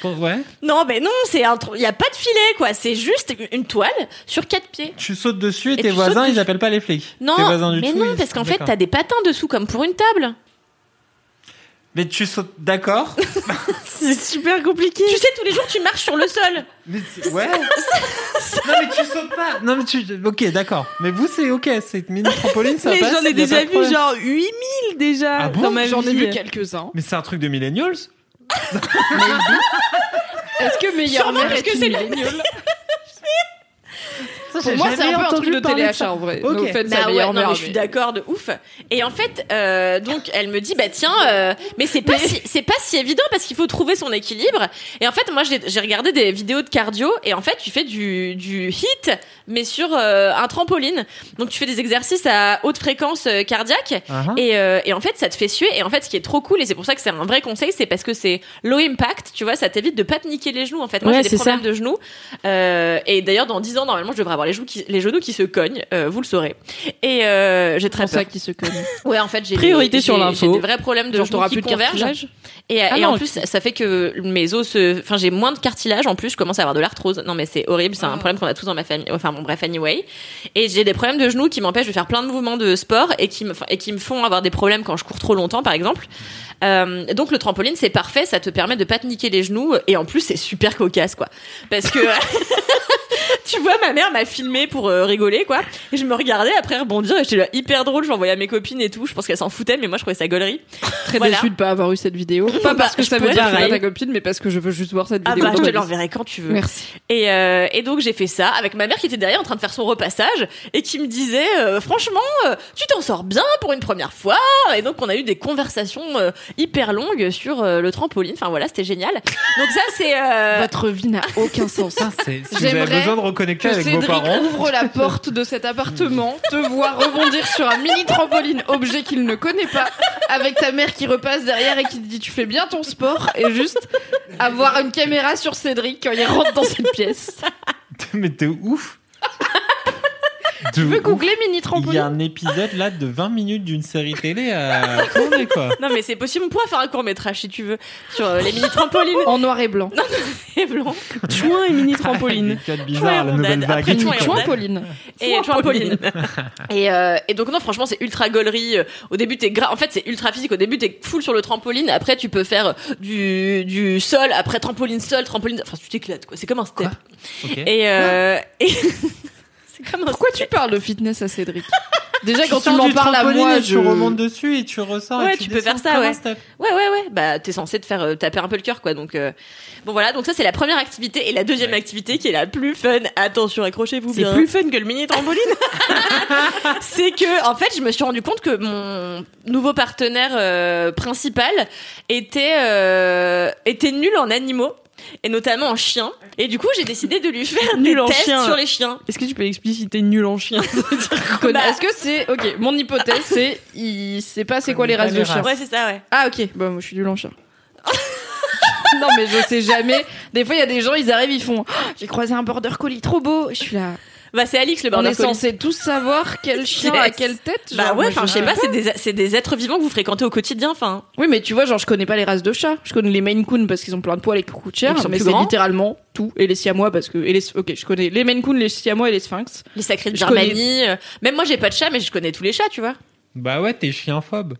Pour- Ouais. Non, mais non, c'est un tr- y a pas de filet quoi, c'est juste une toile sur quatre pieds. Tu sautes dessus et, Et tes voisins, ils appellent pas les flics. Non, tes voisins du mais dessous, non, parce qu'en fait, d'accord. t'as des patins dessous comme pour une table. Mais tu sautes, d'accord. C'est super compliqué. Tu sais, tous les jours, tu marches sur le sol. Mais ouais. non mais tu sautes pas. Non mais tu. Ok, d'accord. Mais vous c'est ok, c'est mini trampoline, ça Mais passe. j'en ai déjà vu genre 8000 déjà Ah bon dans ma J'en ai vu quelques-uns. Mais c'est un truc de millennials. Est-ce que meilleure Sûrement mère parce est que une c'est- milléniale Ça, Pour moi, c'est un peu un truc de téléachat ça. en vrai. Ok. No offense Bah à ouais, meilleure non, mère. mais je suis d'accord de ouf. Et en fait, euh, donc, elle me dit, bah tiens, euh, mais c'est pas, si, c'est pas si évident parce qu'il faut trouver son équilibre. Et en fait, moi, j'ai j'ai regardé des vidéos de cardio et en fait, tu fais du, du hit, mais sur euh, un trampoline. Donc, tu fais des exercices à haute fréquence cardiaque. Uh-huh. Et, euh, et en fait, ça te fait suer. Et en fait, ce qui est trop cool, et c'est pour ça que c'est un vrai conseil, c'est parce que c'est low impact. Tu vois, ça t'évite de pas te niquer les genoux. En fait, moi, Ouais, j'ai des c'est problèmes de genoux. Euh, et d'ailleurs, dans 10 ans, normalement, je devrais avoir les, genoux qui, les genoux qui se cognent. Euh, vous le saurez. Et euh, j'ai très pour ça peur. qui se cogne. Ouais, en fait, j'ai Priorité des- sur l'info. J'ai des vrais problèmes de genoux qui plus de convergent. cartilage Et, Ah et non, en plus, ça fait que mes os se, enfin, j'ai moins de cartilage en plus. Je commence à avoir de l'arthrose. Non, mais c'est horrible. C'est un problème qu'on a tous dans ma famille. Enfin, bon, bref, anyway. Et j'ai des problèmes de genoux qui m'empêchent de faire plein de mouvements de sport et qui me, et qui me font avoir des problèmes quand je cours trop longtemps, par exemple. Euh, donc le trampoline, c'est parfait. Ça te permet de pas te niquer les genoux et en plus, c'est super cocasse, quoi. Parce que tu vois, ma mère m'a pour euh, rigoler, quoi. Et je me regardais après rebondir et j'étais là hyper drôle. Je l'envoyais à mes copines et tout. Je pense qu'elles s'en foutaient, mais moi, je trouvais ça gaulerie. Très Voilà. déçue de pas avoir eu cette vidéo. Pas parce que je ça veut dire que c'est pas ta copine, mais parce que je veux juste voir cette Ah vidéo. bah, je te l'enverrai quand tu veux. Merci. Et, euh, et donc j'ai fait ça avec ma mère qui était derrière en train de faire son repassage et qui me disait euh, franchement euh, tu t'en sors bien pour une première fois et donc on a eu des conversations euh, hyper longues sur euh, le trampoline enfin voilà c'était génial donc ça c'est euh, Votre vie n'a aucun sens. Ça, c'est- si vous avez besoin de reconnecter avec vos parents. Ouvre la porte de cet appartement, te voit rebondir sur un mini trampoline, objet qu'il ne connaît pas, avec ta mère qui repasse derrière et qui te dit tu fais bien ton sport, et juste avoir une caméra sur Cédric quand il rentre dans cette pièce. Mais t'es ouf. Tu veux googler mini Il y a trampoline un épisode là de 20 minutes d'une série télé à tourner quoi. non mais c'est possible on pourra faire un court métrage si tu veux sur euh, les mini trampolines En noir et blanc. et blanc Chouin et mini trampoline. Des codes bizarres, la Chouin et nouvelle vague. Après, et chouin et quoi. rondade. Trampoline. et trampoline. et, euh, et donc non franchement c'est ultra gaulerie. Au début t'es gra... en fait c'est ultra physique. Au début t'es full sur le trampoline. Après tu peux faire du du sol. Après trampoline sol, trampoline. Enfin tu t'éclates quoi. C'est comme un step. Et, euh, et c'est Pourquoi tu parles de fitness à Cédric Déjà, Tu quand tu m'en parles à moi, je... tu remontes dessus et tu ressors. Ouais, et tu, tu peux faire ça, ouais. step. Ouais ouais ouais. Bah t'es censé te faire euh, taper un peu le cœur quoi. Donc euh, bon voilà. Donc ça c'est la première activité et la deuxième activité qui est la plus fun. Attention accrochez-vous C'est bien. plus fun que le mini trampoline. c'est que en fait je me suis rendu compte que mon nouveau partenaire euh, principal était euh, était nul en animaux et notamment en chiens et du coup j'ai décidé de lui faire Nul des en tests chien. sur les chiens Est-ce que tu peux expliciter nul en chien Bah- Est-ce que c'est... Ok, mon hypothèse, c'est... Il sait pas c'est quoi les races de chiens. ouais c'est ça ouais Ah ok, bah moi je suis du chien. non mais je sais jamais. Des fois il y a des gens, ils arrivent, ils font Oh, j'ai croisé un border collie trop beau. Je suis là. Bah c'est Alix le On border est collie. censé tous savoir quel chien Yes. a quelle tête. Bah ouais, enfin je sais pas, c'est des c'est des êtres vivants que vous fréquentez au quotidien, enfin. Oui, mais tu vois, genre, je connais pas les races de chats. Je connais les Maine Coon parce qu'ils ont plein de poils et qui coûtent cher. qu'ils sont Mais c'est littéralement tout. Et les siamois parce que. Et les... Ok, je connais les Maine Coon, les siamois et les sphinx. Les sacrés de connais- Birmanie. euh, Même moi j'ai pas de chat, mais je connais tous les chats, tu vois. Bah ouais, t'es chienphobe.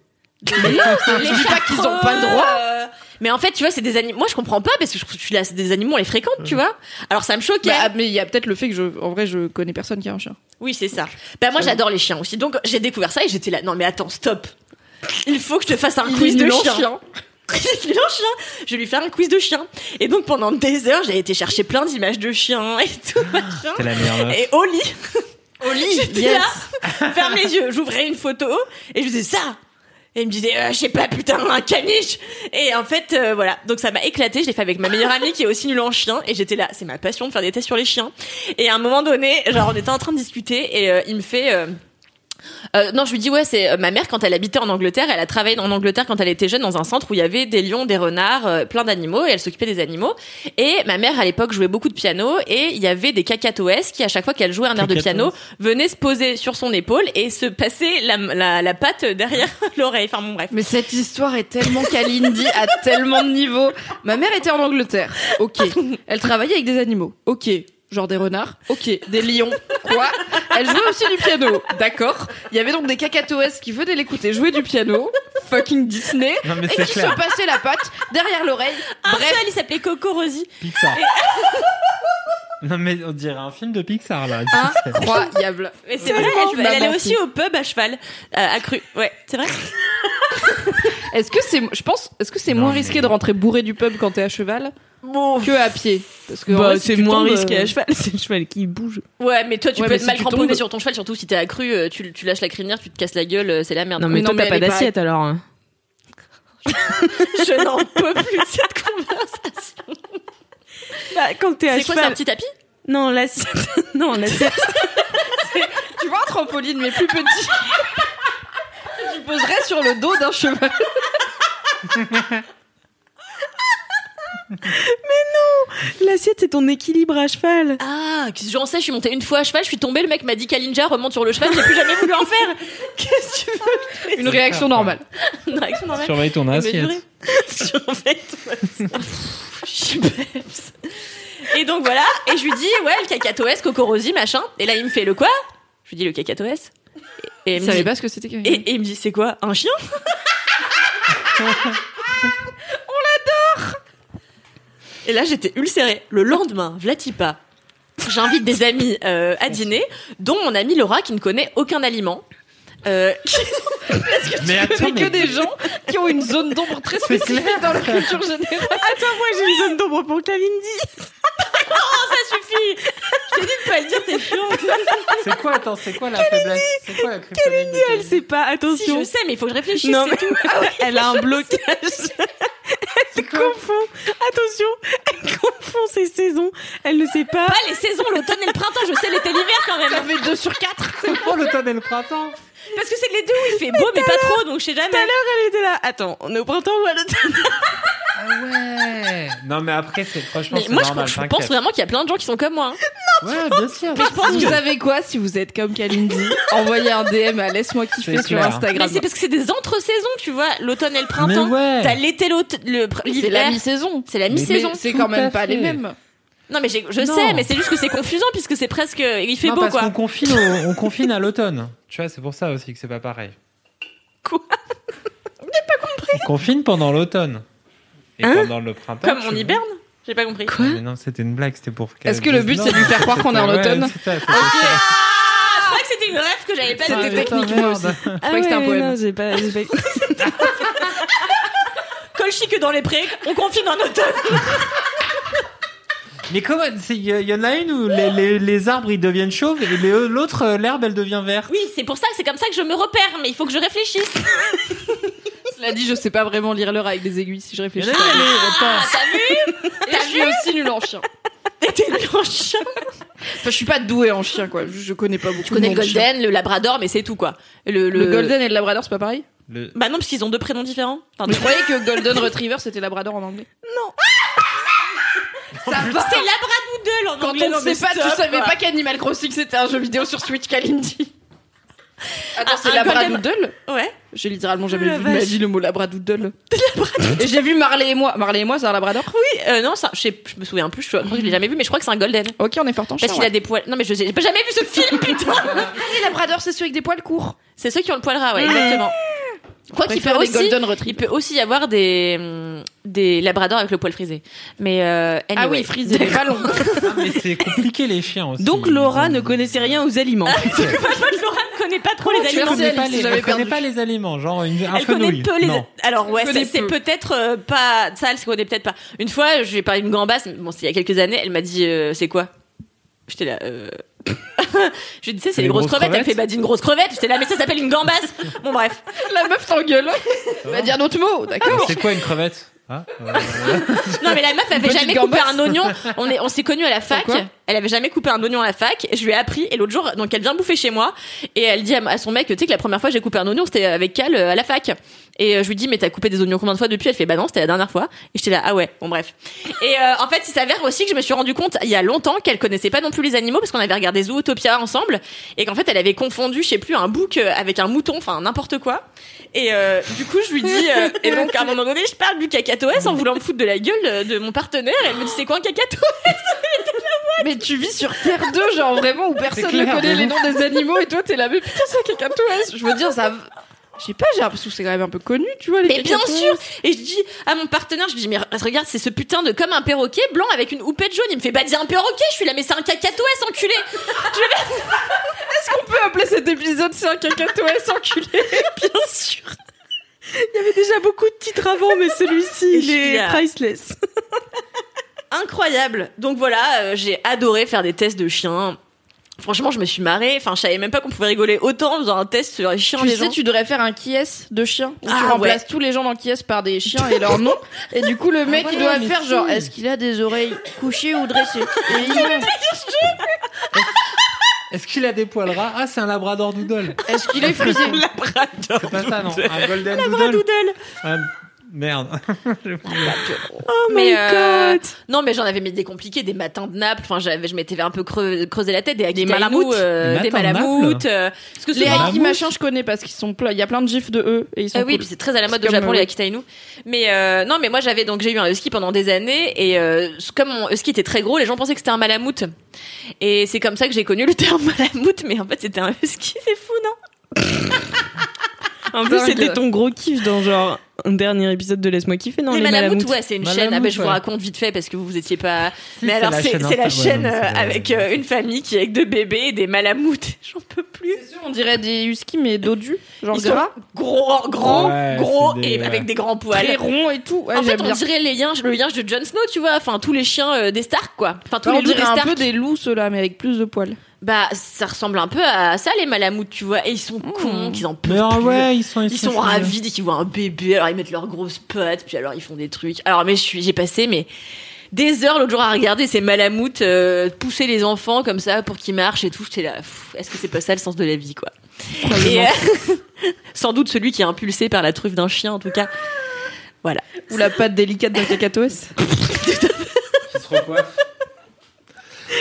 Je dis pas qu'ils ont pas le droit. Euh, Mais en fait, tu vois, c'est des animaux. Moi, je comprends pas parce que je trouve que là, c'est des animaux, on les fréquente, tu vois. Alors, ça me choquait. Bah, mais il y a peut-être le fait que je. En vrai, je connais personne qui a un chien. oui, c'est ça. Bah, moi, j'adore les chiens aussi. Donc, j'ai découvert ça et j'étais là. Non, mais attends, stop. Il faut que je te fasse un Il quiz de chien. chien. Il est en chien. Je vais lui faire un quiz de chien. Et donc, pendant des heures, j'ai été chercher plein d'images de chiens et tout, machin. T'es la meilleure. Et au lit, Au lit, J'étais yes. là, ferme les yeux, j'ouvrais une photo et je disais ça. Et il me disait, euh, je sais pas, putain, un caniche. Et en fait, euh, voilà. Donc ça m'a éclaté. Je l'ai fait avec ma meilleure amie qui est aussi nulle en chien. Et j'étais là, c'est ma passion de faire des tests sur les chiens. Et à un moment donné, genre, on était en train de discuter et euh, il me fait. Euh, non, je lui dis ouais, c'est euh, ma mère quand elle habitait en Angleterre, elle a travaillé en Angleterre quand elle était jeune dans un centre où il y avait des lions, des renards, euh, plein d'animaux et elle s'occupait des animaux. Et ma mère à l'époque jouait beaucoup de piano et il y avait des cacatoès qui à chaque fois qu'elle jouait un air de piano venaient se poser sur son épaule et se passer la, la, la patte derrière l'oreille. Enfin bon bref. Mais cette histoire est tellement Kalindi à tellement de niveaux. Ma mère était en Angleterre. Ok. Elle travaillait avec des animaux. Ok. Genre des renards. Ok. Des lions. Quoi? Elle jouait aussi du piano. D'accord. Il y avait donc des cacatoès qui venaient l'écouter jouer du piano. Fucking Disney. Non, mais et c'est qui clair. se passaient la patte derrière l'oreille. Un Bref. seul, il s'appelait Coco Rosie. Pixar. non mais on dirait un film de Pixar là. Incroyable. Mais c'est vrai, elle, elle allait aussi au pub à cheval, euh, à cru. Ouais, c'est vrai. Est-ce que c'est, je pense, est-ce que c'est moins mais- risqué de rentrer bourré du pub quand t'es à cheval? Bon. que à pied Parce que Bah, si c'est moins tombes, risqué euh, à cheval, c'est le cheval qui bouge. Ouais, mais toi, tu Ouais, peux mais être si mal cramponné tombes- sur ton cheval, surtout si t'es accru, euh, tu, tu lâches la crinière, tu te casses la gueule, euh, c'est la merde. Non, mais Oui, toi, non, mais t'as pas d'assiette alors. hein. Je n'en peux plus de cette conversation. Bah, quand t'es à C'est quoi, c'est un cheval. petit tapis? Non, l'assiette. non, l'assiette. Tu vois un trampoline mais plus petit. tu poserais sur le dos d'un cheval. L'assiette, c'est ton équilibre à cheval. Ah, j'en sais, je suis montée une fois à cheval, je suis tombée, le mec m'a dit Kalinja remonte sur le cheval, j'ai plus jamais voulu en faire. Qu'est-ce que tu veux Une réaction normale. Une réaction normale. Surveille ton Mais assiette. juré. Surveille ton Chipeps. Et donc voilà, et je lui dis, ouais, le cacatoès, cocorosi, machin. Et là, il me fait le quoi? Je lui dis le cacatoès. Et, et il me savais dit, pas ce que c'était. et, et il me dit, c'est quoi? Un chien On l'adore Et là, j'étais ulcérée. Le lendemain, Vlatipa, j'invite des amis euh, à dîner, dont mon amie Laura qui ne connaît aucun aliment. Euh, Mais attends, C'est que mais- des gens qui ont une zone d'ombre très spécifique dans la culture générale? Attends, moi j'ai une zone d'ombre pour Kalindi. ça suffit Je t'ai dit de pas le dire, t'es chiante C'est quoi attends, c'est quoi la faiblesse? C'est quoi la de Elle sait pas, Si, attention. je sais, mais il faut que je réfléchisse, Non, mais- tout. Ah ouais, elle a un blocage. elle confond. Attention, elle confond ses saisons. Elle ne sait pas. Pas les saisons, l'automne et le printemps, je sais l'été l'hiver quand même. Ça fait 2 sur 4. C'est quoi l'automne et le printemps? Parce que c'est les deux où il fait beau mais pas trop, donc je sais jamais. Tout à l'heure, elle était là. Attends, on est au printemps ou à l'automne Ah ouais Non mais après c'est franchement Mais moi, je, normal, je t'inquiète. pense vraiment qu'il y a plein de gens qui sont comme moi. hein. Ouais, bien sûr. Je pense que vous savez quoi Si vous êtes comme Kalindi, envoyez un DM à laisse-moi kiffer sur clair. Mais Instagram. c'est parce que c'est des entre-saisons, tu vois. L'automne et le Mais printemps. ouais. T'as l'été, pr- C'est l'hiver. la mi-saison. C'est la Mais- mi-saison. Mais c'est quand même pas les mêmes. Non, mais je Non. sais, mais c'est juste que c'est confusant puisque c'est presque. Il fait non, beau, parce quoi. qu'on confine, au- on confine à l'automne. Tu vois, c'est pour ça aussi que c'est pas pareil. Quoi? On confine pendant l'automne. Et Hein? pendant le printemps. Comme on hiberne? J'ai pas compris. Quoi? Non, mais non, c'était une blague, c'était pour. Est-ce que le but c'est de lui faire croire qu'on est en Ouais, automne? c'est ça, c'est Ah, je crois que c'était une rêve que j'avais pas C'était technique, moi merde. aussi. Je croyais que c'était un poème. non, j'ai pas, j'ai pas- Colchi que dans les prés, on confine en automne. Mais comment Il y, y en a une où les, les- les arbres ils deviennent chauves et l'autre euh, l'herbe elle devient verte. Oui, c'est pour ça, c'est comme ça que je me repère, mais il faut que je réfléchisse. Cela dit, je sais pas vraiment lire l'heure avec des aiguilles si je réfléchis. Ah, t'as vu je suis aussi nulle en chien. T'es nul en chien. Enfin, je suis pas douée en chien, quoi. Je, je connais pas beaucoup. Je connais de le golden, le labrador, mais c'est tout, quoi. Le, Le... golden et le labrador, c'est pas pareil Le- Bah non, parce qu'ils ont deux prénoms différents. Enfin, Mais je croyais que golden retriever c'était labrador en anglais. Ça va. C'est labradoodle en Quand anglais. on ne sait pas, tu savais pas qu'Animal Crossing c'était un jeu vidéo sur Switch Kalindi. Attends, Ah, c'est Labradoodle Ouais. J'ai littéralement jamais La vu de ma vie le mot Labradoodle. Et j'ai vu Marley et moi. Marley et moi, c'est un Labrador Oui, euh, non, ça, je, sais- je me souviens plus, je crois que je l'ai jamais vu, mais je crois que c'est un golden. Ok, on est fort en chien. Parce qu'il a des poils. Non, mais je j'ai pas jamais vu ce film, putain Les Labradors, c'est ceux avec des poils courts. C'est ceux qui ont le poil ras, ouais, exactement. Quoi qu'il peut les aussi, Golden il peut aussi y avoir des hum, des labradors avec le poil frisé. Mais euh, Ah anyway. oui, frisé, les ballons. Ah, mais c'est compliqué les chiens aussi. Donc Laura ne connaissait rien aux aliments. Laura ne connaît pas trop les tu Elle aliments. connaît pas les, elle connaît pas les aliments, genre une, un Elle connaît peu les. Non. Alors ouais, c'est c'est peu. peut-être euh, pas ça, elle se connaît peut-être pas. Une fois, je lui ai parlé d'une gambasse. Bon, c'était il y a quelques années. Elle m'a dit euh, c'est quoi? J'étais là. Je lui dis, tu sais, c'est les grosses, crevettes. Elle fait, bah, dis une grosse crevette. J'étais là, mais ça s'appelle une gambasse. Bon, bref. La meuf t'engueule. Va dire d'autres mots, d'accord C'est quoi une crevette Ah, euh, Non, mais la meuf avait jamais coupé un oignon. On est, on s'est connus à la fac. Elle avait jamais coupé un oignon à la fac. Je lui ai appris. Et l'autre jour, donc elle vient bouffer chez moi. Et elle dit à, à son mec, tu sais que la première fois j'ai coupé un oignon, c'était avec elle euh, à la fac. Et euh, je lui dis, mais t'as coupé des oignons combien de fois depuis? Elle fait, bah non, c'était la dernière fois. Et j'étais là, ah ouais, bon bref. Et euh, en fait, il s'avère aussi que je me suis rendu compte il y a longtemps qu'elle connaissait pas non plus les animaux parce qu'on avait regardé Zootopia ensemble et qu'en fait elle avait confondu, je sais plus, un bouc euh, avec un mouton, enfin n'importe quoi. Et euh, du coup, je lui dis, euh, et donc à un moment donné, je parle du cacatoès en voulant me foutre de la gueule de, de mon partenaire. Et elle me dit, c'est quoi un cacatoès? Mais tu vis sur Terre 2, genre vraiment où personne ne connaît les noms des animaux et toi t'es là, mais putain, c'est un cacatoès. Je veux dire, ça. Je sais pas, j'ai l'impression que c'est quand même un peu connu, tu vois, les Mais bien sûr Et je dis à mon partenaire, je lui dis, mais regarde, c'est ce putain de comme un perroquet blanc avec une houppette jaune. Il me fait, bah dis un perroquet. Je suis là, mais c'est un cacatoès, enculé Est-ce qu'on peut appeler cet épisode c'est un cacatoès enculé Bien sûr Il y avait déjà beaucoup de titres avant, mais celui-ci, il est priceless. Incroyable Donc voilà, euh, j'ai adoré faire des tests de chiens. Franchement, je me suis marrée. Enfin, je savais même pas qu'on pouvait rigoler autant en faisant un test sur les chiens Tu des sais, gens. tu devrais faire un qui est de chiens où tu Ah, remplaces tous les gens dans qui est par des chiens et leurs noms. Et du coup, le mec, il voilà, doit faire si. genre, est-ce qu'il a des oreilles couchées ou dressées Et il- Est-ce qu'il a des poils ras Ah, c'est un labrador doodle. Est-ce qu'il est frisé C'est pas ça, non Un golden doodle. Doodle. Ah, merde. Oh Mais, my euh, god Non, mais j'en avais mis des compliqués, des matins de Naples. Enfin, j'avais, je m'étais un peu creux- creusé la tête, des Des Aquitainu, malamoutes. euh, Des malamoutes. euh, parce que Les souvent, machin, je connais parce qu'ils sont plein. Il y a plein de gifs de eux et ils sont Ah oui, cool. puis c'est très à la mode C'est au comme, Japon euh, les oui. Akitainu. Mais euh, non, mais moi j'avais donc j'ai eu un husky pendant des années et euh, comme mon husky était très gros, les gens pensaient que c'était un malamute. Et c'est comme ça que j'ai connu le terme malamute, mais en fait c'était un husky, c'est fou, non? En plus, Dingue. c'était ton gros kiff dans genre un dernier épisode de Laisse-moi kiffer, non Les, Les, Malamutes, Malamutes. ouais, c'est une chaîne. Ah bah, je vous raconte vite fait parce que vous vous étiez pas. Si, mais c'est alors la c'est la Insta- ouais, chaîne euh, la- avec euh, une famille qui est avec deux bébés et des Malamutes. J'en peux plus. Sûr, on dirait des huskies mais dodus, genre Ils sont gros, gros, Ouais, gros des- et ouais. avec des grands poils. très ronds et tout. Ouais, en fait, on bien. dirait les liens, le lien de Jon Snow, tu vois. Enfin, tous les chiens euh, des Stark, quoi. Enfin, tous on les des dirait un peu des loups ceux-là, mais avec plus de poils. Bah, ça ressemble un peu à ça, les Malamutes, tu vois. Et ils sont cons, qu'ils en peuvent Mais ah plus. ouais, ils sont Ils sont mignons. ravis dès qu'ils voient un bébé, alors ils mettent leurs grosses pattes, puis alors ils font des trucs. Alors mais je suis, j'ai passé mais des heures l'autre jour à regarder ces malamoutes euh, pousser les enfants comme ça pour qu'ils marchent et tout. J'étais là, est-ce que c'est pas ça le sens de la vie quoi? Et, euh, Sans doute celui qui est impulsé par la truffe d'un chien en tout cas. Voilà. Ou la patte délicate d'un cacatoès.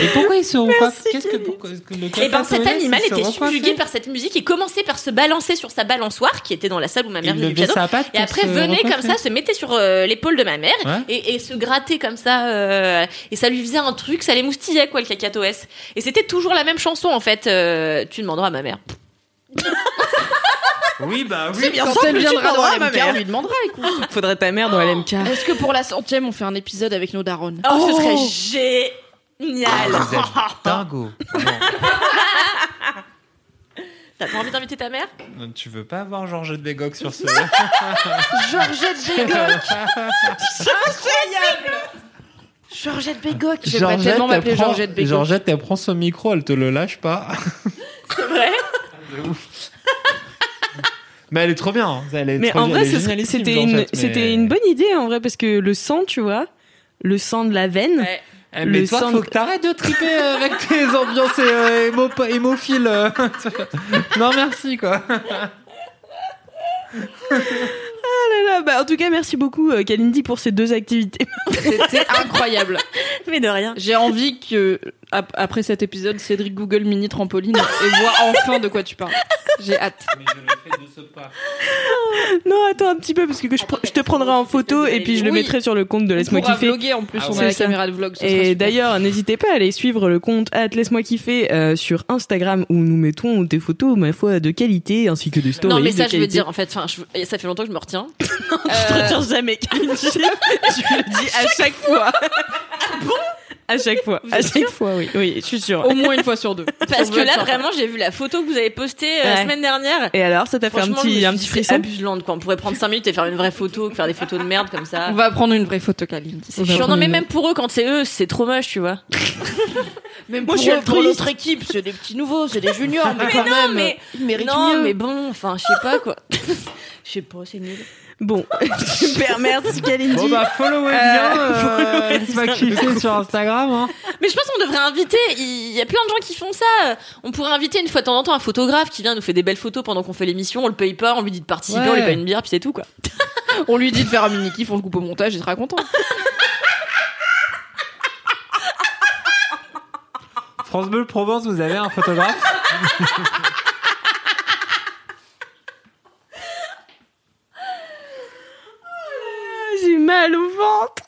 Et pourquoi ils se recoiffent Qu'est-ce que pourquoi, que le Et ben cet animal était subjugué par cette musique et commençait par se balancer sur sa balançoire qui était dans la salle où ma mère faisait du piano. sa patte Et après venait comme ça, se mettait sur euh, l'épaule de ma mère Ouais. et, et se grattait comme ça. euh, et ça lui faisait un truc, ça les moustillait quoi le cacatoès. Et c'était toujours la même chanson en fait. euh, tu demanderas à ma mère. Oui, bah oui. C'est bien Quand simple, elle tu viendra demanderas dans à ma LMK, mère. on lui demandera, écoute. Faudrait ta mère dans LMK. Est-ce que pour la centième, on fait un épisode avec nos darons? Oh, ce Oh. serait génial. Dingo. T'as pas envie d'inviter ta mère? Non, tu veux pas avoir Georgette Bégoc sur ce. Georgette Bégoc Georgette Bégoc J'aimerais tellement elle m'appeler prend- Georgette Bégoc. Georgette, elle prend son micro, elle te le lâche pas. C'est vrai? Mais elle est trop bien. hein. Elle est Mais trop en bien, vrai, c'était une, mais- c'était une bonne idée en vrai parce que le sang, tu vois, le sang de la veine. Ouais. Eh, mais le toi, sang faut que t'arrêtes de triper euh, avec tes ambiances euh, émo- hémophiles. euh. non, merci, quoi. Ah là là, bah, en tout cas, merci beaucoup, euh, Kalindi, pour ces deux activités. C'était incroyable. Mais de rien. J'ai envie que, ap- après cet épisode, Cédric Google mini trampoline et voit enfin de quoi tu parles. J'ai hâte. Mais je le fais de ce pas. Non, attends un petit peu parce que je, pr- je te prendrai en photo et puis je le Oui. mettrai sur le compte de Laisse-moi kiffer. vlogger en plus, Ah on a la ça. caméra de vlog. ce Et d'ailleurs, n'hésitez pas à aller suivre le compte Laisse-moi kiffer euh, sur Instagram où nous mettons des photos, ma foi, de qualité ainsi que des stories. Non, mais de ça, je veux dire, en fait, je- ça fait longtemps que je me retiens. Je te retiens jamais, Kalindi. je le dis à chaque fois. À chaque fois. À chaque fois, oui. Oui, je suis sûre. Au moins une fois sur deux. Parce que là, vraiment, j'ai vu la photo que vous avez postée euh, la Ouais. semaine dernière. Et alors, ça t'a fait un petit, un petit c'est frisson abuselante, quoi. On pourrait prendre 5 minutes et faire une vraie photo, faire des photos de merde comme ça. On va prendre une vraie photo, Kalindi. C'est chiant. Non, mais même pour eux, quand c'est eux, c'est trop moche, tu vois. Même Moi, pour, je eux, pour notre équipe, c'est des petits nouveaux, c'est des juniors, mais, Mais quand non, même, mais- ils méritent non, mieux. mais bon, enfin, je sais pas, quoi. Je sais pas, c'est nul. Bon, super, merci Kalindi. Bon bah followez bien, euh, laisse-moi kiffer sur Instagram. Hein. Mais je pense qu'on devrait inviter. Il y a plein de gens qui font ça. On pourrait inviter une fois de temps en temps un photographe qui vient nous fait des belles photos pendant qu'on fait l'émission. On le paye pas, on lui dit de participer, Ouais. on lui paye une bière, puis c'est tout, quoi. On lui dit de faire un mini kiff, on le coupe au montage, il sera content. France Bleu Provence, vous avez un photographe J'ai mal au ventre.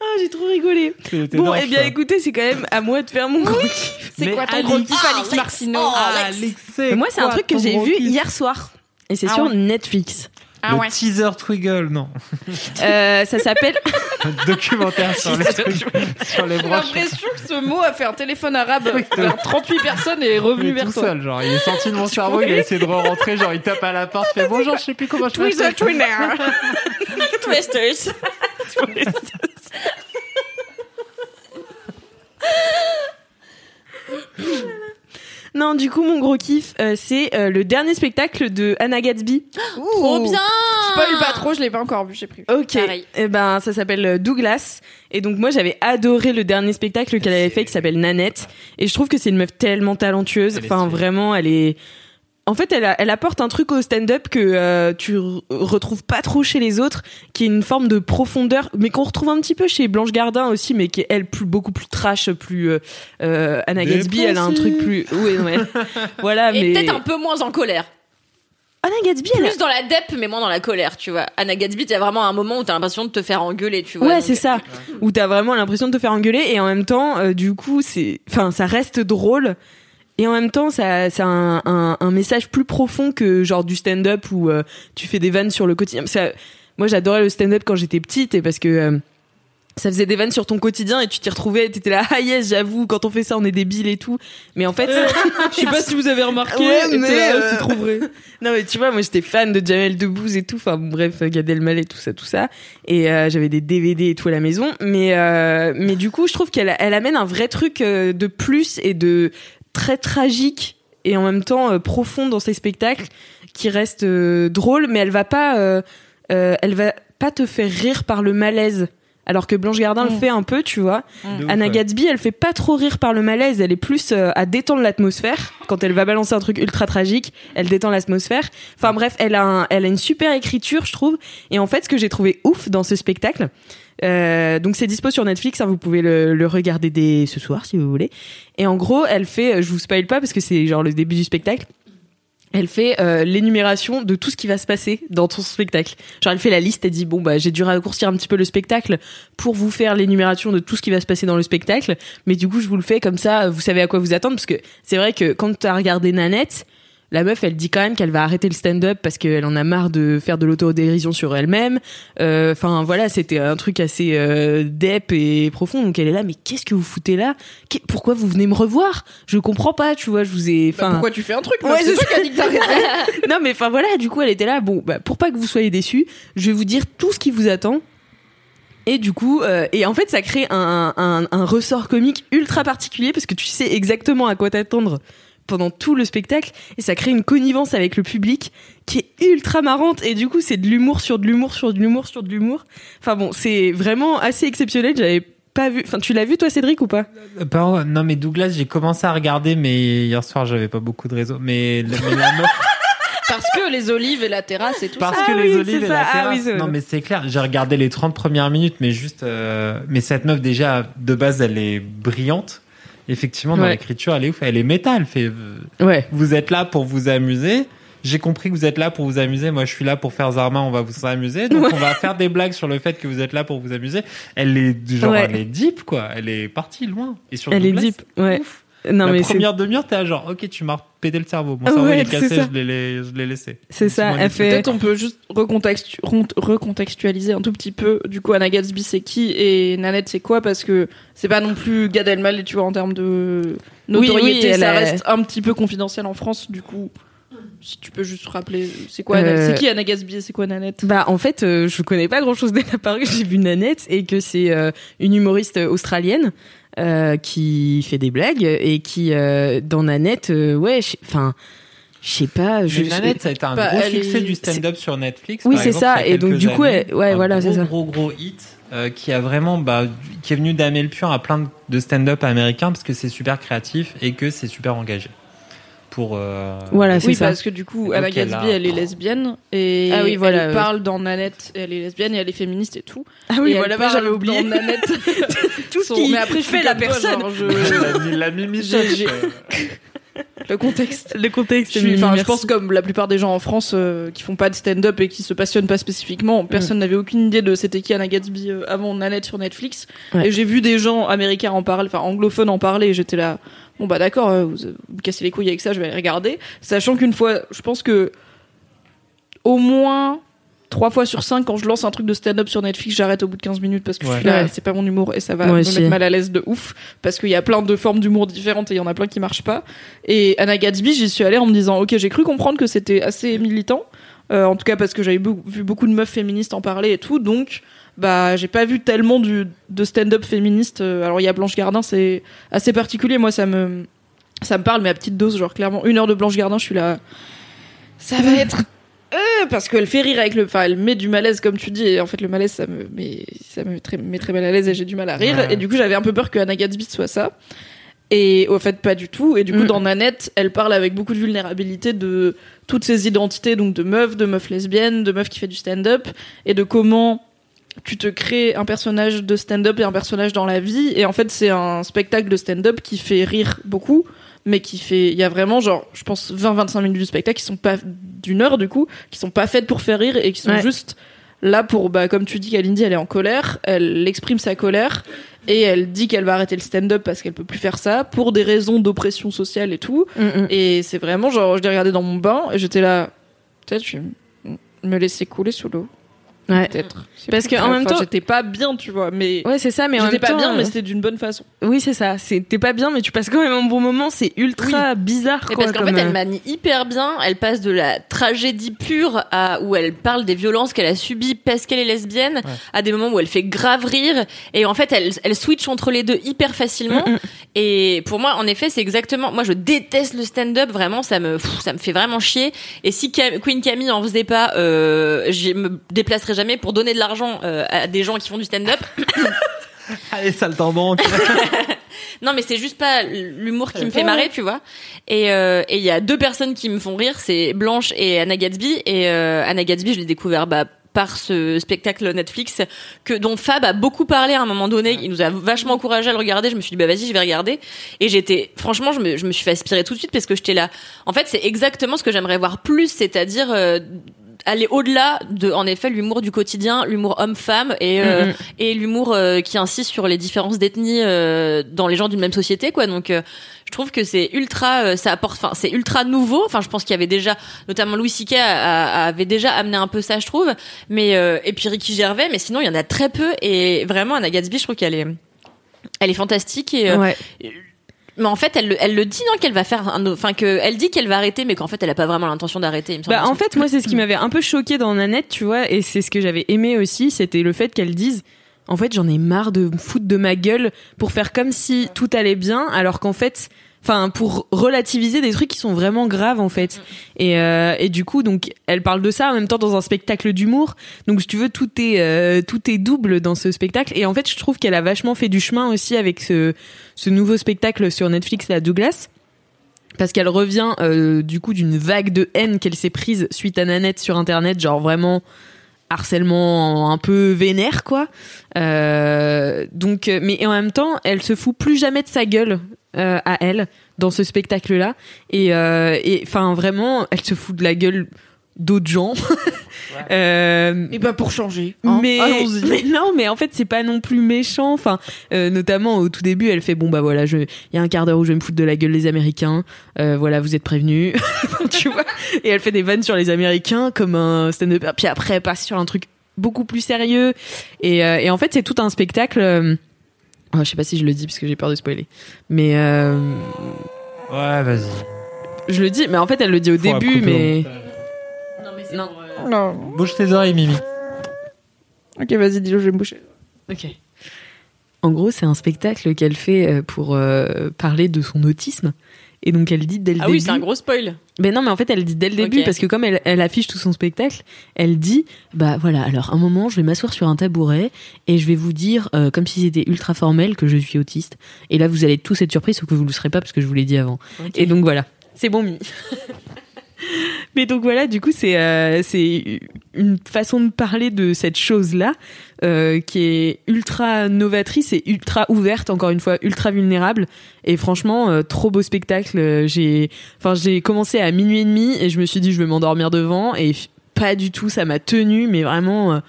Ah, j'ai trop rigolé. Bon, énorme, eh bien, ça. écoutez, c'est quand même à moi de faire mon gros kiff. C'est quoi ton gros kiff, Alex, Martineau oh, Ah, Moi, c'est un truc que j'ai vu hier soir. Et c'est Ah sur. Netflix. Ah Le ouais. teaser Twiggle, non. Euh, ça s'appelle. Documentaire sur les, trucs- sur les J'ai broches. l'impression que ce mot a fait un téléphone arabe vers 38 personnes et est Il revenu est vers tout toi. seul, genre il est sorti de mon cerveau, il a essayé de re-rentrer, genre il tape à la porte, il fait bonjour, je sais plus comment je fais. Twinner. Twisters. Non, du coup, mon gros kiff, euh, c'est euh, le dernier spectacle de Anna Gatsby. Trop bien. Spoil pas trop, je l'ai pas encore vu, j'ai pris. Ok. Pareil. Et ben, ça s'appelle euh, Douglas. Et donc, moi, j'avais adoré le dernier spectacle qu'elle avait fait qui s'appelle Nanette. Et je trouve que c'est une meuf tellement talentueuse. Enfin, vraiment, elle est. En fait, elle, a- elle apporte un truc au stand-up que euh, tu re- retrouves pas trop chez les autres, qui est une forme de profondeur, mais qu'on retrouve un petit peu chez Blanche Gardin aussi, mais qui est elle plus beaucoup plus trash, plus euh, euh, Anna Gatsby. Elle a un truc plus. Oui, ouais. voilà, Et mais peut-être un peu moins en colère. Anna Gatsby, elle a- Plus dans la dep, mais moins dans la colère, tu vois. Anna Gatsby, il y a vraiment un moment où t'as l'impression de te faire engueuler, tu vois. Ouais, donc- c'est ça. Où t'as vraiment l'impression de te faire engueuler et en même temps, euh, du coup, c'est, enfin, ça reste drôle. Et en même temps, ça, a un, un, un message plus profond que genre du stand-up où euh, tu fais des vannes sur le quotidien. Ça, moi, j'adorais le stand-up quand j'étais petite et parce que euh, ça faisait des vannes sur ton quotidien et tu t'y retrouvais et t'étais là, ah yes, j'avoue, quand on fait ça, on est débile et tout. Mais en fait, Je sais pas si vous avez remarqué, Ouais, et mais, là, euh, c'est trop vrai. non mais tu vois moi j'étais fan de Jamel Debbouze et tout enfin bon, bref Gad Elmaleh tout ça tout ça et euh, j'avais des DVD et tout à la maison mais euh, mais du coup je trouve qu'elle elle amène un vrai truc euh, de plus et de très tragique et en même temps euh, profond dans ses spectacles qui reste euh, drôle mais elle va pas euh, elle va pas te faire rire par le malaise alors que Blanche Gardin le Mm. fait un peu tu vois ouf, Anna. Gatsby, elle fait pas trop rire par le malaise, elle est plus euh, à détendre l'atmosphère. Quand elle va balancer un truc ultra tragique, elle détend l'atmosphère. Enfin bref, elle a, un- elle a une super écriture, je trouve. Et en fait, ce que j'ai trouvé ouf dans ce spectacle, euh, donc c'est dispo sur Netflix, hein, vous pouvez le, le regarder dès ce soir si vous voulez. Et en gros, elle fait, je vous spoil pas parce que c'est genre le début du spectacle. Elle fait euh, l'énumération de tout ce qui va se passer dans ton spectacle. Genre elle fait la liste, elle dit bon bah j'ai dû raccourcir un petit peu le spectacle pour vous faire l'énumération de tout ce qui va se passer dans le spectacle, mais du coup je vous le fais comme ça, vous savez à quoi vous attendre parce que c'est vrai que quand tu as regardé Nanette, la meuf elle dit quand même qu'elle va arrêter le stand-up parce qu'elle en a marre de faire de l'autodérision sur elle-même. Euh, Enfin voilà, c'était un truc assez euh, dep et profond. Donc elle est là mais qu'est-ce que vous foutez là? Pourquoi vous venez me revoir? Je comprends pas, tu vois, je vous ai Bah, enfin pourquoi tu fais un truc? Ouais, C'est toi qui dit que non mais enfin voilà du coup elle était là. Bon bah, pour pas que vous soyez déçus je vais vous dire tout ce qui vous attend. Et du coup euh, et en fait ça crée un, un, un ressort comique ultra particulier parce que tu sais exactement à quoi t'attendre pendant tout le spectacle et ça crée une connivence avec le public qui est ultra marrante et du coup c'est de l'humour sur de l'humour sur de l'humour sur de l'humour enfin bon c'est vraiment assez exceptionnel j'avais pas vu enfin tu l'as vu toi Cédric ou pas? Euh, pardon, non mais Douglas, j'ai commencé à regarder, mais hier soir j'avais pas beaucoup de réseau. Mais, la- mais la meuf, Parce que les olives et la terrasse et tout Parce ça. que Ah les oui, olives c'est et ça. la Ah terrasse. oui, non, mais c'est clair. J'ai regardé les 30 premières minutes, mais juste. euh, Mais cette meuf, déjà, de base, elle est brillante. Effectivement, dans Ouais. l'écriture, elle est ouf. Elle est méta. Elle fait. Ouais. Vous êtes là pour vous amuser. J'ai compris que vous êtes là pour vous amuser. Moi, je suis là pour faire Zarma. On va vous amuser. Donc, Ouais. on va faire des blagues sur le fait que vous êtes là pour vous amuser. Elle est genre, elle est deep, quoi. Elle est partie loin. Et sur Elle est deep. Ouais. ouf. Non la mais première demi-heure, t'es à genre, ok, tu m'as pété le cerveau. Mon cerveau, ouais, il est c'est cassé, ça. je l'ai, laissé. c'est ça. Elle le fait. Peut-être on peut juste recontextu- recontextualiser un tout petit peu. Du coup, Anna Gatsby c'est qui et Nanette c'est quoi? Parce que c'est pas non plus Gad Elmaleh, tu vois, en termes de notoriété, Oui, oui, ça a- reste un petit peu confidentiel en France. Du coup, si tu peux juste rappeler, c'est quoi Euh, C'est qui Anna Gatsby et c'est quoi Nanette? Bah en fait, euh, je connais pas grand chose d'elle apparue. J'ai vu Nanette et que c'est euh, une humoriste australienne euh, qui fait des blagues et qui euh, dans Nanette, euh, ouais, enfin, je sais pas. Je, Mais Nanette, ça a été un Bah, gros elle succès est- du stand-up sur Netflix. Oui, c'est ça. Et donc, du coup, années. elle- ouais, Un voilà, c'est ça. Gros, gros hit qui a vraiment, bah, qui est venu damer le pion à plein de stand-up américains parce que c'est super créatif et que c'est super engagé. Pour. euh, Voilà, c'est Oui, ça. parce que du coup, Anna elle Gatsby, a- elle est lesbienne et Ah oui, voilà, elle ouais. parle dans Nanette, elle est lesbienne et elle est féministe et tout. Ah et oui, elle voilà, j'avais oublié. Dans Nanette, Tout ce son- qui mais après, je fait la toi, personne. genre, je- la, la Mimi le contexte. Le contexte. Je, suis- Mimi, enfin, je pense comme la plupart des gens en France euh, qui font pas de stand-up et qui se passionnent pas spécifiquement, personne n'avait aucune idée de c'était qui Anna Gatsby euh, avant Nanette sur Netflix. Ouais. Et j'ai vu des gens américains en parler, enfin anglophones en parler, et j'étais là, bon bah d'accord, euh, vous, vous me cassez les couilles avec ça, je vais aller regarder. Sachant qu'une fois, je pense que au moins trois fois sur cinq, quand je lance un truc de stand-up sur Netflix, j'arrête au bout de 15 minutes parce que je suis là, Ouais. c'est pas mon humour et ça va Moi me aussi. mettre mal à l'aise de ouf parce qu'il y a plein de formes d'humour différentes et il y en a plein qui marchent pas. Et Anna Gatsby, j'y suis allée en me disant, ok, j'ai cru comprendre que c'était assez militant, euh, en tout cas parce que j'avais vu beaucoup de meufs féministes en parler et tout, donc bah j'ai pas vu tellement du, de stand-up féministe. Euh, Alors il y a Blanche Gardin, c'est assez particulier, moi ça me ça me parle, mais à petite dose, genre clairement une heure de Blanche Gardin, je suis là, ça va être euh, parce qu'elle fait rire avec le, enfin elle met du malaise comme tu dis, et en fait le malaise ça me, mais ça me met très, met très mal à l'aise et j'ai du mal à rire, Ouais. et du coup j'avais un peu peur que Anna Gatsby soit ça. Et au fait, pas du tout. Et du coup, Mm. dans Nanette, elle parle avec beaucoup de vulnérabilité de toutes ces identités, donc de meufs, de meufs lesbiennes, de meufs qui fait du stand-up, et de comment tu te crées un personnage de stand-up et un personnage dans la vie. Et en fait, c'est un spectacle de stand-up qui fait rire beaucoup, mais qui fait. Il y a vraiment, genre, je pense, 20-25 minutes du spectacle qui sont pas d'une heure, du coup, qui sont pas faites pour faire rire et qui sont Ouais. juste là pour, bah, comme tu dis, Kalindi, elle est en colère, elle exprime sa colère et elle dit qu'elle va arrêter le stand-up parce qu'elle peut plus faire ça pour des raisons d'oppression sociale et tout. Mm, mm. Et c'est vraiment genre, je l'ai regardé dans mon bain et j'étais là, peut-être je vais me laisser couler sous l'eau. Ouais. Peut-être. Parce que en même Enfin, temps- j'étais pas bien, tu vois, mais Ouais, c'est ça, mais en j'étais pas temps, bien, mais euh, c'était d'une bonne façon. oui, c'est ça. T'es pas bien, mais tu passes quand même un bon moment. C'est ultra bizarre. Et quoi, parce qu'en fait, elle euh, manie hyper bien. Elle passe de la tragédie pure à où elle parle des violences qu'elle a subies parce qu'elle est lesbienne, à des moments où elle fait grave rire. Et en fait, elle, elle switch entre les deux hyper facilement. Mm, mm. Et pour moi, en effet, c'est exactement. Moi, je déteste le stand-up. Vraiment, ça me, pff, ça me fait vraiment chier. Et si Cam- Queen Camille en faisait pas, euh, je me déplacerais jamais pour donner de l'argent euh, à des gens qui font du stand-up. Allez, sale banque. Non, mais c'est juste pas l'humour qui me fait marrer, tu vois. Et euh, et il y a deux personnes qui me font rire, c'est Blanche et Anna Gatsby. Et euh, Anna Gatsby, je l'ai découvert bah, par ce spectacle Netflix que dont Fab a beaucoup parlé à un moment donné. Il nous a vachement encouragé à le regarder. Je me suis dit bah vas-y, je vais regarder. Et j'étais franchement, je me, je me suis fait aspirer tout de suite parce que j'étais là. En fait, c'est exactement ce que j'aimerais voir plus, c'est-à-dire euh, aller au-delà de, en effet, l'humour du quotidien, l'humour homme-femme et euh, Mm, mm. et l'humour euh, qui insiste sur les différences d'ethnie euh, dans les gens d'une même société quoi donc euh, je trouve que c'est ultra euh, ça apporte enfin c'est ultra nouveau enfin je pense qu'il y avait déjà notamment Louis C.K. avait déjà amené un peu ça je trouve mais euh, et puis Ricky Gervais mais sinon il y en a très peu et vraiment Anna Gatsby je trouve qu'elle est elle est fantastique et euh. Mais en fait elle, le- elle le dit non qu'elle va faire un enfin que elle dit qu'elle va arrêter mais qu'en fait elle a pas vraiment l'intention d'arrêter. Bah, en fait, moi, c'est ce qui m'avait un peu choqué dans Nanette, tu vois, et c'est ce que j'avais aimé aussi, c'était le fait qu'elle dise, en fait, j'en ai marre de me foutre de ma gueule pour faire comme si tout allait bien, alors qu'en fait, enfin, pour relativiser des trucs qui sont vraiment graves, en fait. Et, euh, et du coup, donc, elle parle de ça en même temps dans un spectacle d'humour. Donc, si tu veux, tout est, euh, tout est double dans ce spectacle. Et en fait, je trouve qu'elle a vachement fait du chemin aussi avec ce, ce nouveau spectacle sur Netflix, la Douglas parce qu'elle revient euh, du coup d'une vague de haine qu'elle s'est prise suite à Nanette sur internet, genre vraiment harcèlement un peu vénère quoi. Euh, donc, mais en même temps, elle se fout plus jamais de sa gueule euh, à elle dans ce spectacle là, et euh, et enfin vraiment, elle se fout de la gueule d'autres gens. Euh, Et bah pour changer. hein, mais, allons-y. mais non, mais en fait, c'est pas non plus méchant. Enfin, euh, notamment au tout début, elle fait bon bah voilà, je, il y a un quart d'heure où je vais me foutre de la gueule les Américains. Euh, voilà, vous êtes prévenus. tu vois. Et elle fait des vannes sur les Américains comme un stand-up. Puis après, elle passe sur un truc beaucoup plus sérieux. Et, euh, et en fait, c'est tout un spectacle. Oh, je sais pas si je le dis parce que j'ai peur de spoiler. Mais euh, Ouais, vas-y. je le dis. Mais en fait, elle le dit au Faut début, mais. Non, mais c'est Non. pour, euh, Non. Bouge tes oreilles, Mimi. Ok, vas-y, dis-le, je vais me boucher. Ok. En gros, c'est un spectacle qu'elle fait euh, pour euh, parler de son autisme. Et donc, elle dit dès le Ah début. oui, c'est un gros spoil. Ben non, mais en fait, elle dit dès le début parce que comme elle, elle affiche tout son spectacle, elle dit bah voilà. Alors, un moment, je vais m'asseoir sur un tabouret et je vais vous dire, euh, comme si c'était ultra formel, que je suis autiste. Et là, vous allez tous être surpris, sauf que vous le serez pas parce que je vous l'ai dit avant. Et donc voilà, c'est bon. Mais donc voilà, du coup, c'est euh, c'est une façon de parler de cette chose-là euh, qui est ultra novatrice et ultra ouverte, encore une fois, ultra vulnérable. Et franchement, euh, trop beau spectacle. J'ai, enfin, commencé à minuit et demi et je me suis dit je vais m'endormir devant et pas du tout, ça m'a tenu, mais vraiment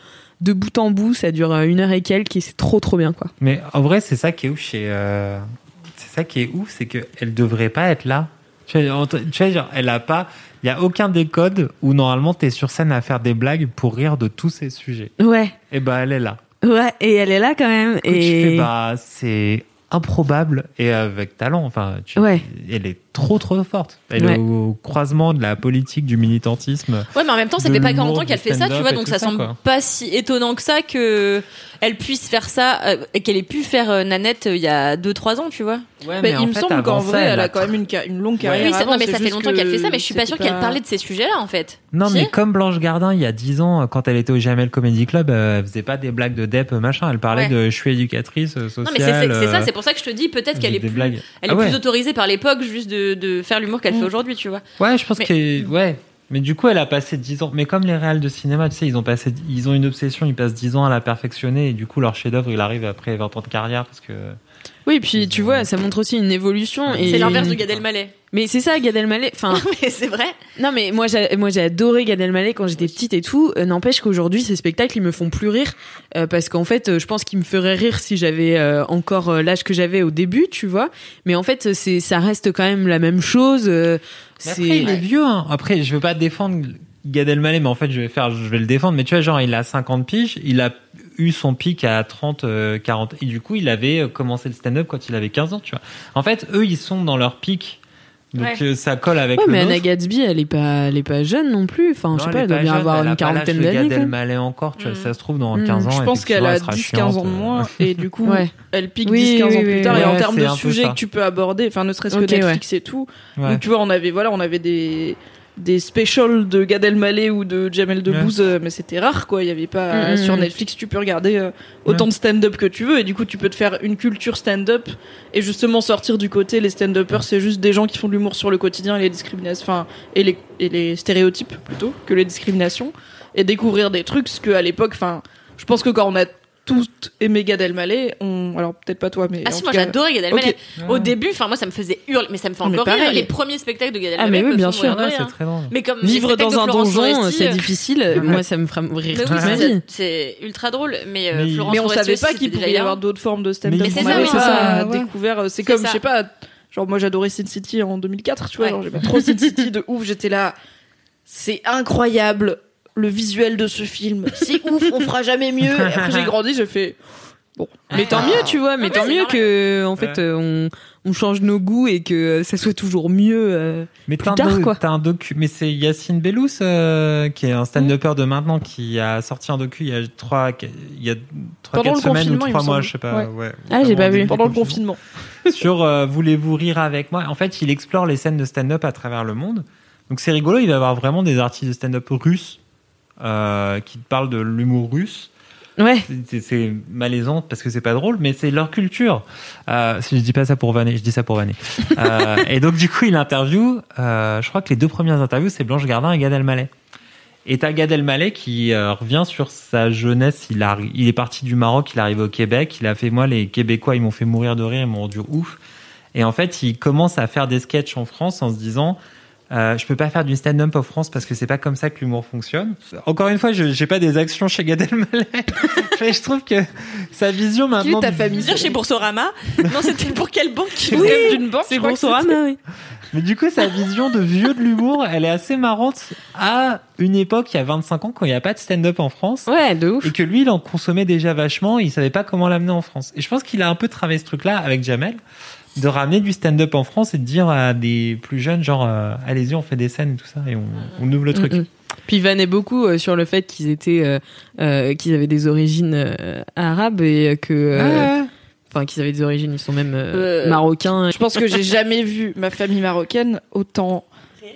de bout en bout, ça dure une heure et quelques et c'est trop trop bien quoi. Mais en vrai, c'est ça qui est ouf chez. C'est ça qui est ouf, c'est qu'elle devrait pas être là. Tu vois, genre, elle a pas. Il y a aucun des codes où normalement t'es sur scène à faire des blagues pour rire de tous ces sujets. Ouais, Et bah, elle est là. ouais, et elle est là quand même. Coup, tu et fais, bah, c'est improbable et avec talent. Enfin, tu- Ouais. elle est trop trop forte. Elle Ouais. est au croisement de la politique, du militantisme. Ouais, mais en même temps, ça fait pas l'humour, 40 ans qu'elle fait ça, tu vois, et donc ça ça, semble quoi. pas si étonnant que ça que elle puisse faire ça, euh, et qu'elle ait pu faire euh, Nanette euh, il y a 2-3 ans, tu vois. Ouais, Mais il me semble qu'en vrai, elle a quand même une, ca- une longue carrière. oui, ça, avant, non, mais c'est ça fait longtemps qu'elle que fait ça, mais je suis pas sûre c'était qu'elle pas- parlait de ces sujets-là, en fait. Non, Si mais comme Blanche Gardin, il y a 10 ans, quand elle était au Jamel Comedy Club, euh, elle faisait pas des blagues de dep, machin. Elle parlait Ouais. de je suis éducatrice sociale. Non, mais c'est c'est- c'est ça, c'est pour ça que je te dis, peut-être qu'elle est plus, blagues. elle Ah est ouais. plus autorisée par l'époque juste de, de faire l'humour qu'elle Mm. fait aujourd'hui, tu vois. Ouais, je pense que ouais. Mais du coup, elle a passé 10 ans. Mais comme les réals de cinéma, tu sais, ils ont passé, ils ont une obsession, ils passent 10 ans à la perfectionner et du coup, leur chef-d'œuvre, il arrive après 20 ans de carrière parce que. oui, puis tu vois, ça montre aussi une évolution. et C'est l'inverse de Gad Elmaleh. Mais c'est ça, Gad Elmaleh. Enfin, mais c'est vrai. Non mais moi j'ai moi j'ai adoré Gad Elmaleh quand j'étais petite et tout. Euh, N'empêche qu'aujourd'hui ces spectacles ils me font plus rire euh, parce qu'en fait euh, je pense qu'ils me feraient rire si j'avais euh, encore euh, l'âge que j'avais au début, tu vois. Mais en fait c'est ça reste quand même la même chose. euh, après, il est vieux. Hein. Après, je veux pas défendre Gad Elmaleh, mais en fait, je vais faire, je vais le défendre. Mais tu vois, genre, il a 50 piges, il a eu son pic à 30, euh, 40. Et du coup, il avait commencé le stand-up quand il avait 15 ans, tu vois. En fait, eux, ils sont dans leur pic. Donc, Ouais. euh, ça colle avec Ouais, le mais nôtre. Anna Gatsby elle est pas elle est pas jeune non plus. Enfin je sais pas elle elle doit bien jeune, avoir elle une quarantaine d'années. quoi. Elmaleh encore, tu vois. Mm. Ça se trouve, dans Mm. 15 ans. Je pense qu'elle a elle sera 10-15 ans de euh. moins et du coup Ouais. elle pique Oui, 10-15 ans oui, plus oui, tard et en termes de sujets que tu peux aborder enfin ne serait-ce que. Netflix et tout où tu vois on avait voilà on avait des des specials de Gad Elmaleh ou de Jamel Debbouze euh, mais c'était rare quoi. Il y avait pas Mm, mm, sur mm. Netflix tu peux regarder euh, autant de stand-up que tu veux. Et du coup tu peux te faire une culture stand-up et justement sortir du côté les stand-uppers c'est juste des gens qui font de l'humour sur le quotidien et les discriminations enfin et les et les stéréotypes plutôt que les discriminations et découvrir des trucs ce que à l'époque enfin je pense que quand on a toutes aimé Gad Elmaleh on alors peut-être pas toi mais Ah si, moi cas- j'adorais Gad Elmaleh. Au début, enfin moi ça me faisait hurler, mais ça me fait Mais encore pareil. rire. Les premiers spectacles de Gad Ah, Elmaleh. mais oui, bien sûr. Ouais, c'est très drôle. Mais comme Vivre dans un donjon c'est euh, difficile. Moi ça me fera rire toute ma vie. c'est ultra drôle. Mais, euh, Mais- Florence mais on savait pas qu'il pouvait y avoir d'autres formes de stand-up. Mais c'est ça, ça, euh, découvert. C'est C'est comme, je sais pas, genre moi j'adorais Sin City en 2004, tu vois, j'aimais trop Sin City de ouf, j'étais là, c'est incroyable le visuel de ce film, c'est ouf, on fera jamais mieux. Et après j'ai grandi, j'ai fait, bon, Mais tant mieux, tu vois, mais Ouais, tant mieux que en fait Ouais. euh, on, on change nos goûts et que ça soit toujours mieux. euh. Mais plus un, tard, quoi. t'as un docu, mais c'est Yacine Bellous euh, qui est un stand-upper de maintenant qui a sorti un docu il y a trois, il y a trois quatre semaines ou trois mois, semble. je sais pas. Ouais. Ah, j'ai pas vu. pendant le confinement. sur euh, Voulez-vous rire avec moi? En fait, il explore les scènes de stand-up à travers le monde. Donc c'est rigolo, il va y avoir vraiment des artistes de stand-up russes euh, qui te parlent de l'humour russe. Ouais. C'est- malaisant parce que c'est pas drôle, mais c'est leur culture. Euh, si je dis pas ça pour vanner, je dis ça pour vanner. Euh, et donc du coup, il interview. Euh, je crois que les deux premières interviews, c'est Blanche Gardin et Gad Elmaleh. Et t'as Gad Elmaleh qui euh, revient sur sa jeunesse. Il, a, il est parti du Maroc, il arrive au Québec. Il a fait moi, les Québécois, ils m'ont fait mourir de rire, ils m'ont rendu ouf. Et en fait, il commence à faire des sketchs en France en se disant. Euh, je peux pas faire du stand-up en France parce que c'est pas comme ça que l'humour fonctionne. Encore une fois, je j'ai pas des actions chez Gad Elmaleh, mais je trouve que sa vision maintenant. est ta famille Dire chez Boursorama Non, c'était pour quelle banque Oui, d'une banque. C'est Boursorama, oui. Mais du coup, sa vision de vieux de l'humour, elle est assez marrante à une époque, il y a 25 ans, quand il n'y a pas de stand-up en France. Ouais, de ouf. Et que lui, il en consommait déjà vachement, il savait pas comment l'amener en France. Et je pense qu'il a un peu travaillé ce truc-là avec Jamel, de ramener du stand-up en France et de dire à des plus jeunes, genre, euh, allez-y, on fait des scènes et tout ça, et on, on ouvre le truc. Mm, mm. Puis il vannait beaucoup euh, sur le fait qu'ils étaient, euh, euh, qu'ils avaient des origines euh, arabes et que, Ouais. Enfin, qu'ils avaient des origines, ils sont même euh, Euh, marocains. Je pense que j'ai jamais vu ma famille marocaine autant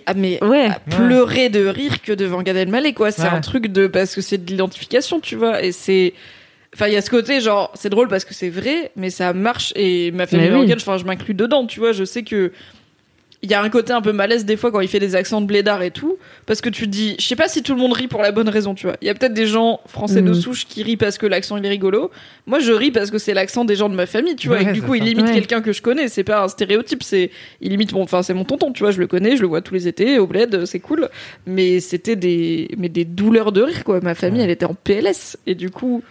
ah, mais Ouais. à pleurer de rire que devant Gad Elmaleh quoi. C'est Ouais. un truc de parce que c'est de l'identification, tu vois. Et c'est Enfin, il y a ce côté, genre, c'est drôle parce que c'est vrai, mais ça marche et ma famille oui. marocaine, enfin, je m'inclus dedans, tu vois. Je sais que il y a un côté un peu malaise des fois quand il fait des accents de blédard et tout, parce que tu te dis, je sais pas si tout le monde rit pour la bonne raison, tu vois. Il y a peut-être des gens français de Mhm. souche qui rient parce que l'accent il est rigolo. Moi, je ris parce que c'est l'accent des gens de ma famille, tu vois. et Ouais, du coup, il imite Ouais. quelqu'un que je connais. C'est pas un stéréotype, c'est il imite mon, enfin, c'est mon tonton, tu vois. Je le connais, je le vois tous les étés au bled, c'est cool. Mais c'était des, mais des douleurs de rire, quoi. Ma famille, Ouais. elle était en PLS et du coup.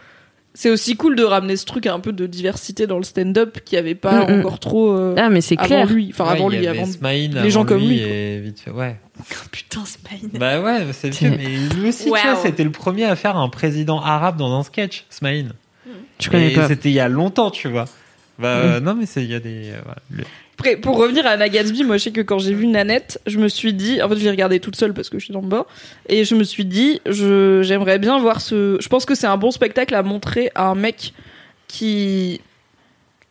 C'est aussi cool de ramener ce truc un peu de diversité dans le stand-up qui avait pas Mm, mm. encore trop euh, Ah, mais c'est avant clair. lui, enfin Ouais, avant il y lui, avait avant Smaïn les avant gens comme lui, Et vite fait, ouais. Putain, Spine. Bah ouais, c'est vieux, mais lui aussi, tu vois, c'était le premier à faire un président arabe dans un sketch, Smaïn. Tu connais pas. C'était il y a longtemps, tu vois. Bah, euh, non, mais c'est, il y a des, euh. Le- Pour revenir à Anna moi je sais que quand j'ai vu Nanette, je me suis dit, en fait je l'ai regardé toute seule parce que je suis dans le bas, et je me suis dit, j'aimerais bien voir ce... Je pense que c'est un bon spectacle à montrer à un mec qui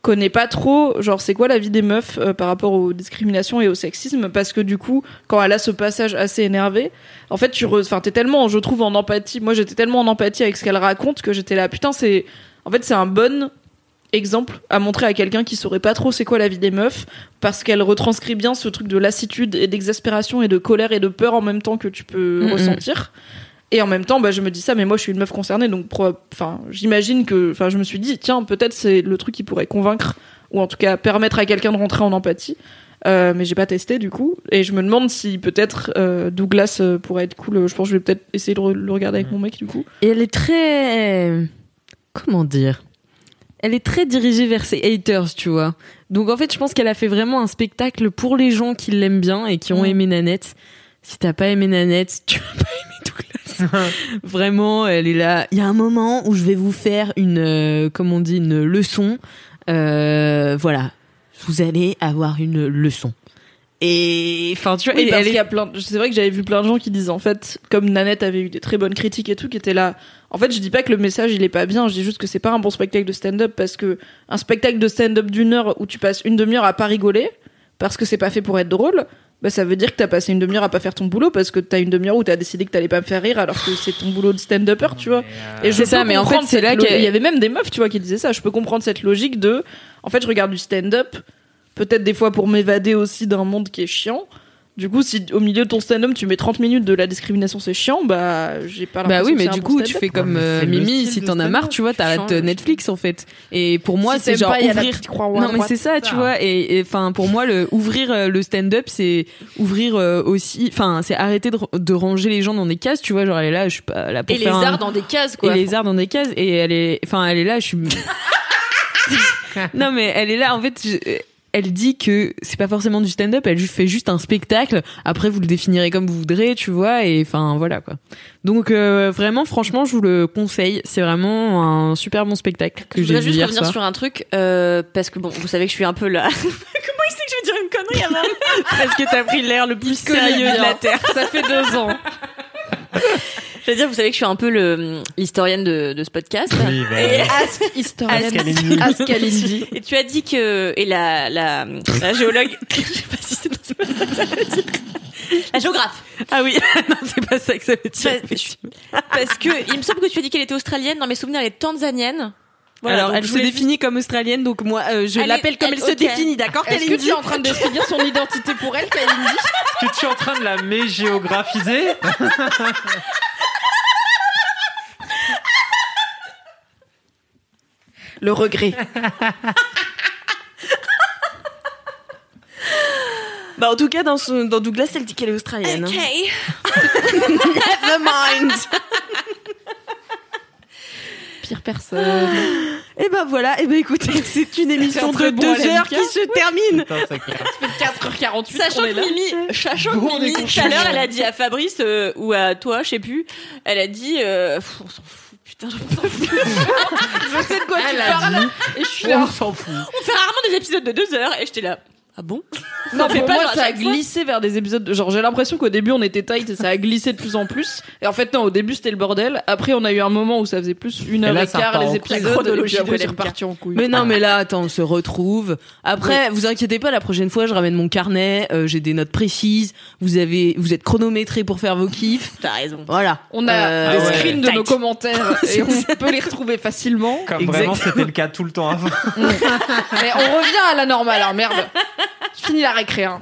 connaît pas trop, genre c'est quoi la vie des meufs euh, par rapport aux discriminations et au sexisme, parce que du coup, quand elle a ce passage assez énervé, en fait tu... Enfin, t'es tellement, je trouve, en empathie, moi j'étais tellement en empathie avec ce qu'elle raconte que j'étais là, putain c'est... En fait c'est un bon exemple à montrer à quelqu'un qui saurait pas trop c'est quoi la vie des meufs parce qu'elle retranscrit bien ce truc de lassitude et d'exaspération et de colère et de peur en même temps que tu peux ressentir. Et en même temps bah, je me dis ça mais moi je suis une meuf concernée donc enfin j'imagine que enfin je me suis dit tiens peut-être c'est le truc qui pourrait convaincre ou en tout cas permettre à quelqu'un de rentrer en empathie. Euh, mais j'ai pas testé du coup. Et je me demande si peut-être euh, Douglas euh, pourrait être cool. Je pense que je vais peut-être essayer de re- le regarder avec mon mec du coup. Et elle est très. Comment dire? Elle est très dirigée vers ses haters, tu vois. Donc en fait, je pense qu'elle a fait vraiment un spectacle pour les gens qui l'aiment bien et qui ont Mm. aimé Nanette. Si t'as pas aimé Nanette, tu vas pas aimer Douglas. vraiment, elle est là. Il y a un moment où je vais vous faire une, euh, comme on dit, une leçon. Euh, voilà, vous allez avoir une leçon. Et enfin, tu vois, Oui, parce elle est y a plein. C'est vrai que j'avais vu plein de gens qui disent en fait, comme Nanette avait eu des très bonnes critiques et tout, qui étaient là. En fait, je dis pas que le message il est pas bien. Je dis juste que c'est pas un bon spectacle de stand-up parce que un spectacle de stand-up d'une heure où tu passes une demi-heure à pas rigoler parce que c'est pas fait pour être drôle. Bah, ça veut dire que t'as passé une demi-heure à pas faire ton boulot parce que t'as une demi-heure où t'as décidé que t'allais pas me faire rire alors que c'est ton boulot de stand-upper, tu vois. Et je C'est ça, mais en fait, c'est là lo- qu'elle- il y avait même des meufs, tu vois, qui disaient ça. Je peux comprendre cette logique de, en fait, je regarde du stand-up, peut-être des fois pour m'évader aussi d'un monde qui est chiant. Du coup, si au milieu de ton stand-up tu mets 30 minutes de la discrimination, c'est chiant, bah j'ai pas Bah oui, mais du bon coup, tu fais comme euh, Mimi, si t'en as marre, tu vois, t'arrêtes euh, Netflix en fait. Et pour moi, Si c'est genre pas, ouvrir. Non, mais c'est ça, tu vois. Et enfin, pour moi, le ouvrir euh, le stand-up, c'est ouvrir euh, aussi. Enfin, c'est arrêter de, de ranger les gens dans des cases, tu vois. Genre, elle est là, je suis pas là pour Et les un- arts dans des cases, quoi. et les arts dans des cases. Et elle est, enfin, elle est là, je suis. non, mais elle est là. En fait, je- elle dit que c'est pas forcément du stand-up. Elle fait juste un spectacle. Après, vous le définirez comme vous voudrez, tu vois. Et enfin, voilà quoi. Donc euh, vraiment, franchement, je vous le conseille. C'est vraiment un super bon spectacle que Je j'ai voudrais vu juste hier revenir soir. sur un truc, euh, parce que bon, vous savez que je suis un peu là. Comment il sait que je vais dire une connerie avant Parce que t'as pris l'air le plus sérieux de la terre. Ça fait deux ans. Je veux dire, vous savez que je suis un peu le l'historienne de, de ce podcast. Oui, bah, Et, Ask historienne. Ask. Ask et tu as dit que et la la, la géologue, je sais pas si c'est dans ce podcast, ça veut dire. La géographe. Ah oui, non, c'est pas ça que ça veut dire. Parce, parce que il me semble que tu as dit qu'elle était australienne. Dans mes souvenirs, elle est tanzanienne. Voilà, Alors, elle se voulais définit comme australienne, donc moi, euh, je Elle est- l'appelle comme elle, elle- se définit, d'accord, Est-ce que tu es en train de définir son identité pour elle, Kalindi? Est-ce que tu es en train de la mégéographiser? Le regret. Bah, en tout cas, dans, son, dans Douglas, elle dit qu'elle est australienne. Ok. Never mind. Pire personne. Et ben voilà, et ben écoutez, c'est une émission de deux heures qui se termine. Putain, ça craint. 4h48, Sachant que. Mimi, sachant Bon, que Mimi, est tout à l'heure, elle a dit à Fabrice euh, ou à toi, je sais plus, elle a dit, euh, pff, on s'en fout, putain, je m'en fous. Je sais de quoi tu Elle a parles. dit, Et je suis là. on s'en fout. On fait rarement des épisodes de deux heures, et j'étais là. Ah bon Non, pour pas moi, genre ça a fois glissé vers des épisodes. de- Genre, j'ai l'impression qu'au début, on était tight et ça a glissé de plus en plus. Et en fait, non, au début, c'était le bordel. Après, on a eu un moment où ça faisait plus une Et heure là, et ça quart les épisodes. Et puis après, reparti en couille. Mais non, mais là, attends, on se retrouve. Après, vous inquiétez pas, la prochaine fois, je ramène mon carnet, euh, j'ai des notes précises, vous avez, vous êtes chronométré pour faire vos kiffs. T'as raison. Voilà. On a Euh, des ouais. screens de Tight. nos commentaires et on peut les retrouver facilement. Comme Exact. vraiment c'était le cas tout le temps avant. Mais on revient à la normale, hein, merde. Fini la récré, hein.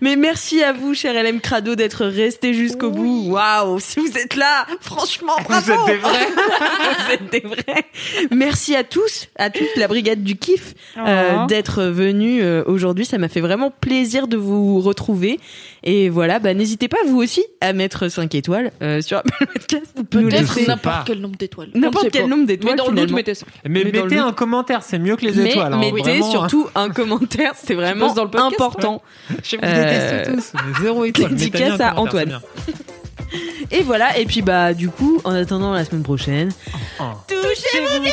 Mais merci à vous, cher LM Crado, d'être resté jusqu'au bout. Waouh, si vous êtes là, franchement, bravo. Vous êtes des vrais. vous êtes des vrais. Merci à tous, à toute la brigade du kiff, euh, Oh. d'être venus euh, aujourd'hui. Ça m'a fait vraiment plaisir de vous retrouver. Et voilà, bah n'hésitez pas vous aussi à mettre 5 étoiles euh, sur Apple Podcast. Peut-être n'importe quel nombre d'étoiles. N'importe quel pas. nombre d'étoiles, Mais dans le doute, mettez ça. Mais, Mais dans le mettez doute- un commentaire, c'est mieux que les Mais étoiles. hein, mettez vraiment. surtout un commentaire, c'est vraiment dans le podcast, important. Je vous Euh, déteste tous. mais Zéro étoile. Dédicace à Antoine. Et voilà, et puis bah du coup, en attendant la semaine prochaine, Oh. touchez-vous bien